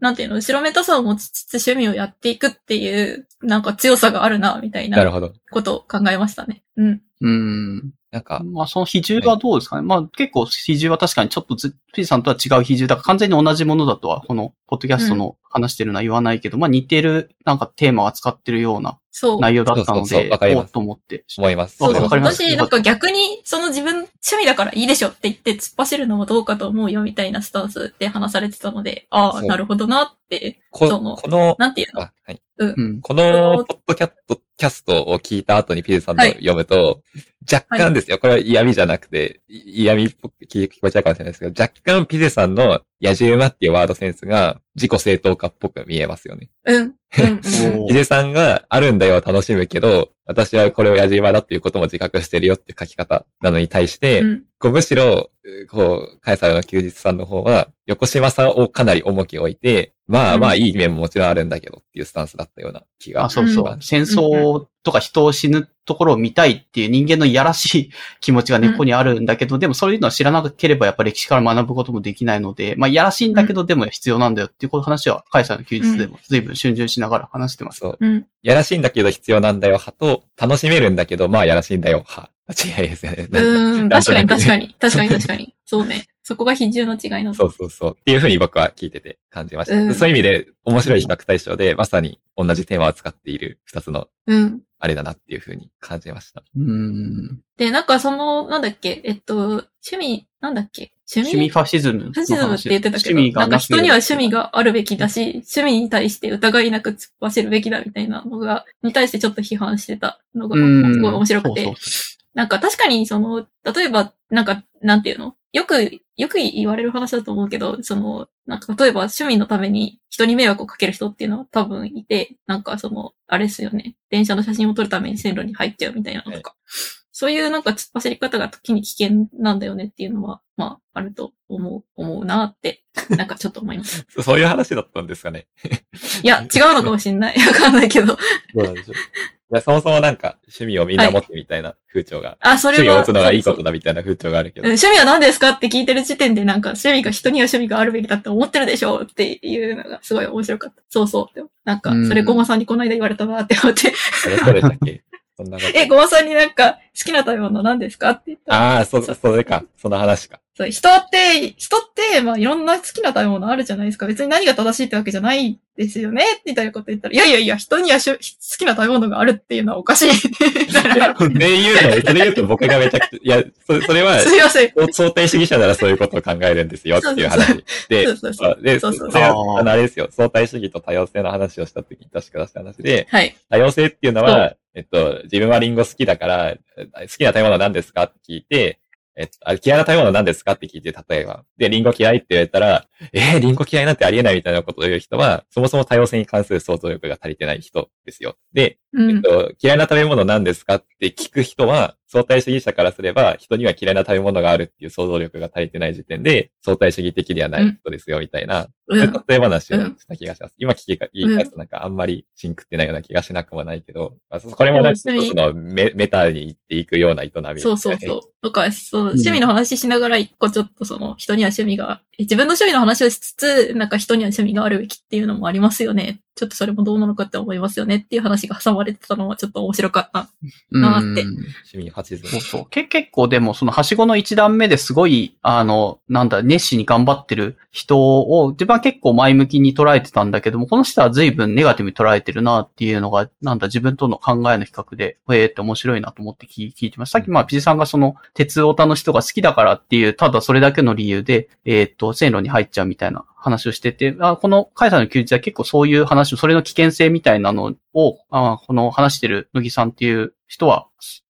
なんていうの、後ろめたさを持ちつつ趣味をやっていくっていう、なんか強さがあるな、みたいななるほど。ことを考えましたね。うん。うん。なんか、まあ、その比重はどうですかね。まあ、結構比重は確かにちょっとず、ピーさんとは違う比重だから完全に同じものだとは、この、ポッドキャストの話してるのは言わないけど、まあ似てる、なんかテーマを扱ってるようなそう。内容だったのそうそうそうで、わかりますおっと思って。思います。そうそう。わかります私、なんか逆に、その自分趣味だからいいでしょって言って突っ走るのもどうかと思うよみたいなスタンスで話されてたので、ああ、なるほどなって、こそのこの、なんていうのあはい、うん。このポッドキャットキャストを聞いた後にピゼさんのはい読むと、若干ですよ。これは嫌味じゃなくて、い嫌味っぽく聞聞こえちゃうかもしれないですけど、若ピカンピデさんの野獣馬っていうワードセンスが自己正当化っぽく見えますよね。うん。うん。うんピゼさんがあるんだよ楽しむけど、私はこれを野獣馬だっていうことも自覚してるよって書き方なのに対して、うん。こうむしろ、こう、カエサルの休日さんの方は、横島さをかなり重きを置いて、まあうんまあいい面ももちろんあるんだけどっていうスタンスだったような気が。あ、そうそうう。ん戦争とか人を死ぬところを見たいっていう人間のいやらしい 気持ちが根っこにあるんだけど、でもそういうのは知らなければやっぱ歴史から学ぶこともできないので、まあいやらしいんだけどでも必要なんだよっていうこの話は、カイさんの休日でも随分春巡しながら話してます。そう。うん。やらしいんだけど必要なんだよ派と、楽しめるんだけど、まあやらしいんだよ派。違いですよね。うん。確かに確かに。確かに確かに。そうね。そこが比重の違いの。そうそうそう。っていうふうに僕は聞いてて感じました。うんそういう意味で面白い比較対象で、まさに同じテーマを使っている二つのうん。あれだなっていうふうに感じました。うん。で、なんかその、なんだっけ、えっと、趣味、なんだっけ、趣味？趣味ファシズム。ファシズムって言ってたけど、なんか人には趣味が。があるべきだし、趣味に対して疑いなく突っ走るべきだみたいなのが、に対してちょっと批判してたのが、うん。すごい面白くてそう。そうなんか確かにその、例えば、なんか、なんていうの？よく、よく言われる話だと思うけど、その、なんか例えば趣味のために人に迷惑をかける人っていうのは多分いて、なんかその、あれですよね。電車の写真を撮るために線路に入っちゃうみたいなのとか。そういうなんか突っ走り方が時に危険なんだよねっていうのは、まあ、あると思う、思うなって、なんかちょっと思います。そそういう話だったんですかね。いや、違うのかもしんない。わかんないけど。どうなんでしょう。いや、そもそもなんか、趣味をみんな持ってみたいな風潮が、あ、それは。趣味を持つのがいいこそうとだみたいな風潮があるけど。うん趣味は何ですかって聞いてる時点でなんか趣味が人には趣味があるべきだって思ってるでしょうっていうのがすごい面白かった。そうそう。なんか、それごまさんにこの間言われたなって思って、それどれだっけ？そんなこと。え、ごまさんになんか好きな食べ物何ですかって言ったら、ああ、そ、それか。その話か。そう人って、人って、まあいろんな好きな食べ物あるじゃないですか。別に何が正しいってわけじゃないですよねみたいなこと言ったら、いやいやいや、人にはしゅ好きな食べ物があるっていうのはおかしい。それ言うの、それ言うと僕がめちゃくちゃ、いや、そそれは、すいません。相対主義者ならそういうことを考えるんですよっていう話。でそう、そうそう。で、そうそうそれはあーあの、あれですよ。相対主義と多様性の話をした時に確か出した話で、はい。多様性っていうのは、えっと、自分はリンゴ好きだから、好きな食べ物は何ですかって聞いて、えっと、あ嫌いな食べ物は何ですかって聞いて、例えば。で、リンゴ嫌いって言われたら、えー、リンゴ嫌いなんてありえないみたいなことを言う人は、そもそも多様性に関する想像力が足りてない人ですよ。で、うん。えっと、嫌いな食べ物何ですかって聞く人は、相対主義者からすれば、人には嫌いな食べ物があるっていう想像力が足りてない時点で、相対主義的ではない人ですよ、みたいな、そういう例え話をした気がします。今聞き返すとなんかあんまりシンクってないような気がしなくもないけど、まあ、そこれもなんかでも一つのメメタに行っていくような営み、そうそうそう。とか、そう、趣味の話しながら一個ちょっとその、人には趣味が、自分の趣味の話をしつつ、なんか人には趣味があるべきっていうのもありますよね。ちょっとそれもどうなのかって思いますよねっていう話が挟まれてたのはちょっと面白かった。なーってうん趣味8そうそう。け結構でも、その、はしごの一段目ですごい、あの、なんだ、熱心に頑張ってる人を、自分は結構前向きに捉えてたんだけども、この人は随分ネガティブに捉えてるなっていうのが、なんだ、自分との考えの比較で、へえって面白いなと思って聞聞いてました？さっき、まあ、ピジさんがその、鉄オタの人が好きだからっていう、ただそれだけの理由で、えーっと、線路に入っちゃうみたいな話をしてて、あこの、カイさんの休日は結構そういう話、それの危険性みたいなのを、あこの話してる乃木さんっていう人は、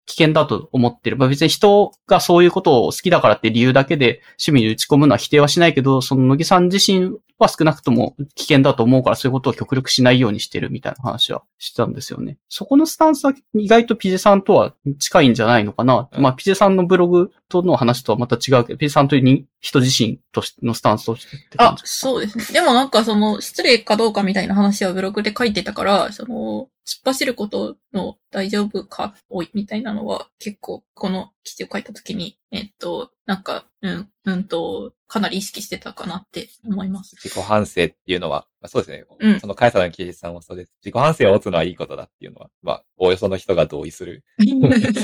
危険だと思ってる。まあ別に人がそういうことを好きだからって理由だけで趣味に打ち込むのは否定はしないけど、その乃木さん自身は少なくとも危険だと思うからそういうことを極力しないようにしてるみたいな話はしてたんですよね。そこのスタンスは意外とピジェさんとは近いんじゃないのかな。うんまあピジェさんのブログとの話とはまた違うけど、ピジェさんというに人自身としてのスタンスとしてって感あじ、そうですね。でもなんかその、失礼かどうかみたいな話はブログで書いてたから、その、突っ走ることの大丈夫か、おい、みたいなのは結構この記事を書いたときに、えっと、なんか、うん、うんと、かなり意識してたかなって思います。自己反省っていうのは、まあ、そうですね。うんそのカイさんの記事さんもそうです。自己反省を持つのはいいことだっていうのは、まあ、おおよその人が同意する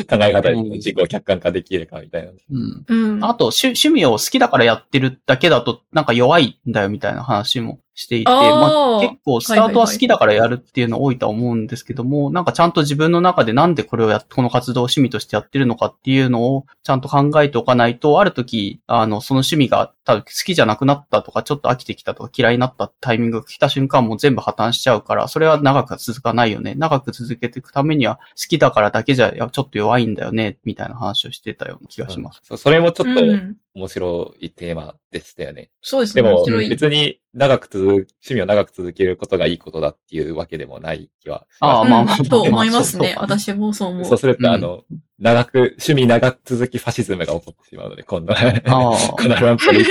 考え方に自己を客観化できるかみたいな。うん。うん。あと趣、趣味を好きだからやってるだけだと、なんか弱いんだよみたいな話もしていて、まあ、結構スタートは好きだからやるっていうの多いとは思うんですけども、なんかちゃんと自分の中でなんでこれをやっ、この活動を趣味としてやってるのかっていうのをちゃんと考えておかないと、ある時、あの、その趣味が多分好きじゃなくなったとか、ちょっと飽きてきたとか嫌いになったタイミングが来た瞬間もう全部破綻しちゃうから、それは長くは続かないよね。長く続けていくためには好きだからだけじゃ、ちょっと弱いんだよね、みたいな話をしてたような気がします。それもちょっとうん面白いテーマでしたよね。そうですね。でも面白い。別に長く続く、趣味を長く続けることがいいことだっていうわけでもない気はします。ああまあまあうんと思いますね。私もそう思う。そうすると、うんあの、長く、趣味長く続きファシズムが起こってしまうので、今度は。ああ このランプに。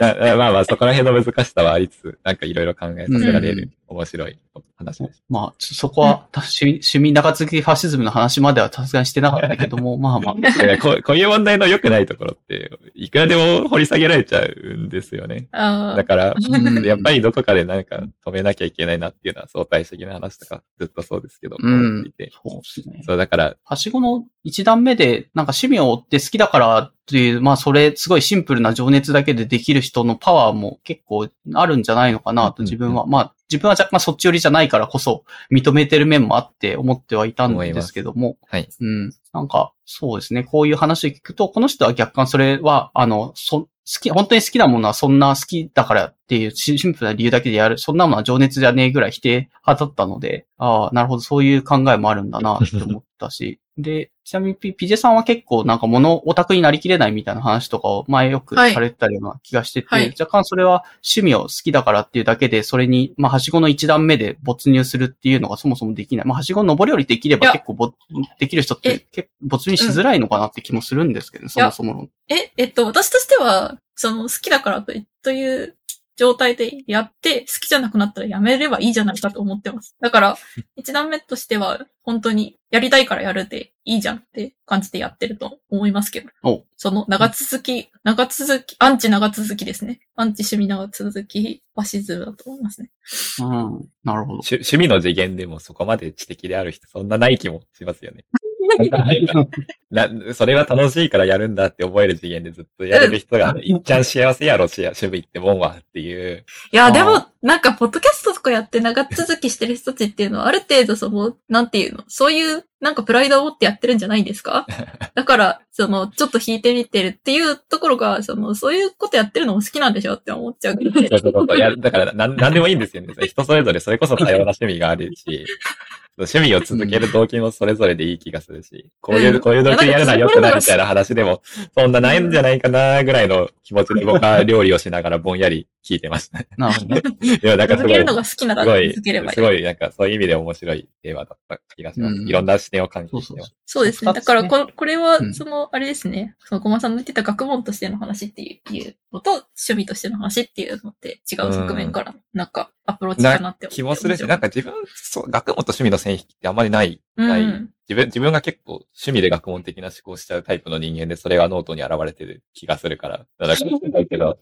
なまあまあ、そこら辺の難しさはありつつ、なんかいろいろ考えさせられる面白い話です。まあ、そこは、趣味、趣味長続きファシズムの話まではさすがにしてなかったけども、まあまあ。こうこういう問題の良くないところって、いくらでも掘り下げられちゃうんですよね。あだから、うん やっぱりどこかでなんか止めなきゃいけないなっていうのは相対的な話とかずっとそうですけど、うん思っていて。そうですね。そう、だから、はしごの一段目で、なんか趣味を追って好きだからっていう、まあそれすごいシンプルな情熱だけでできる人のパワーも結構あるんじゃないのかなと自分は、まあ自分は若干そっち寄りじゃないからこそ認めてる面もあって思ってはいたんですけども、はい。うん。なんか、そうですね。こういう話を聞くと、この人は逆感それは、あの、そ、き、本当に好きなものはそんな好きだからっていうシシンプルな理由だけでやる、そんなものは情熱じゃねえぐらい否定派だったので、ああ、なるほど、そういう考えもあるんだなって思ったし、で、ちなみにピピジェさんは結構なんか物オタクになりきれないみたいな話とかを前よくはいされてたような気がしてて、はい若干それは趣味を好きだからっていうだけで、それに、まあ、はしごの一段目で没入するっていうのがそもそもできない。まあ、はしご登り降りできれば結構ぼできる人って結構没入しづらいのかなって気もするんですけどね、そもそもの。え、えっと、私としては、その、好きだからとという状態でやって、好きじゃなくなったらやめればいいじゃないかと思ってます。だから、一段目としては、本当に、やりたいからやるでいいじゃんって感じでやってると思いますけど。おその、長続き、長続き、アンチ長続きですね。アンチ趣味長続き、ファシズムだと思いますね。うん。なるほど。趣趣味の次元でもそこまで知的である人、そんなない気もしますよね。な、それは楽しいからやるんだって思える次元でずっとやれる人が、いっちゃん幸せやろ、し趣味ってもんはっていう。いや、でも、なんか、ポッドキャストとかやって長続きしてる人たちっていうのは、ある程度その、なんていうの、そういう、なんかプライドを持ってやってるんじゃないですか？だから、その、ちょっと引いてみてるっていうところが、その、そういうことやってるのも好きなんでしょって思っちゃうけどね。そうそうそう。いや、だから、なん、なんでもいいんですよね。人それぞれ、それこそ多様な趣味があるし、趣味を続ける動機もそれぞれでいい気がするし、こういうう、ん。こういう動機でやるのは良くないみたいな話でも、そんなないんじゃないかなぐらいの気持ちで僕は料理をしながらぼんやり聞いてました。なるほどね。いや、なんかすごい続ける、のが好きならすごい、続ければいい。すごい、なんかそういう意味で面白いテーマだった気がします。うんいろんな視点を感じてそうそうそきてます。そうですね。だからこ、これはう、んその、あれですね。その、小間さんの言ってた学問としての話っていうのと、趣味としての話っていうのって違う側面から、なんか、アプローチかなって思って。気もするし、なんか自分、そう、学問と趣味の線引きってあんまりない、ない。うん自分、自分が結構趣味で学問的な思考しちゃうタイプの人間で、それがノートに現れてる気がするから。だから、だけど、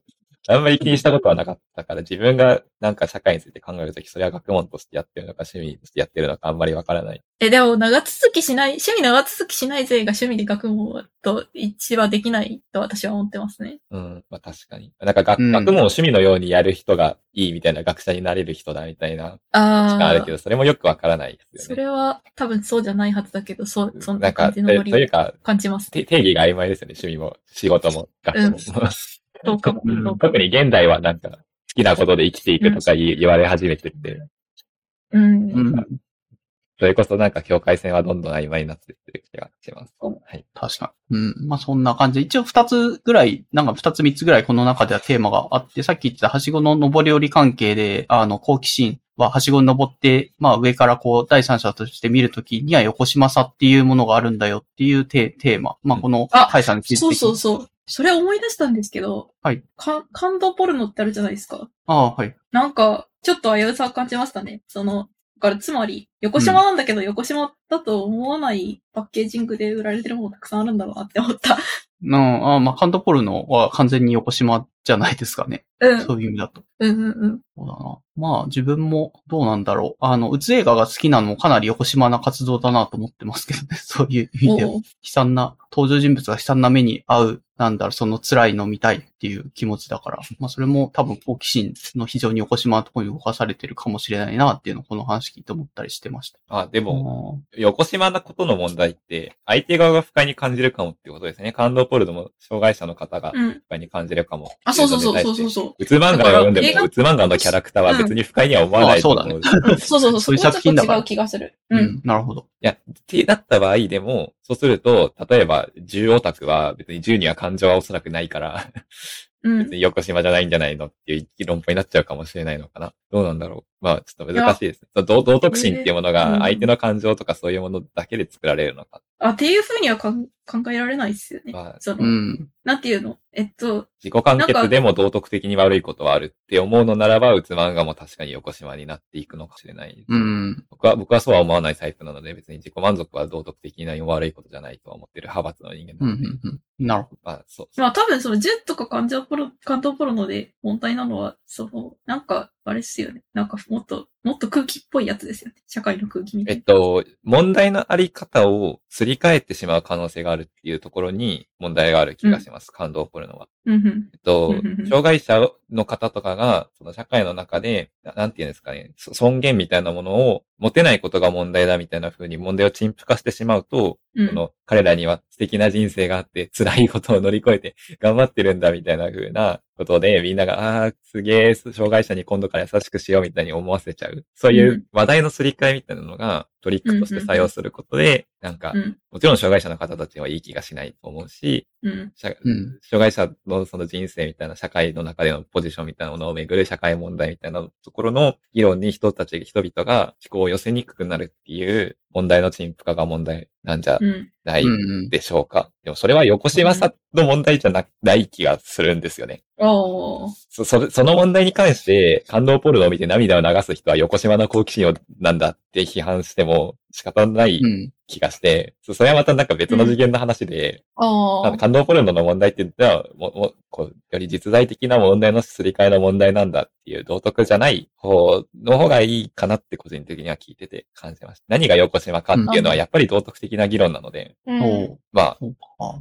あんまり気にしたことはなかったから、自分がなんか社会について考えるとき、それは学問としてやってるのか、趣味としてやってるのか、あんまりわからない。え、でも、長続きしない、趣味長続きしない勢が趣味で学問と一致はできないと私は思ってますね。うん、まあ確かに。なんか学,、うん学問を趣味のようにやる人がいいみたいな学者になれる人だみたいな、ああがあるけど、それもよくわからないですよね。それは多分そうじゃないはずだけど、そう、そんな感じのノリをいうか、感じます。て定義が曖昧ですよね、趣味も、仕事も、学問も。そうかも。そうかも特に現代はなんか、好きなことで生きていくとか言われ始めてて、うん。うん。それこそなんか境界線はどんどん曖昧になっていってる気がします。はい。確かに。うん。まあそんな感じで、一応二つぐらい、なんか二つ三つぐらいこの中ではテーマがあって、さっき言ってたはしごの上り下り関係で、あの、好奇心ははしごに登って、まあ上からこう第三者として見るときには横島さっていうものがあるんだよっていうテテーマ。まあこのあ大さんについて。そうそうそう。それ思い出したんですけど、はい。か感動ポルノってあるじゃないですか。ああ、はい。なんか、ちょっと危うさを感じましたね。その、だからつまり、横島なんだけど、横島だと思わないパッケージングで売られてるものたくさんあるんだろうなって思った。うん、ああまあカントポルノは完全に横島じゃないですかね。うん。そういう意味だと。うんうんうん。そうだな。まあ自分もどうなんだろう。あの、うつ映画が好きなのもかなり横島な活動だなと思ってますけどね。そういう意味では。悲惨な、登場人物が悲惨な目に遭う、なんだろう、その辛いの見たいっていう気持ちだから。まあそれも多分好奇心の非常に横島なところに動かされてるかもしれないなっていうのをこの話聞いて思ったりしてました。あ、でも、も横島なことの問題って、相手側が不快に感じるかもっていうことですね。感動ポルノも障害者の方がうん。不快に感じるかも。あ、そうそうそうそうそうそう。うつ漫画を読んでも、うつ漫画のキャラクターは別に不快には思わないと思う。あそうだいそうそうそう。そういう作品だからちょっと違う気がする。う、うん。ん、なるほど。や、ってなった場合でも、そうすると、例えば、銃オタクは別に銃には感情はおそらくないから、うん別。に横島じゃないんじゃないのっていう論法になっちゃうかもしれないのかな。どうなんだろう。まあ、ちょっと難しいですね。道道徳心っていうものうんが相手の感情とかそういうものだけで作られるのか。あ、っていうふうにはかん考えられないですよね。まあ、その、うん。なんていうの？えっと、自己完結でも道徳的に悪いことはあるって思うのならば、うつ漫画も確かに横島になっていくのかもしれない。うん。僕は、僕はそうは思わないタイプなので、別に自己満足は道徳的に悪いことじゃないとは思ってる派閥の人間うん、なので、うん、うん。なるほど。まあ、そう。まあ多分その10とか感情ポロ、感動ポロノで問題なのは、その、なんか、あれっすよね。なんかもっと、もっと空気っぽいやつですよね。社会の空気みたいな。えっと、問題のあり方をすり替えてしまう可能性があるっていうところに問題がある気がします。感動を起こるのは。うんうん。えっとうんうんうん、障害者の方とかが、その社会の中で、ななんていうんですかね、そ尊厳みたいなものを持てないことが問題だみたいな風に問題を陳腐化してしまうと、うんその彼らには素敵な人生があって辛いことを乗り越えて頑張ってるんだみたいな風なことでみんなが、ああー、すげえ、障害者に今度から優しくしようみたいに思わせちゃう。そういううん話題のすり替えみたいなのがトリックとして採用することで、なんかう、ん。もちろん障害者の方たちはいい気がしないと思うし。障害者のその人生みたいな社会の中でのポジションみたいなものをめぐる社会問題みたいなところの議論に人たち、人々が思考を寄せにくくなるっていう問題の陳腐化が問題なんじゃうん。ないうん。でしょうか。でもそれは横島さんの問題じゃなない気がするんですよね。そ、それ、その問題に関して感動ポルノを見て涙を流す人は横島の好奇心をなんだって批判しても仕方ないうん。気がして、そそれはまたなんか別の次元の話で、あのあー。感動ポルノの問題って言ったら、ももこうより実在的な問題のすり替えの問題なんだっていう道徳じゃない方の方がいいかなって個人的には聞いてて感じました。何が横島かっていうのはやっぱり道徳的な議論なので、うんまあ。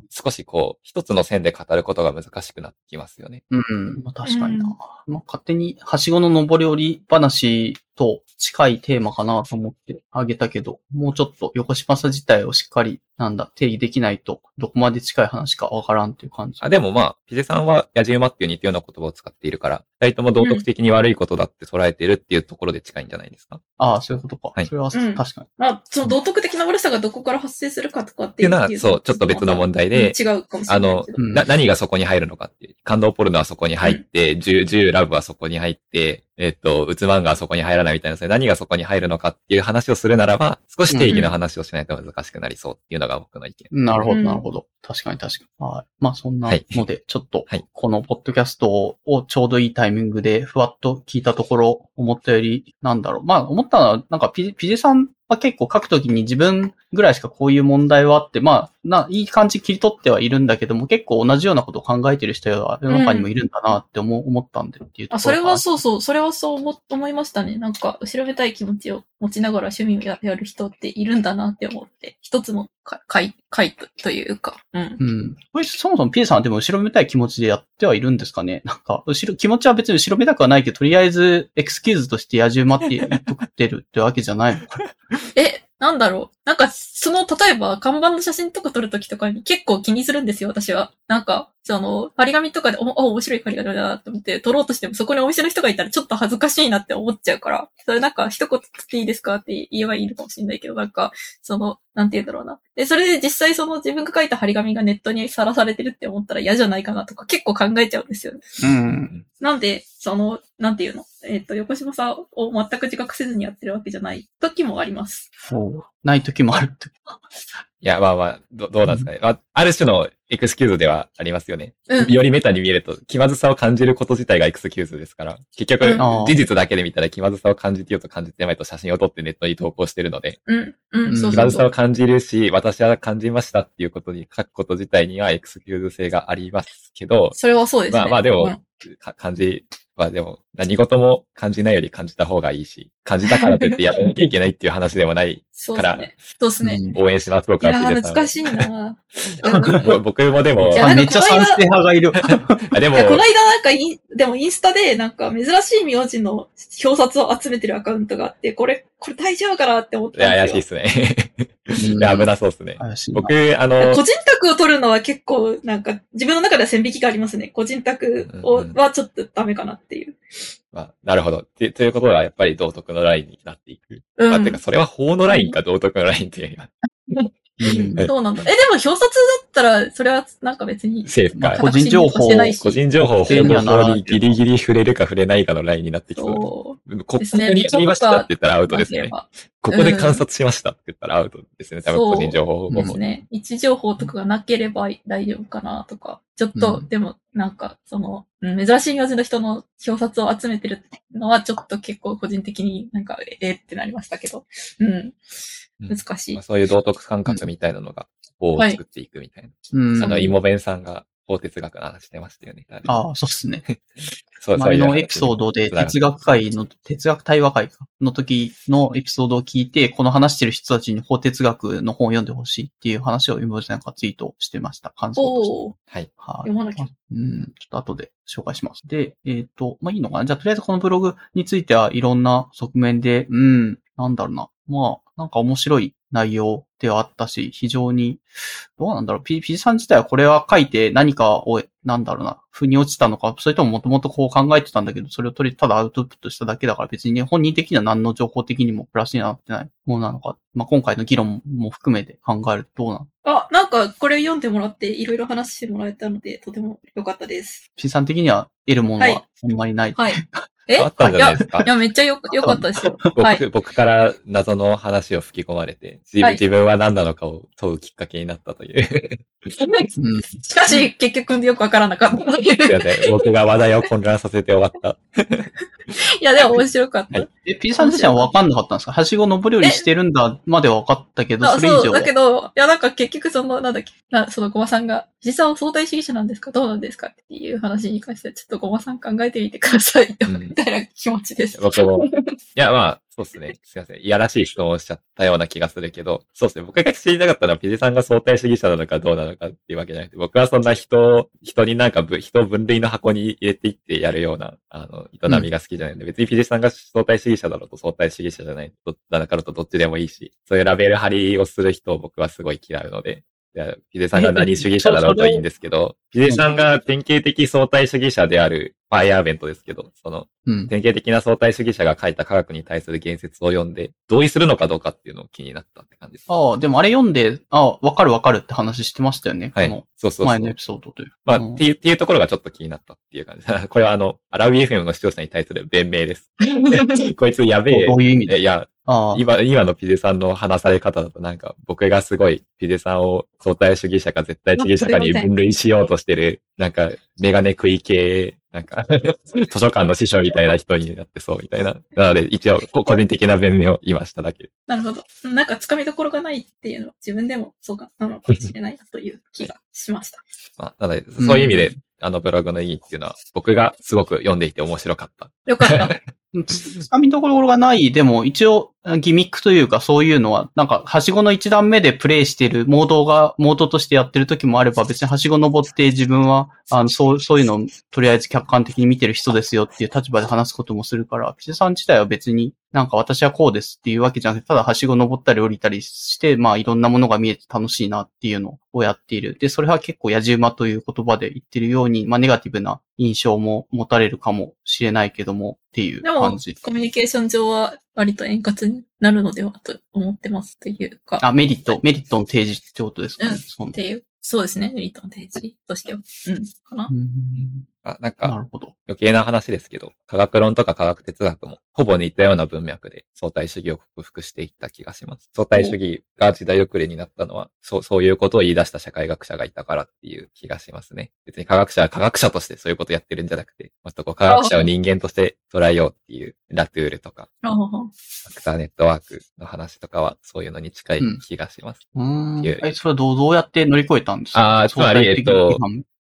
少しこう、一つの線で語ることが難しくなってきますよね。うん。まあ、確かにな。まあ、勝手に、はしごの上り下り話と近いテーマかなと思ってあげたけど、もうちょっと横島さ自体をしっかり、なんだ、定義できないと、どこまで近い話かわからんっていう感じ。あでもまあ、ピゼさんは野じ馬っていう似たような言葉を使っているから、二人とも道徳的に悪いことだって捉えているっていうところで近いんじゃないですか、ああ、そういうことか。はいそれは、うん確かに。まあ、その道徳的な悪さがどこから発生するかとかっってていうのは、そう、ちょっと別の問題で、うん違うかもしれないけど。うんな、何がそこに入るのかっていう。感動ポルノはそこに入って、ジュ、ジュラブはそこに入って、えっと、うつ漫画はそこに入らないみたいな、それ何がそこに入るのかっていう話をするならば、少し定義の話をしないと難しくなりそうっていうのが僕の意見。なるほど、うんなるほど。確かに確かに。はい。まあそんなはいので、ちょっとはい、このポッドキャストをちょうどいいタイミングでふわっと聞いたところ、思ったより、なんだろう。まあ思ったのは、なんかピジ、ピジさんは結構書くときに自分ぐらいしかこういう問題はあって、まあ、な、いい感じ切り取ってはいるんだけども、結構同じようなことを考えてる人は世の中にもいるんだなって思,、思ったんでっていうところあ、それはう。そうそう、それはそう思思いましたね。なんか、後ろめたい気持ちを持ちながら趣味をややる人っているんだなって思って、一つのか回、回とというか、うん。うん。これ、そもそも P さんはでも後ろめたい気持ちでやってはいるんですかね？なんか、後ろ、気持ちは別に後ろめたくはないけど、とりあえず、エクスキューズとして野獣馬って言っとくってるってわけじゃないのかな？え、なんだろう。なんか、その、例えば、看板の写真とか撮るときとかに結構気にするんですよ、私は。なんか、その、張り紙とかで、お、あ、面白い張り紙だなと思って撮ろうとしても、そこにお店の人がいたらちょっと恥ずかしいなって思っちゃうから、それなんか、一言撮っていいですかって言えばいいのかもしれないけど、なんか、その、なんて言うんだろうな。で、それで実際その自分が書いた張り紙がネットにさらされてるって思ったら嫌じゃないかなとか結構考えちゃうんですよね。うん。なんで、その、なんていうの？えっ、と、横島さんを全く自覚せずにやってるわけじゃない時もあります。そう。ない時もある。いや、まあまあ、どどうなんですかね。まあ、ある種のエクスキューズではありますよね。うん。よりメタに見えると、気まずさを感じること自体がエクスキューズですから、結局、事実だけで見たら気まずさを感じてようと感じてないと写真を撮ってネットに投稿してるので、うん、うん、そう気まずさを。感じるし、私は感じましたっていうことに書くこと自体にはエクスキューズ性がありますけど、それはそうですね。まあまあでもうんか感じはでも、何事も感じないより感じた方がいいし、感じたからといってやらなきゃいけないっていう話でもない、そうですね。そうですね。うん応援します、僕いや難ししいな い。僕もでもめっちゃ賛成派がいる。あ でもい、や、この間なんかイン、でもインスタでなんか珍しい名字の表札を集めてるアカウントがあって、これ、これ大丈夫かなって思っいや、たんですよ。怪しいっすね。いや、危なそうっすね。僕、あの、個人宅を取るのは結構、なんか、自分の中では線引きがありますね。個人宅を、うんうんはちょっとダメかなっていう。まあ、なるほど。てということは、やっぱり道徳のラインになっていく。うん。まあ、てか、それは法のラインか道徳のラインっていうよりは、そうなんだ。え、でも表札だったら、それはなんか別に、セーフかまあ個。人情報個人情報を定にギリギリ触れるか触れないかのラインになってきそう。ここにありましたって言ったらアウトですね。なここで観察しましたって言ったらアウトですね。多分個人情報保護法。ですね。位置情報とかがなければ大丈夫かなとか。ちょっと、うんでも、なんか、その、うん珍しい名字の人の表札を集めてるのは、ちょっと結構個人的になんか、ええってなりましたけど。うん。うん難しいまあ。そういう道徳感覚みたいなのが法を作っていくみたいな。うん。あの、イモベンさんが法哲学の話してましたよね。あれああ、そうですね。そう前のエピソードで哲学会の、哲学対話会かの時のエピソードを聞いて、この話してる人たちに法哲学の本を読んでほしいっていう話を今なんかツイートしてました。感想として。はい。はい読まなきゃ。うん、ちょっと後で紹介します。で、えっ、と、まあ、いいのかな？じゃあ、とりあえずこのブログについてはいろんな側面で、うん、なんだろうな。まあ、なんか面白い内容ではあったし、非常に、どうなんだろう。P、P さん自体はこれは書いて何かを、なんだろうな、腑に落ちたのか、それとももともとこう考えてたんだけど、それを取り、ただアウトプットしただけだから別にね、本人的には何の情報的にもプラスになってないものなのか。まあ、今回の議論も含めて考えるとどうなの？あ、なんかこれ読んでもらっていろいろ話してもらえたので、とても良かったです。P さん的には得るものはいはあんまりない。はい。え？あったんじゃないですか？いや、めっちゃよ、良かったですよ。僕、はい。僕から謎の話を吹き込まれて、自分,、はい自分は何なのかを問うきっかけになったという。うん。しかし、結局よくわからなかったという。すいません。僕が話題を混乱させて終わった。いや、でも面白かった。はいえ、P さん自身は分かんなかったんですか？はしご登り降りしてるんだまでは分かったけど、あそう、それ以上はだけど、いや、なんか結局その、なんだっけ、なそのごまさんが、実際は相対主義者なんですか？どうなんですか？っていう話に関しては、ちょっとごまさん考えてみてください、うんみたいな気持ちです。僕も。いや、まあ、そうですね。すいません。いやらしい質問をしちゃったような気がするけど、そうですね。僕が知りたかったのは、ピジさんが相対主義者なのかどうなのかっていうわけじゃなくて、僕はそんな人を、人になんかぶ、人を分類の箱に入れていってやるような、あの、営みが好きじゃないんで、別にピジさんが相対主義者だろうと相対主義者じゃない、どだからとどっちでもいいし、そういうラベル貼りをする人を僕はすごい嫌うので、いやピゼさんが何主義者だろうといいんですけど、ピゼさんが典型的相対主義者であるファイアーベントですけど、その、うん。典型的な相対主義者が書いた科学に対する言説を読んで、同意するのかどうかっていうのを気になったって感じです。ああ、でもあれ読んで、ああ、分かる分かるって話してましたよね。はい。そうそう前のエ。ピソードという。まあ、うんっていう、っていうところがちょっと気になったっていう感じ。これはあの、アラビ FM の視聴者に対する弁明です。こいつやべえ。どういう意味でいや、今、今のピゼさんの話され方だとなんか、僕がすごいピゼさんを相対主義者か絶対主義者かに分類しようとしてる、なんか、メガネ食い系、なんか、図書館の師匠みたいな人になってそうみたいな。なので、一応、こ個人的な弁明を今しただけ。なるほど。なんか掴みどころがないっていうのは自分でもそうかなのかもしれないなという気がしました。まあ、なので、そういう意味で、あのブログの意義っていうのは、僕がすごく読んでいて面白かった。よかった。つ つかみどころがない、でも一応ギミックというかそういうのは、なんか、はしごの一段目でプレイしてる、モードが、モードとしてやってる時もあれば、別にはしご登って自分は、あの、そう、そういうのをとりあえず客観的に見てる人ですよっていう立場で話すこともするから、ピチさん自体は別になんか私はこうですっていうわけじゃなくて、ただはしご登ったり降りたりして、まあいろんなものが見えて楽しいなっていうのをやっている。で、それは結構やじ馬という言葉で言ってるように、まあネガティブな印象も持たれるかもしれないけどもっていうでも感じ。、コミュニケーション上は割と円滑になるのではと思ってますというか、あ、メリット、メリットの提示ってことですかね。うんっていう、そうですね、メリットの提示としては。うん、かなう。んあ、なんか。余計な話ですけど、科学論とか科学哲学も、ほぼ似たような文脈で相対主義を克服していった気がします。相対主義が時代遅れになったのは、そう、そういうことを言い出した社会学者がいたからっていう気がしますね。別に科学者は科学者としてそういうことやってるんじゃなくて、もっとこう科学者を人間として捉えようっていう、ラトゥールとか、ああアクターネットワークの話とかは、そういうのに近い気がします。うーん。いええ、それはどう、どうやって乗り越えたんですか？あーつまりえっと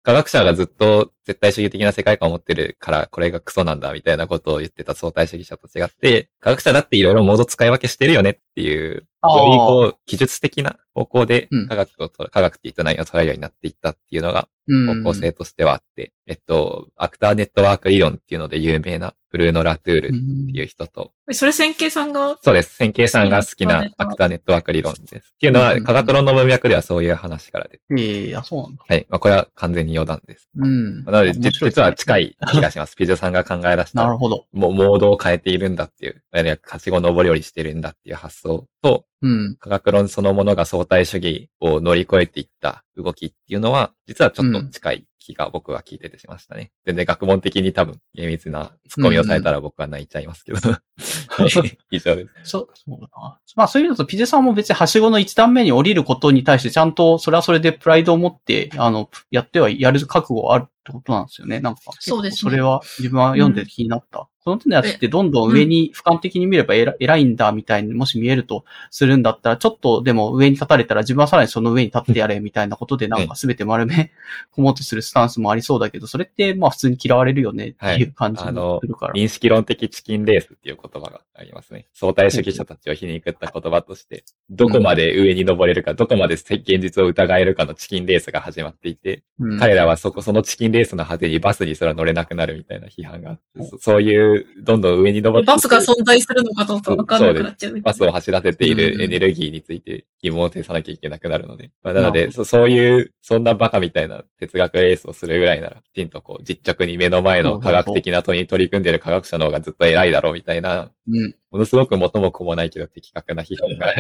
科学者がずっと絶対主義的な世界観を持ってるから、これがクソなんだみたいなことを言ってた相対主義者と違って、科学者だっていろいろモード使い分けしてるよねっていう、よりこう、技術的な方向でうん科学をと、科学って営みを捉えるようになっていったっていうのがうん。方向性としてはあって、えっと、アクターネットワーク理論っていうので有名なブルーノ・ラトゥールうっんていう人と、それ線形さんが、そうです。線形さんが好きなアクターネットワーク理論です。っていうのは、うん科学論の文脈ではそういう話からで。ええあ、そうなんだ。はい。まあ、これは完全に余談です。うん。なので、実実は近い気がします。ピジョさんが考え出した、なるほど。もうモードを変えているんだっていう、いわゆるはしご登り降りしてるんだっていう発想と、うん。科学論そのものが相対主義を乗り越えていった動きっていうのは、実はちょっと近い気が僕は聞いててしましたね。全然学問的に多分厳密なツッコミをされたら僕は泣いちゃいますけど。はい 以上です。そう、そうだな。まあそういう意味だと、ピゼさんも別にはしごの一段目に降りることに対して、ちゃんと、それはそれでプライドを持って、あの、やってはやる覚悟はあるってことなんですよね。なんか、そうですねそれは自分は読んで気になったその手のやつってどんどん上に俯瞰的に見れば偉偉いんだみたいにもし見えるとするんだったら、ちょっとでも上に立たれたら自分はさらにその上に立ってやれみたいなことでなんか全て丸め込もうとするスタンスもありそうだけど、それってまあ普通に嫌われるよねっていう感じにはいあのするから。認識論的チキンレースっていう言葉がありますね。相対主義者たちを皮肉った言葉として、どこまで上に登れるか、どこまで現実を疑えるかのチキンレースが始まっていて、うん彼らはそこ、そのチキンレースの果てにバスにすら乗れなくなるみたいな批判があって、そそういう、どんどん上に登ってバスが存在するのかどうかわかんなくなっちゃうみたいな。バスを走らせていうんるエネルギーについて疑問を呈さなきゃいけなくなるので。まあ、なのでそ、そういう、そんなバカみたいな哲学レースをするぐらいなら、きちんとこう、実直に目の前の科学的な問いに取り組んでいる科学者の方がずっと偉いだろうみたいな、うん。ものすごく元も子もないけど的確な批判が、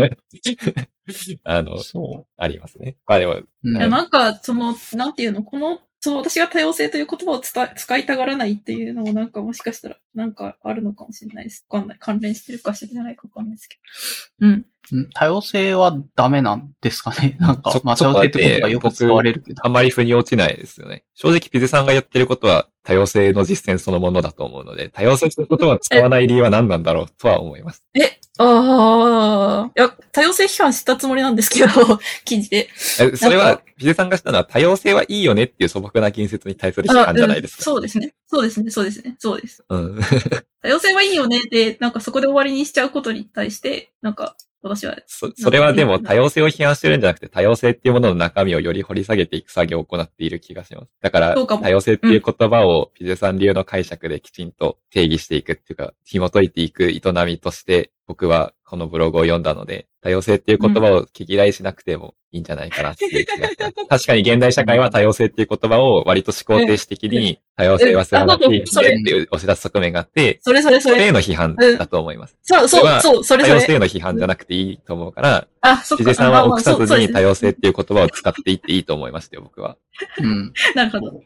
あの、そありますね。まあでも、う。うんなんか、その、なんていうの、この、その私が多様性という言葉を伝使いたがらないっていうのもなんかもしかしたらなんかあるのかもしれないです。わかんない。関連してるかしてないかわかんないですけど。うん。うん多様性はダメなんですかね？なんかそ、まあ多様性って言葉がよく使われるけど。あんまり腑に落ちないですよね。正直ピゼさんがやってることは多様性の実践そのものだと思うので、多様性という言葉を使わない理由は何なんだろうとは思います。え、ああ、いや、多様性批判したつもりなんですけど、記事で。えそれはピゼさんがしたのは多様性はいいよねっていう素朴な近接に対する批あ判じゃないですうんか。そうですね。そうですね。そうですね。そうです。うん。多様性はいいよねで、なんかそこで終わりにしちゃうことに対して、なんか私は、そそれはでも多様性を批判してるんじゃなくて、多様性っていうものの中身をより掘り下げていく作業を行っている気がします。だから、多様性っていう言葉をピゼさん流の解釈できちんと定義していくっていうか、紐解いていく営みとして、僕はこのブログを読んだので、多様性っていう言葉を聞き嫌いしなくてもいいんじゃないかなっていう気がします。確かに現代社会は多様性っていう言葉を割と思考停止的に多様性は素晴らしいそれっていう押し出す側面があって、それそれそれ。それへの批判だと思います。そう、そう、そう、それそれ。多様性への批判じゃなくていいと思うから、あ、そっか。さんは臆さずに多様性っていう言葉を使っていっていいと思いましたよ、僕は。うん。なるほど。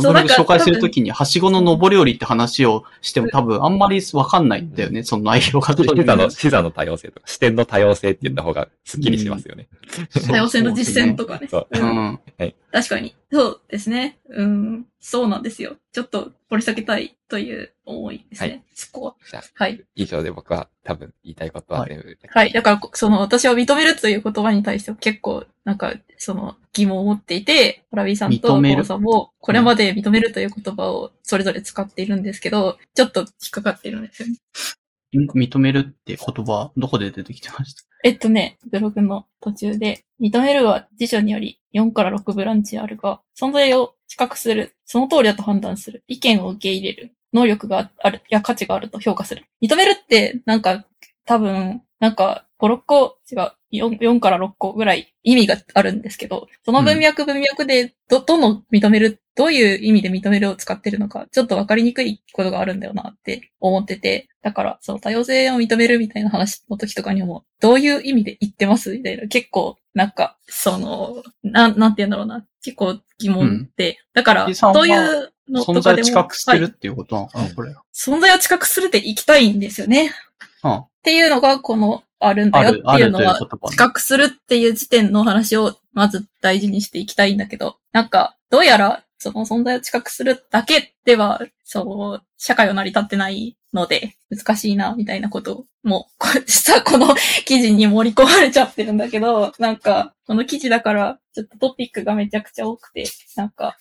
そう紹介するときに、はしごの上り下りって話をしても多分あんまりわかんないんだよね、その内容が。視座の、視座の多様性とか、視点の多様性って言った方がスッキリしますよね。多様性の実践とかね。そう。うん。確かに。そうですね。うん。そうなんですよ。ちょっと掘り下げたいという思いですね。はいそこは。じゃあ、はい。以上で僕は多分言いたいことは全部。はい。だから、その、私は認めるという言葉に対しては結構、なんか、その、疑問を持っていて、ホラビーさんとコウさんも、これまで認めるという言葉をそれぞれ使っているんですけど、ちょっと引っかかっているんですよね。認めるって言葉、どこで出てきてました？えっとね、ブログの途中で、認めるは辞書により4から6ブランチあるが、存在を知覚する、その通りだと判断する、意見を受け入れる、能力がある、や価値があると評価する。認めるって、なんか、多分、なんか、5、6個、違う、4, 4から6個ぐらい意味があるんですけど、その文脈文脈で、ど、どの認める、どういう意味で認めるを使ってるのか、ちょっとわかりにくいことがあるんだよなって思ってて、だから、その多様性を認めるみたいな話の時とかにも、どういう意味で言ってます？みたいな、結構、なんか、その、なん、なんて言うんだろうな、結構疑問で、だから、どういうのと存かでも、在知覚してるはいっていうことなの？かな、これ。存在を知覚するって行きたいんですよね。うん。っていうのが、この、あるんだよっていうのは知覚するっていう時点の話を、まず大事にしていきたいんだけど、なんか、どうやら、その存在を知覚するだけでは、そう、社会は成り立ってないので、難しいな、みたいなことも、こ実はこの記事に盛り込まれちゃってるんだけど、なんか、この記事だから、ちょっとトピックがめちゃくちゃ多くて、なんか、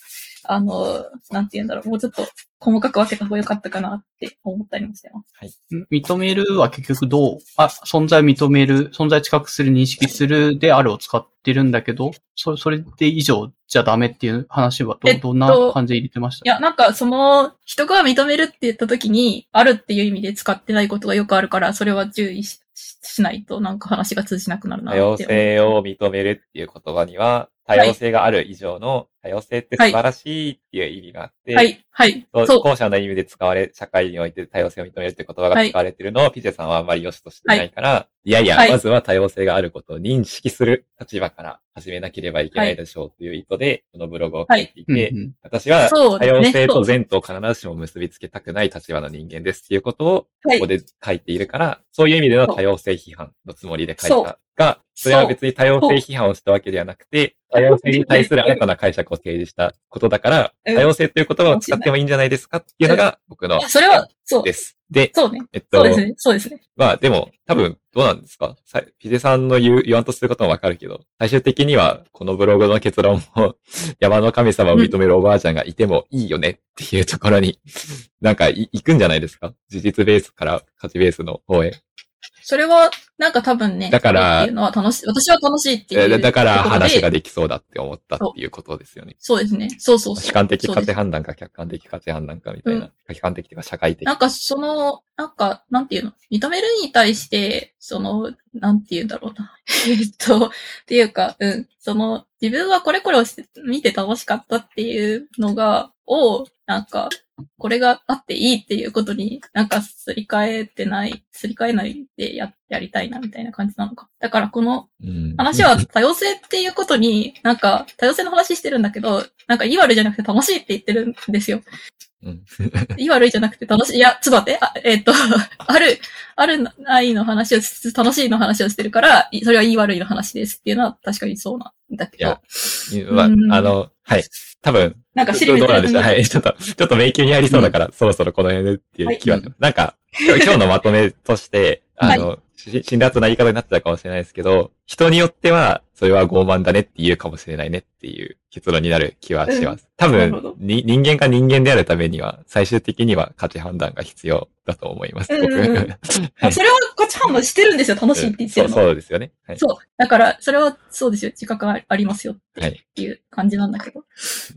あの、なんて言うんだろう、もうちょっと細かく分けた方が良かったかなって思ったりもしてます。認めるは結局どう、あ、存在を認める、存在知覚する、認識するであるを使ってるんだけど、そそれで以上じゃダメっていう話はど、えっとどんな感じで入れてました？いや、なんかその、人が認めるって言った時に、あるっていう意味で使ってないことがよくあるから、それは注意しししないと、なんか話が通じなくなるな多って。様性を認めるっていう言葉には、多様性がある以上の多様性って素晴らしいっていう意味があって、はい、はい、そうそう。後者の意味で使われ、社会において多様性を認めるって言葉が使われてるのを、ピチェさんはあんまり良しとしてないから、い、やいや、はい。まずは多様性があることを認識する立場から始めなければいけないでしょうという意図で、このブログを書いていて、うんうん。私は多様性と善とを必ずしも結びつけたくない立場の人間ですっていうことを、はい。ここで書いているから、そういう意味での多様性批判のつもりで書いそたが、それは別に多様性批判をしたわけではなくて、多様性に対する新たな解釈を提示したことだから、うん多様性という言葉を使ってもいいんじゃないですかっていうのが僕のそれは、そう。です。で、そうね。えっとそう、ですね。そうですね。まあでも、多分、どうなんですか？さピゼさんの言う、言わんとすることもわかるけど、最終的には、このブログの結論も、山の神様を認めるおばあちゃんがいてもいいよねっていうところに、なんかい、行くんじゃないですか？事実ベースから価値ベースの方へ。それは、なんか多分ね、だからっていうのは楽しい、私は楽しいっていう。えだから話ができそうだって思ったっていうことですよね。そうですね。そうそうそう。主観的価値判断か客観的価値判断かみたいな。う客観的というか社会的。なんかその、なんか、なんていうの？認めるに対して、その、なんていうんだろうな。えっと、っていうか、うん。その、自分はこれこれをして見て楽しかったっていうのが、を、なんか、これがあっていいっていうことになんかすり替えてない、すり替えないでや、やりたいなみたいな感じなのか。だからこのうん話は多様性っていうことに、なんか多様性の話してるんだけど、なんかいい悪いじゃなくて楽しいって言ってるんですよ。うんいい悪いじゃなくて楽しい。いや、ちょっと待って。あえっ、と、ある、あるないの話をしつつ、楽しいの話をしてるから、いそれはいい悪いの話ですっていうのは確かにそうなんだけどいや。まあ、うんあの、はい。多分、なんかど知りどうなんでしょうはい。ちょっと、ちょっと迷宮にありそうだから、そろそろこの辺でっていう気は、はいなんか、今日のまとめとして、あの、し辛辣な言い方になってたかもしれないですけど、人によっては、それは傲慢だねって言うかもしれないねっていう結論になる気はします。多分に人間が人間であるためには、最終的には価値判断が必要だと思います。僕。うんうんうんはい それは価値判断してるんですよ。楽しいって言ってそう、るの。そうですよね。はい。そう。だから、それはそうですよ。自覚がありますよはい。っていう感じなんだけど。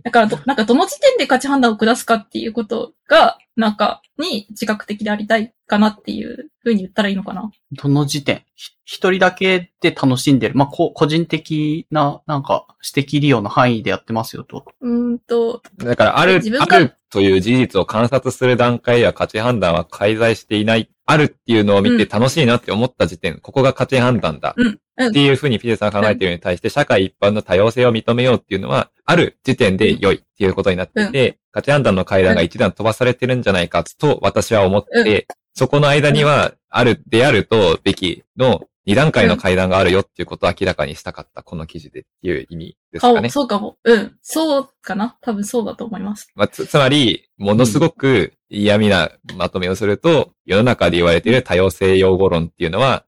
だからど、なんかどの時点で価値判断を下すかっていうことが、なんか、に自覚的でありたいかなっていうふうに言ったらいいのかな？どの時点？ひ一人だけで楽しんでる？まあ、こ個人的な、なんか、指摘利用の範囲でやってますよと。うーんと、だから、ある自、分があるという事実を観察する段階では価値判断は介在していない。あるっていうのを見てうん楽しいなって思った時点、ここが価値判断だ。うんうんっていうふうにピデさんが考えているのに対して、社会一般の多様性を認めようっていうのは、ある時点で良いっていうことになっていて、価値判断の階段が一段飛ばされてるんじゃないかと私は思って、そこの間には、ある、であるとべきの二段階の階段があるよっていうことを明らかにしたかった、この記事でっていう意味ですかね顔、。そうかも。うん。そうかな多分そうだと思います。まあ、つ、つまり、ものすごく嫌味なまとめをすると、世の中で言われている多様性用語論っていうのは、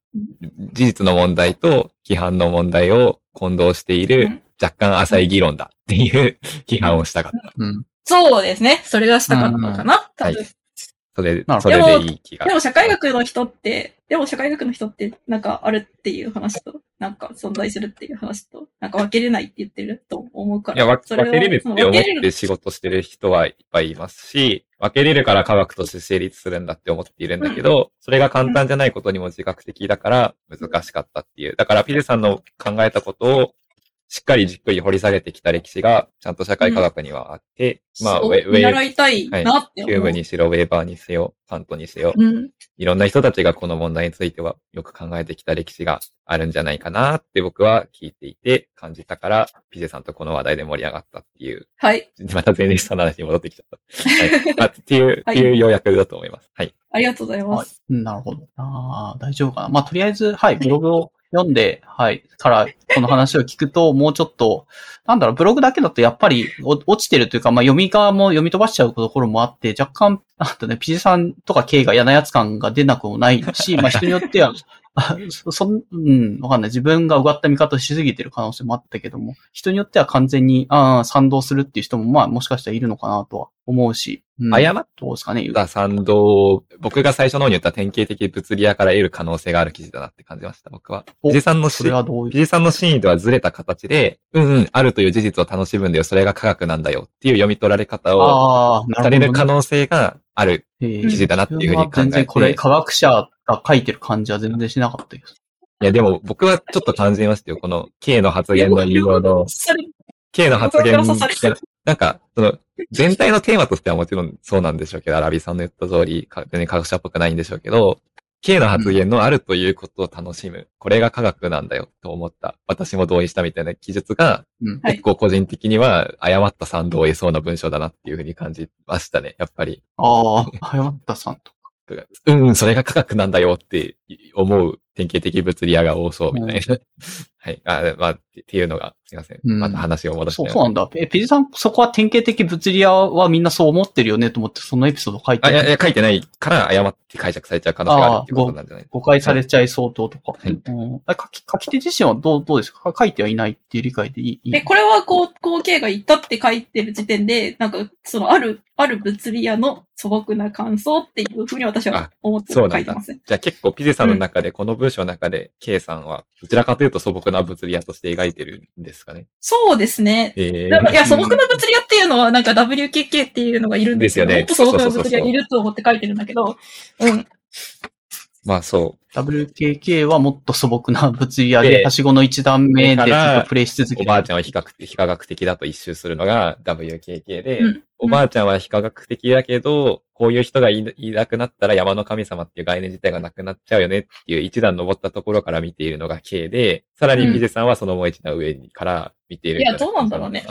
事実の問題と規範の問題を混同していうるん若干浅い議論だっていう 批判をしたかった。うん。そうですね。それがしたかったのかな多分。はいそれそどれでいい気がで。も社会学の人って、でも社会学の人って、なんかあるっていう話と、なんか存在するっていう話と、なんか分けれないって言ってると思うから。いや、分けれるって思っ分けれるて仕事してる人はいっぱいいますし、分けれるから科学として成立するんだって思っているんだけど、それが簡単じゃないことにも自覚的だから難しかったっていう。だからピルさんの考えたことをしっかりじっくり掘り下げてきた歴史がちゃんと社会科学にはあって、まあ、ウェウ習いたいなって思う。キューブにしろ、ウェーバーにせよ、カントにせよ、うん。いろんな人たちがこの問題についてはよく考えてきた歴史があるんじゃないかなって僕は聞いていて感じたから、ピゼさんとこの話題で盛り上がったっていうはい。また全然下の話に戻ってきちゃった。はい。まあ、っていう、はいっていう要約だと思います。はい。ありがとうございまはいす。。なるほど。ああ、大丈夫かな。まあ、とりあえず、はい、ブログを読んで、はい、から、この話を聞くと、もうちょっと、なんだろう、ブログだけだとやっぱり落ちてるというか、まあ、読み側も読み飛ばしちゃうところもあって、若干、なんとね、ピジさんとか K が嫌なやつ感が出なくもないし、まあ、人によっては、あそ、そん、うん、わかんない。自分がうがった見方をしすぎてる可能性もあったけども、人によっては完全に、ああ、賛同するっていう人も、まあ、もしかしたらいるのかなとは思うし。うん、誤っどうですかね。た賛同を、僕が最初の方に言った典型的物理屋から得る可能性がある記事だなって感じました、僕は。おピジさんのしピジさんの真意とはずれた形で、うんうん、あるという事実を楽しむんだよ、それが科学なんだよっていう読み取られ方をああ、なされる可能能性がある記事だなっていうふうに考全然これ。科学者が書いてる感じは全然しなかったです。いや、でも僕はちょっと感じましたよ、この K の発言の引用の。K の発言なんか、その、全体のテーマとしてはもちろんそうなんでしょうけど、アラビさんの言った通り、か全然科学者っぽくないんでしょうけど、K の発言のあるということを楽しむ。これが科学なんだよと思った。私も同意したみたいな記述が、うん。はい結構個人的には誤った賛同を得そうな文章だなっていうふうに感じましたね、やっぱり。ああ、早ったさんと。うんうん、それが科学なんだよって思うっ典型的物理屋が多そうみたいな。はい。あまあ、っていうのが、すいません。うんまた話を戻して。そう、そうなんだ。え、ペジさん、そこは典型的物理屋はみんなそう思ってるよねと思って、そのエピソード書いてあ、いや、いる。や、書いてないから誤って解釈されちゃう可能性があるっていうことなんじゃない誤解されちゃいそうととか。はいうんあ書き書き手自身はどう、どうですか？書いてはいないっていう理解でいい？いいで、これはこう、後継が言ったって書いてる時点で、なんか、その、ある、ある物理屋の素朴な感想っていうふうに私は思って書そうなんだいてます。じゃあ結構ピゼさんの中で、この文章の中で、K さんは、どちらかというと素朴な物理屋として描いてるんですかね。そうですね。えだからいや、素朴な物理屋っていうのは、なんか WKK っていうのがいるんですよね。ですよねと素朴な物理屋がいると思って書いてるんだけど、うん。まあそ WKK はもっと素朴な物理屋でで、はしごの一段目でずっとプレイし続う。ける。おばあちゃんは非科学非科学的だと一周するのが WKK で、うんおばあちゃんは非科学的だけど、こういう人がいいなくなったら山の神様っていう概念自体がなくなっちゃうよねっていう一段登ったところから見ているのが K で、さらにピゼさんはそのもう一段上から見ているいやどうなんだろうね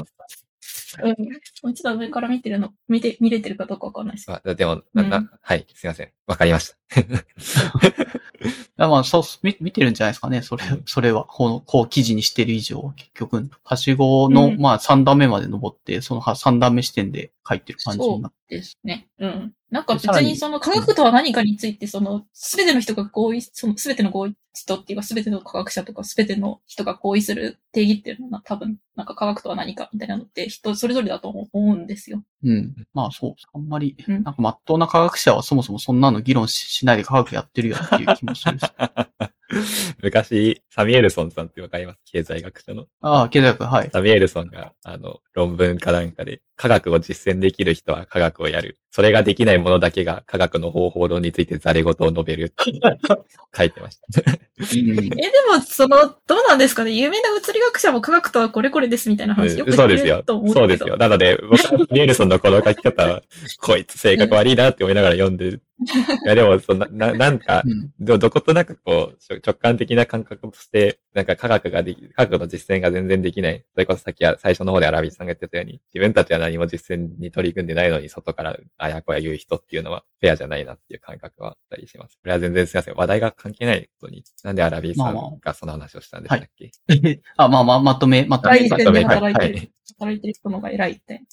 うん。もう一度上から見てるの、見て、見れてるかどうかわかんないです。あでも、な、な、うんはい、すいません。わかりました。あ まあ、そう、見見てるんじゃないですかね。それ、それは、この、こう記事にしてる以上は、結局、はしごの、うんまあ、3段目まで登って、そのは3段目視点で書いてる感じになって。ですね。うん。なんか別ににその科学とは何かについて、その、すべての人が合意、そのすべての合意、人っていうかすべての科学者とかすべての人が合意する定義っていうのは多分、なんか科学とは何かみたいなのって人それぞれだと思うんですよ。うん。まあ、そう。あんまり、うんなんか、まっとうな科学者はそもそもそんなの議論ししないで科学やってるよっていう気もするし。昔、サミュエルソンさんってわかります？経済学者の。ああ、経済学、はい。サミュエルソンが、あの、論文かなんかで、科学を実践できる人は科学をやる。それができない者だけが科学の方法論についてザレ言を述べるって 書いてました。うんえ、でも、その、どうなんですかね？有名な物理学者も科学とはこれこれですみたいな話よくそうですよると思うけど。そうですよ。なので、僕はサミュエルソンのこの書き方は、こいつ性格悪いなって思いながら読んでる。いや、でも、そんな、ななんか、うんど、どことなくこう、直感的な感覚として、なんか科学ができ、科学の実践が全然できない。それこそさっきは最初の方でアラビスさんが言ってたように、自分たちは何も実践に取り組んでないのに、外からあやこや言う人っていうのは、フェアじゃないなっていう感覚はあったりします。これは全然すいません。話題が関係ないことに、なんでアラビスさまあまんがその話をしたんでしたっけ、あ、まあまあ、まとめ、まとめ。第一線でまとめ働いてる、はい働いてる人の方が偉いって。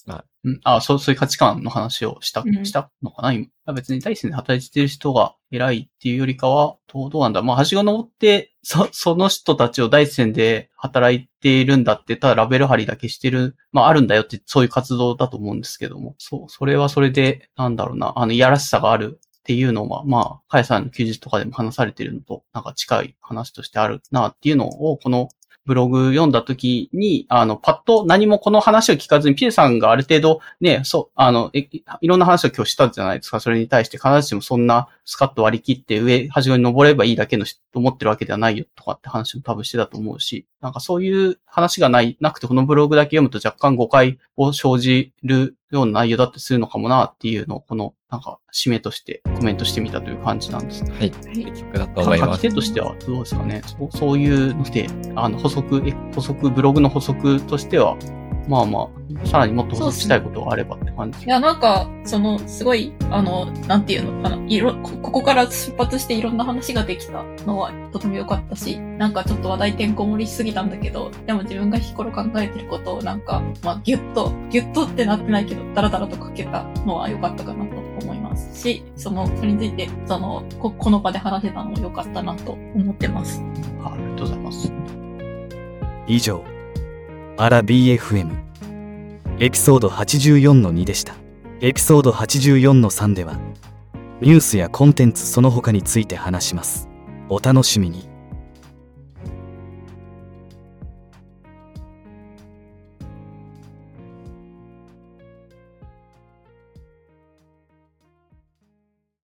うん、あそう、そういう価値観の話をした、うんしたのかな今。いや別に第一線で働いてる人が偉いっていうよりかは、どう、どうなんだまあ、はしご登って、そ、その人たちを第一線で働いているんだって、ただラベル貼りだけしてる、まあ、あるんだよって、そういう活動だと思うんですけども。そう、それはそれで、なんだろうな、あの、いやらしさがあるっていうのは、まあ、かやさんの休日とかでも話されてるのと、なんか近い話としてあるなっていうのを、このブログ読んだ時に、あの、パッと何もこの話を聞かずに、ピエさんがある程度、ね、そう、あの、えいろんな話を今日したじゃないですか。それに対して必ずしもそんなスカッと割り切って上、端に登ればいいだけのと思ってるわけではないよとかって話も多分してたと思うし、なんかそういう話がない、なくてこのブログだけ読むと若干誤解を生じるような内容だってするのかもなっていうのを、この、なんか、締めとしてコメントしてみたという感じなんですね。はい。結局だと思います。書き手としてはどうですかね。そうそういうので、あの、補足、え補足、ブログの補足としては、まあまあ、さらにもっと補足したいことがあればって感じ。いや、なんか、その、すごい、あの、なんていうのかな、いろ、こここから出発していろんな話ができたのはとても良かったし、なんかちょっと話題てんこ盛りしすぎたんだけど、でも自分が日頃考えてることをなんか、まあ、ギュッと、ギュッとってなってないけど、ダラダラと書けたのは良かったかなと思いますし、その、それについて、その、ここの場で話せたのも良かったなと思ってます。はいありがとうございます。以上アラ BFM エピソード84の2でした。エピソード84の3ではニュースやコンテンツその他について話します。お楽しみに。